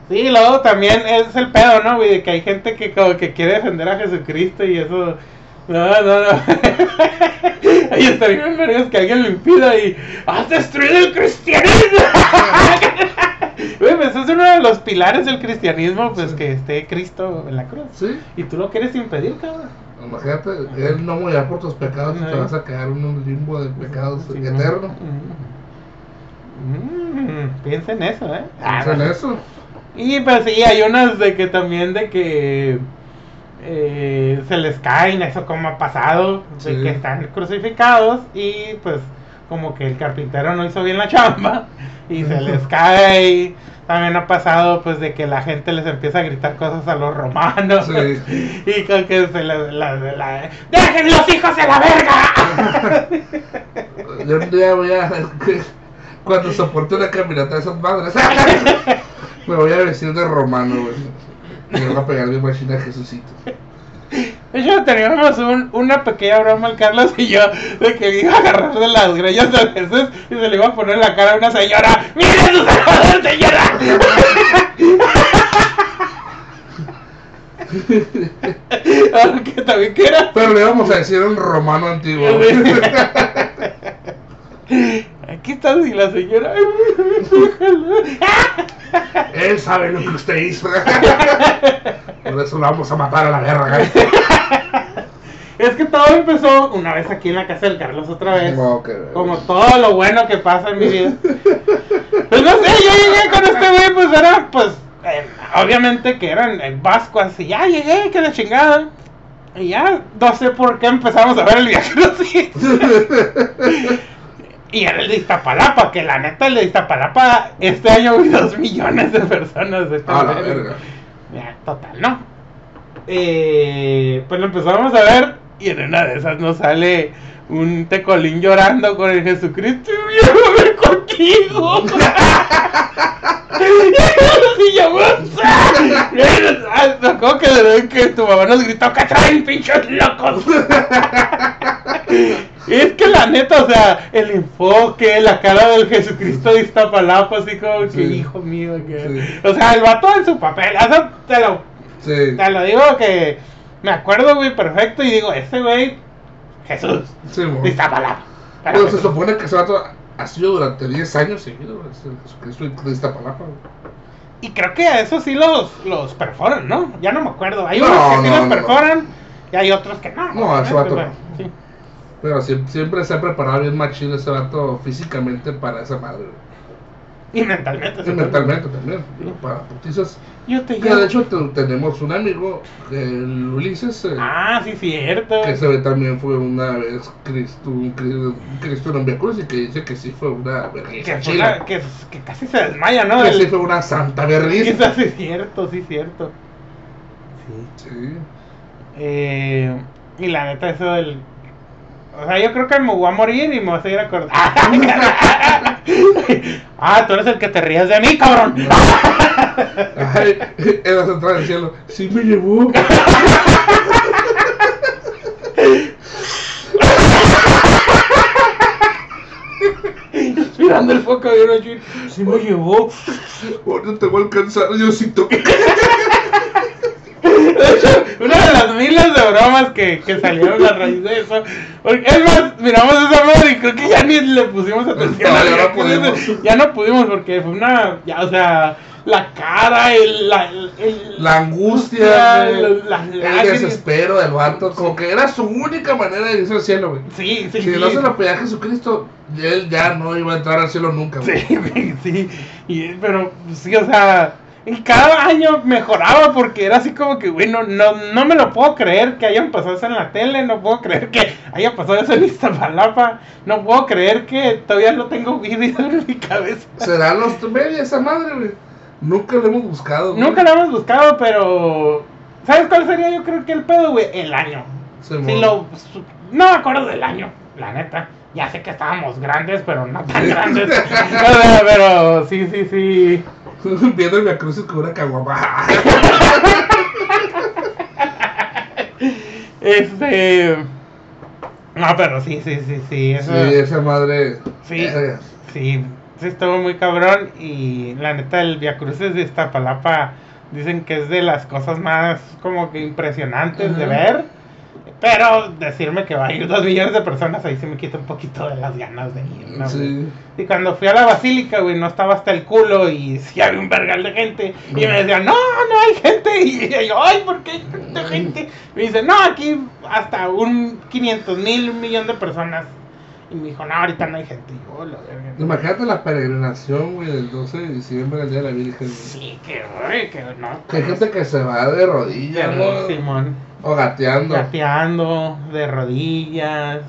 Sí, luego también es el pedo, ¿no, güey? De que hay gente que como que quiere defender a Jesucristo y eso... No, no, no. Ahí estaría bien vergas que alguien lo impida y... ¡Has destruido el cristianismo! Güey, pues es uno de los pilares del cristianismo, pues Sí. que esté Cristo en la cruz. Sí, Y tú lo quieres impedir, cabrón. Imagínate, él no morirá por tus pecados y te vas a quedar en un limbo de pecados Sí, eterno. Mm. Piensa en eso, ¿eh? Piensa en eso. Y pues sí, hay unas de que también de que eh, se les caen, eso como ha pasado, de que están crucificados y pues como que el carpintero no hizo bien la chamba y se les cae. También ha pasado pues de que la gente les empieza a gritar cosas a los romanos Sí. y con que se la, la- la- ¡Dejen los hijos de la verga! Yo un día voy a. Cuando soporte una caminata de esas madres, me voy a vestir de romano, güey. Y voy a pegar mi machina a Jesucito. De hecho, teníamos un- una pequeña broma el Carlos y yo de que iba a agarrar de las greñas de Jesús y se le iba a poner en la cara a una señora. ¡Mire su salvador, señora! Aunque también que era. Pero le íbamos a decir un romano antiguo. Aquí está y la señora. Él sabe lo que usted hizo. Por eso lo vamos a matar a la verga. Es que todo empezó una vez aquí en la casa del Carlos otra vez. No, que- Como todo lo bueno que pasa en mi vida. Pues no sé, yo llegué con este güey, pues era, pues, eh, obviamente que eran en Vasco, así, ya llegué, que la chingada. Y ya, no sé por qué empezamos a ver el viaje así. Y era el de Iztapalapa, que la neta el de Iztapalapa, este año hubo dos millones de personas de esta A la verga. Ya, total, ¿no? Eh, pues lo empezamos a ver y en una de esas nos sale un tecolín llorando con el Jesucristo y yo voy a ver contigo. y yo, acuerdo que, de- que tu mamá nos gritó traen pinches locos. Es que la neta, o sea, el enfoque, la cara del Jesucristo de Iztapalapa, así como que, hijo mío, que... Sí. O sea, el vato en su papel, eso te lo, Sí. te lo digo que me acuerdo, güey, perfecto, y digo, ese güey, Jesús, de Iztapalapa. Pero se supone que ese vato ha sido durante 10 años seguido. Es el Jesucristo de Iztapalapa. güey. Y creo que a esos sí los, los perforan, ¿no? Ya no me acuerdo. Hay No, unos que sí no, los no, perforan y hay otros que no. No, ese obviamente, vato sí. Pero siempre, siempre se ha preparado bien machín ese vato físicamente para esa madre. Y mentalmente. Y mentalmente también. digo, Para putizas. Yo te Que de hecho te- tenemos un amigo, el Ulises, eh, Ah, sí, cierto. que se ve también fue una vez Cristo, un, Cri- un Cristo en Cruz y que dice que sí fue una Que, la- que, que casi se desmaya, ¿no? Que El- sí fue una santa. Quizás sí, cierto, sí, cierto. Sí. Sí. Eh, y la neta, eso del. O sea, yo creo que me voy a morir y me voy a seguir acordando. ah, tú eres el que te rías de mí, cabrón. Ay, en la central del cielo. Sí me llevó. Mirando el foco de una ching- Sí me llevó. Ahorita te voy a alcanzar, Diosito. Una de las miles de bromas que, que salieron a raíz de eso. Porque, es más, miramos esa madre y creo que ya ni le pusimos atención. No, a ya no pudimos. Ya no pudimos porque fue una. Ya, o sea, la cara, el, la, el- La angustia, el- las el desespero del vato, como que era su única manera de irse al cielo, güey. Sí, sí, Si sí. no se lo pedía a Jesucristo, él ya no iba a entrar al cielo nunca, güey. Sí, güey, sí. Y, pero sí, o sea, en cada año mejoraba porque era así como que, güey, no, no, no me lo puedo creer que hayan pasado eso en la tele, no puedo creer que haya pasado eso en Iztapalapa, no puedo creer que todavía lo tengo vivido en mi cabeza. Será los media esa madre, güey. Nunca lo hemos buscado. güey. Nunca lo hemos buscado, pero... ¿Sabes cuál sería yo creo que el pedo, güey? El año. Si lo... No me acuerdo del año, la neta. Ya sé que estábamos grandes, pero no tan grandes. Pero sí, sí, sí. Viendo el Via Crucis con una caguama. Este. No, pero sí, sí, sí, sí. Eso, Sí, esa madre. Sí. sí, sí, estuvo muy cabrón. Y la neta, el Via Cruces de Iztapalapa dicen que es de las cosas más como que impresionantes de ver. Pero decirme que va a ir dos millones de personas, ahí se me quita un poquito de las ganas de ir. ¿no? Sí. Y cuando fui a la basílica, güey, no estaba hasta el culo y sí había un vergal de gente. Y me decían, no, no hay gente. Y yo, ay, ¿por qué hay tanta gente? Me dice, no, aquí hasta un 500 mil, millón de personas. Y me dijo, no, ahorita no hay gente. Y yo, "Oh, la verga. Imagínate la peregrinación, güey, del 12 de diciembre, el día de la Virgen. güey. Sí, que, güey, que no. Que hay gente que se va de rodillas, ¿no? Simón. O gateando. Gateando, de rodillas.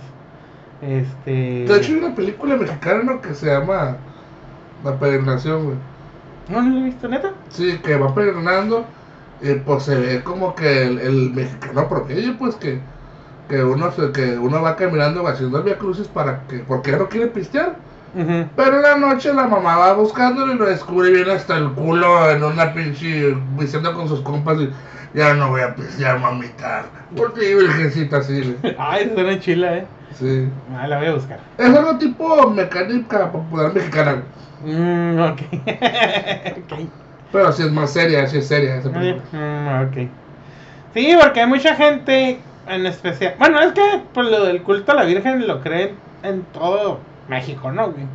Este. De hecho, hay una película mexicana ¿no? que se llama La Peregrinación, güey. ¿No lo he visto, neta? Sí, que va peregrinando y pues se ve como que el, el mexicano promedio, pues que, que uno se- que uno va caminando haciendo el Via Crucis para que, porque no quiere pistear. Pero en la noche la mamá va buscándolo y lo descubre bien hasta el culo en una pinche diciendo con sus compas y ya no voy a pistear, mamita. Por ti, virgencita, así. Ay, suena chila, eh. Sí. Ah, la voy a buscar. Es algo tipo mecánica popular mexicana. Mm, ok. pero sí es más seria, sí es seria esa película. Mm, ok. Sí, porque hay mucha gente en especial. Bueno, es que por lo del culto a la Virgen lo creen en todo México, ¿no, güey?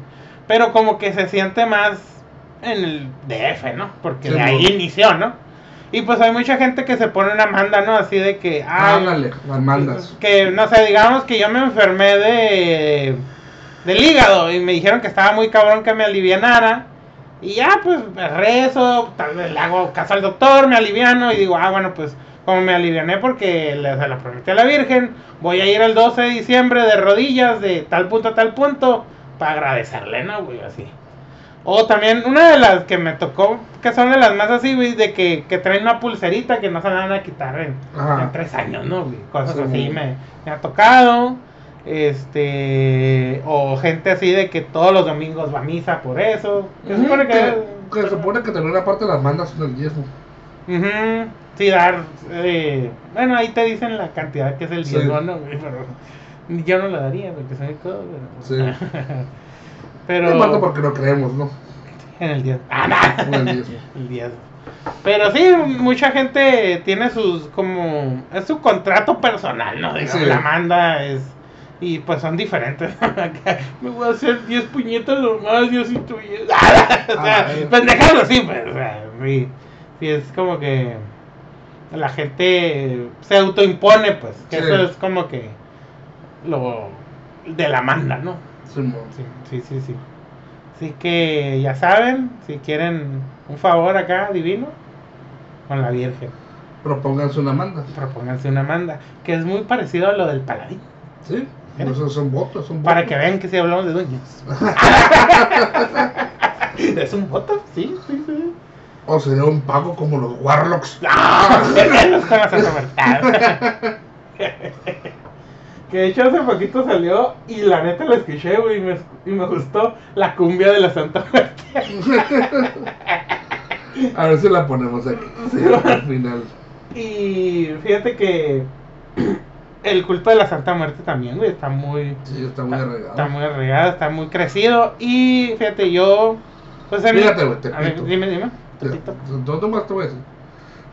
Pero como que se siente más en el DF, ¿no? Porque Sí, de ahí inició, ¿no? Y pues hay mucha gente que se pone una manda, ¿no? Así de que. Ándale, las mandas. que no sé, digamos que yo me enfermé de del hígado y me dijeron que estaba muy cabrón que me alivianara. Y ya, pues rezo, tal vez le hago caso al doctor, me aliviano y digo, ah, bueno, pues como me aliviané porque le, se la prometí a la Virgen, voy a ir el 12 de diciembre de rodillas de tal punto a tal punto para agradecerle, ¿no, güey? Así. O también una de las que me tocó, que son de las más así, güey, de que, que traen una pulserita que no se la van a quitar en, tres años, ¿no? güey? Cosas Sí, así me, me ha tocado. Este, o gente así de que todos los domingos va a misa por eso. Se supone que. que, que se supone que también una parte de las mandas son el diezmo. Sí, dar. eh, bueno, ahí te dicen la cantidad que es el Sí. diezmo, ¿no? güey? Pero yo no lo daría porque soy codo, pero. Sí. pero. Parte porque no creemos, ¿no? En el diezmo. Ah, nah. En el diezmo. El diezmo. Pero sí, mucha gente tiene sus, como, es su contrato personal, ¿no? Digamos, Sí. la manda es, y pues son diferentes. Me voy a hacer 10 puñetas nomás, Diosito. y- o sea, Ah, pendejadas así, pues, o sea, sí, sí, es como que la gente se autoimpone, pues, que Sí. eso es como que lo de la manda, ¿no? Sí, sí, sí, sí. Así que ya saben, si quieren un favor acá divino, con la Virgen, Propónganse una manda. propónganse una manda, que es muy parecido a lo del paladín, ¿Sí? ¿Eh? Esos son votos, son votos. para que vean que si hablamos de dueños. ¿Es un voto? Sí, sí, sí. O sería un pago como los Warlocks. ¡Ah! La. Que de hecho hace poquito salió y la neta lo escuché, güey, y me, y me gustó la cumbia de la Santa Muerte. A ver si la ponemos aquí. al final. Y fíjate que el culto de la Santa Muerte también, güey, está muy, Sí, está muy arreglado. está muy arraigado, está muy crecido. Y fíjate, yo, pues Fíjate, güey, te A ver, dime, dime. Te- Tepito. ¿Dónde más te voy a decir?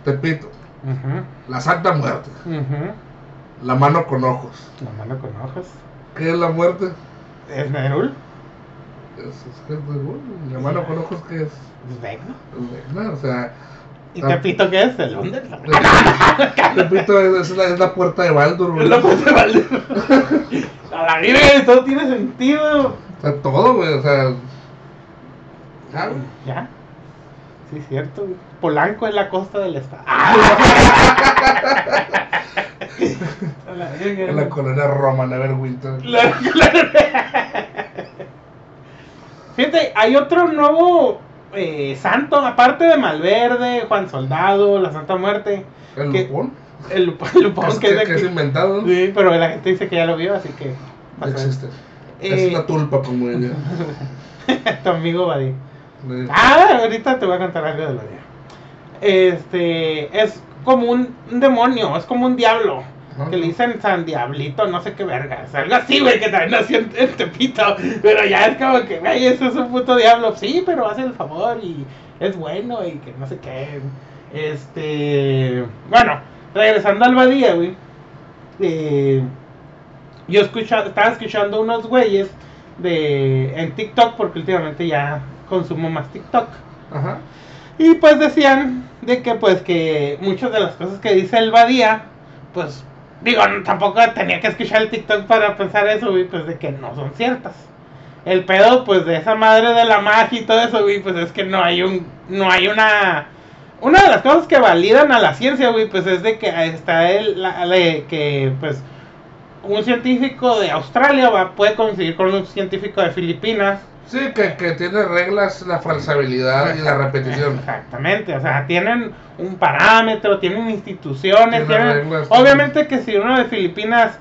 Te pito. Ujú, La Santa Muerte. ujú. La mano con ojos. La mano con ojos. ¿Qué es la muerte? ¿Es Nerul? Es, es es bueno. Mi hermano con ojos que es. Es Vecna. es Vecna, o sea. ¿Y. Tepito qué es? ¿El Under? Repito, es, es la, es la puerta de Baldur, güey. Es la puerta de Baldur. A la vida, todo tiene sentido. O sea, todo, güey, o sea. Güey. ¿Ya? Sí, cierto. Polanco es la costa del estado. A la En la colonia Roma, Neverwinter. La- Fíjate, hay otro nuevo eh, santo, aparte de Malverde, Juan Soldado, la Santa Muerte. El. Lupón. El Lup- el Lupón, Es que es que, es inventado. Sí, pero la gente dice que ya lo vio, así que. Existe. Eh, Es una tulpa, como ella. tu amigo Badí. Ah, ahorita te voy a contar algo de la día. Este, es como un, un demonio, es como un diablo. Ajá. Que le dicen San Diablito, no sé qué verga. Es algo así, güey, que también nació en, en Tepito. Pero ya es como que, güey, eso es un puto diablo. Sí, pero hace el favor y es bueno y que no sé qué. Este, bueno, regresando al Badía, güey. Eh, yo escucha, estaba escuchando unos güeyes de en TikTok porque últimamente ya consumo más TikTok. Ajá. Y pues decían de que pues que muchas de las cosas que dice el Badía, pues digo, tampoco tenía que escuchar el TikTok para pensar eso, güey, pues de que no son ciertas. El pedo pues de esa madre de la magia y todo eso, güey, pues es que no hay un no hay una una de las cosas que validan a la ciencia, güey, pues es de que está el la- de que pues un científico de Australia va, puede coincidir con un científico de Filipinas Sí, que, que tiene reglas la falsabilidad y la repetición. Exactamente, o sea, tienen un parámetro, tienen instituciones, Tienen tienen... reglas, Obviamente que si uno de Filipinas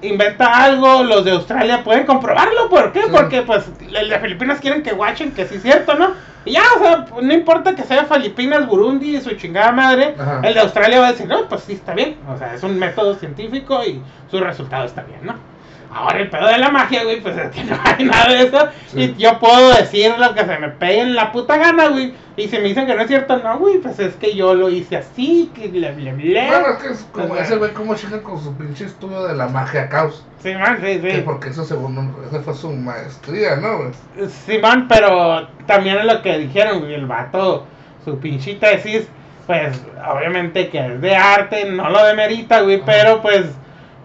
inventa algo, los de Australia pueden comprobarlo, ¿por qué? Sí. Porque pues el de Filipinas quieren que guachen que sí es cierto, ¿no? Y ya, o sea, no importa que sea Filipinas, Burundi, su chingada madre, Ajá. el de Australia va a decir, no, pues sí está bien, o sea, es un método científico y su resultado está bien, ¿no? Ahora el pedo de la magia, güey, pues es que no hay nada de eso. Sí. Y yo puedo decir lo que se me pegue en la puta gana, güey. Y si me dicen que no es cierto, no, güey, pues es que yo lo hice así, que bla, bla. Bueno, es que es como sea, ese güey como chinga con su pinche estudio de la magia caos. Sí, man, sí, Que sí. porque eso según esa fue su maestría, ¿no? güey? Simón, pero también es lo que dijeron, güey, el vato, su pinche tesis, pues obviamente que es de arte, no lo demerita, güey, pero pues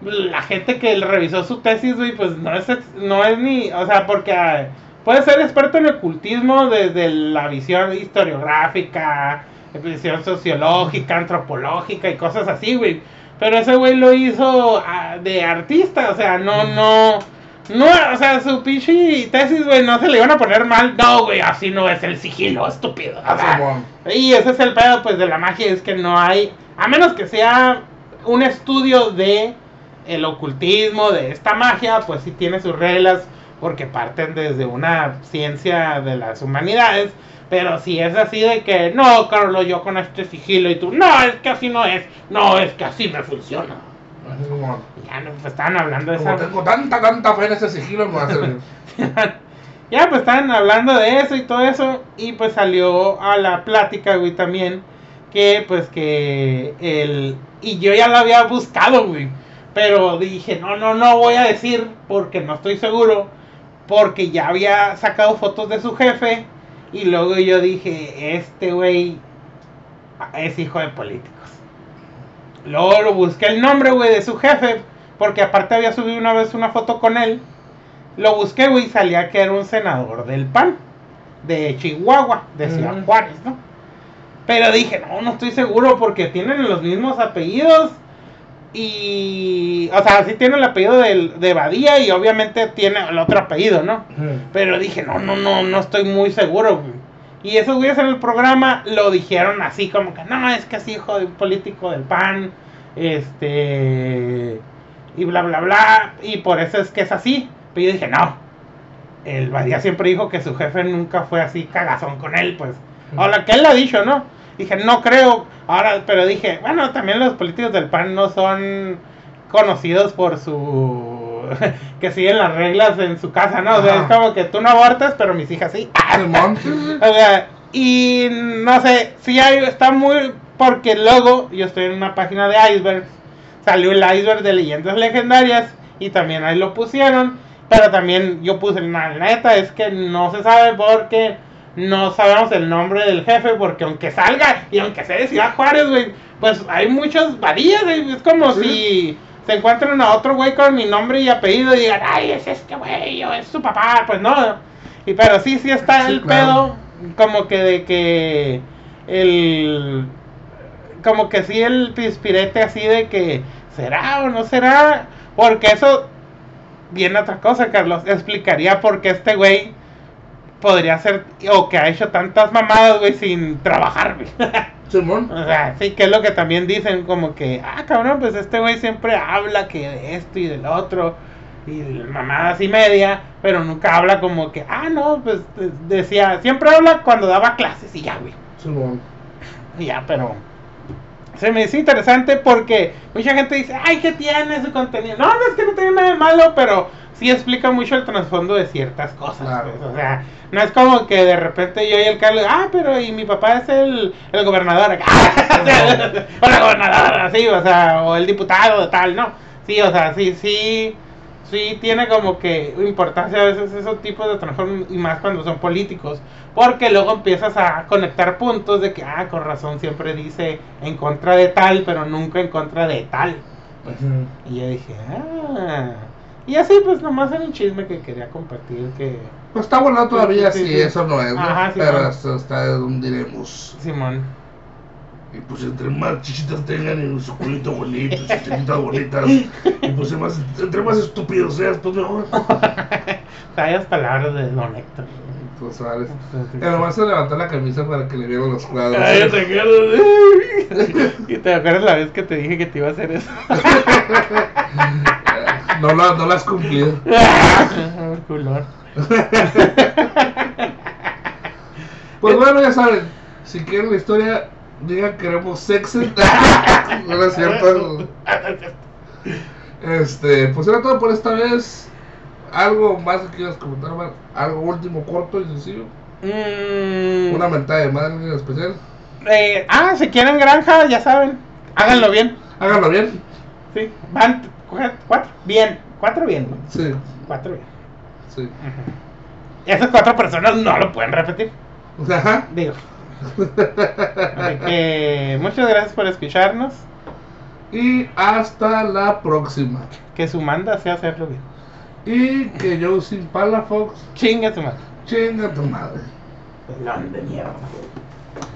la gente que revisó su tesis, güey, pues no es, no es ni, o sea, porque puede ser experto en ocultismo desde la visión historiográfica, visión sociológica, antropológica y cosas así, güey. Pero ese güey lo hizo ah, de artista, o sea, no, no, no, o sea, su pinche tesis, güey, no se le iban a poner mal. No, güey, así no es el sigilo, estúpido. O sea, y ese es el pedo, pues, de la magia, es que no hay, a menos que sea un estudio de el ocultismo, de esta magia, pues sí tiene sus reglas, porque parten desde una ciencia de las humanidades. Pero si es así de que, no, Carlos, yo con este sigilo y tú, no, es que así no es, no, es que así me funciona. Ya no, pues estaban hablando de Como esa... tengo tanta, tanta fe en ese sigilo, me va a servir. ya pues estaban hablando de eso y todo eso y pues salió a la plática, güey, también que pues que el y yo ya lo había buscado, güey, pero dije, "No, no, no voy a decir porque no estoy seguro." Porque ya había sacado fotos de su jefe y luego yo dije, "Este güey es hijo de políticos." Luego lo busqué el nombre, güey, de su jefe, porque aparte había subido una vez una foto con él. Lo busqué, güey, y salía que era un senador del PAN, de Chihuahua, de Ciudad. Juárez, ¿no? Pero dije, no, no estoy seguro porque tienen los mismos apellidos. Y, o sea, sí tiene el apellido del- de Badía y obviamente tiene el otro apellido, ¿no? Pero dije, no, no, no, no estoy muy seguro. Y esos güeyes en el programa lo dijeron así, como que, no, es que es hijo de un político del PAN, este, y bla, bla, bla, y por eso es que es así. Pero yo dije, no, el Badía siempre dijo que su jefe nunca fue así cagazón con él, pues. O lo que él lo ha dicho, ¿no? Dije, no creo. Ahora, pero dije, bueno, también los políticos del PAN no son conocidos por su. que siguen las reglas en su casa, ¿no? O sea, Ajá. es como que tú no abortas, pero mis hijas sí. Sí. O sea, y no sé, sí hay, está muy. Porque luego yo estoy en una página de icebergs. Salió el iceberg de leyendas legendarias. Y también ahí lo pusieron. Pero también yo puse, la neta, es que no se sabe porque no sabemos el nombre del jefe, porque aunque salga y aunque sea de Ciudad Juárez, güey, pues hay muchos varías, güey. Es como Sí. si se encuentran a otro güey con mi nombre y apellido y digan, ay, es este güey, o es su papá, pues no. Y pero sí, sí está Sí, el claro. pedo, como que de que el como que sí el pispirete así de que será o no será, porque eso viene otra cosa, Carlos, explicaría por qué este güey podría ser o que ha hecho tantas mamadas, güey, sin trabajar, güey. Simón. o sea, sí, que es lo que también dicen, como que, ah, cabrón, pues este güey siempre habla que de esto y del otro, y de mamadas y media, pero nunca habla como que, ah, no, pues de- decía, siempre habla cuando daba clases y ya, güey. Simón. Y ya, pero se me hizo interesante porque mucha gente dice, ay, ¿qué tiene su contenido? No, no es que no tiene nada de malo, pero sí explica mucho el trasfondo de ciertas cosas. Claro. pues, o sea, no es como que de repente yo y el Carlos, ah, pero y mi papá es el, el gobernador acá, o la gobernadora, así, o sea, o el diputado tal, no. Sí, o sea, sí, sí, sí tiene como que importancia a veces esos tipos de trasfondo y más cuando son políticos. Porque luego empiezas a conectar puntos de que, ah, con razón siempre dice en contra de tal, pero nunca en contra de tal. Ujú. Y yo dije, ah. Y así, pues nomás era un chisme que quería compartir. Que Pues está bueno todavía Sí, sí, si sí. eso no es, ¿no? Ajá, sí, Pero bueno. hasta, hasta donde diremos. Simón, Y pues entre más chichitas tengan y su culito bonito, sus tetitas bonitas, y pues más, entre más estúpido seas, pues mejor. sabias palabras de Don Héctor. Pues sabes. Además se levantó la camisa para que le vieran los cuadros. Ay, te quiero. y te acuerdas la vez que te dije que te iba a hacer eso. No, lo, no lo has cumplido. Culón. Pues bueno, ya saben, si quieren la historia, digan queremos sexo. no es cierto. Este, pues era todo por esta vez. Algo más que quieras comentar? Algo último, corto y sencillo. Mm, Una mentada de madre en especial. eh, ah, si quieren granja, ya saben. Háganlo bien. Háganlo bien. Sí, van cuatro. Bien, cuatro bien. ¿no? Sí, Cuatro bien. sí. Esas cuatro personas no lo pueden repetir. Ajá. Digo. Así que muchas gracias por escucharnos. Y hasta la próxima. Que su manda sea hacerlo bien. Y que yo sin Palafox, Chinga su madre. chinga tu madre. Pelón de mierda.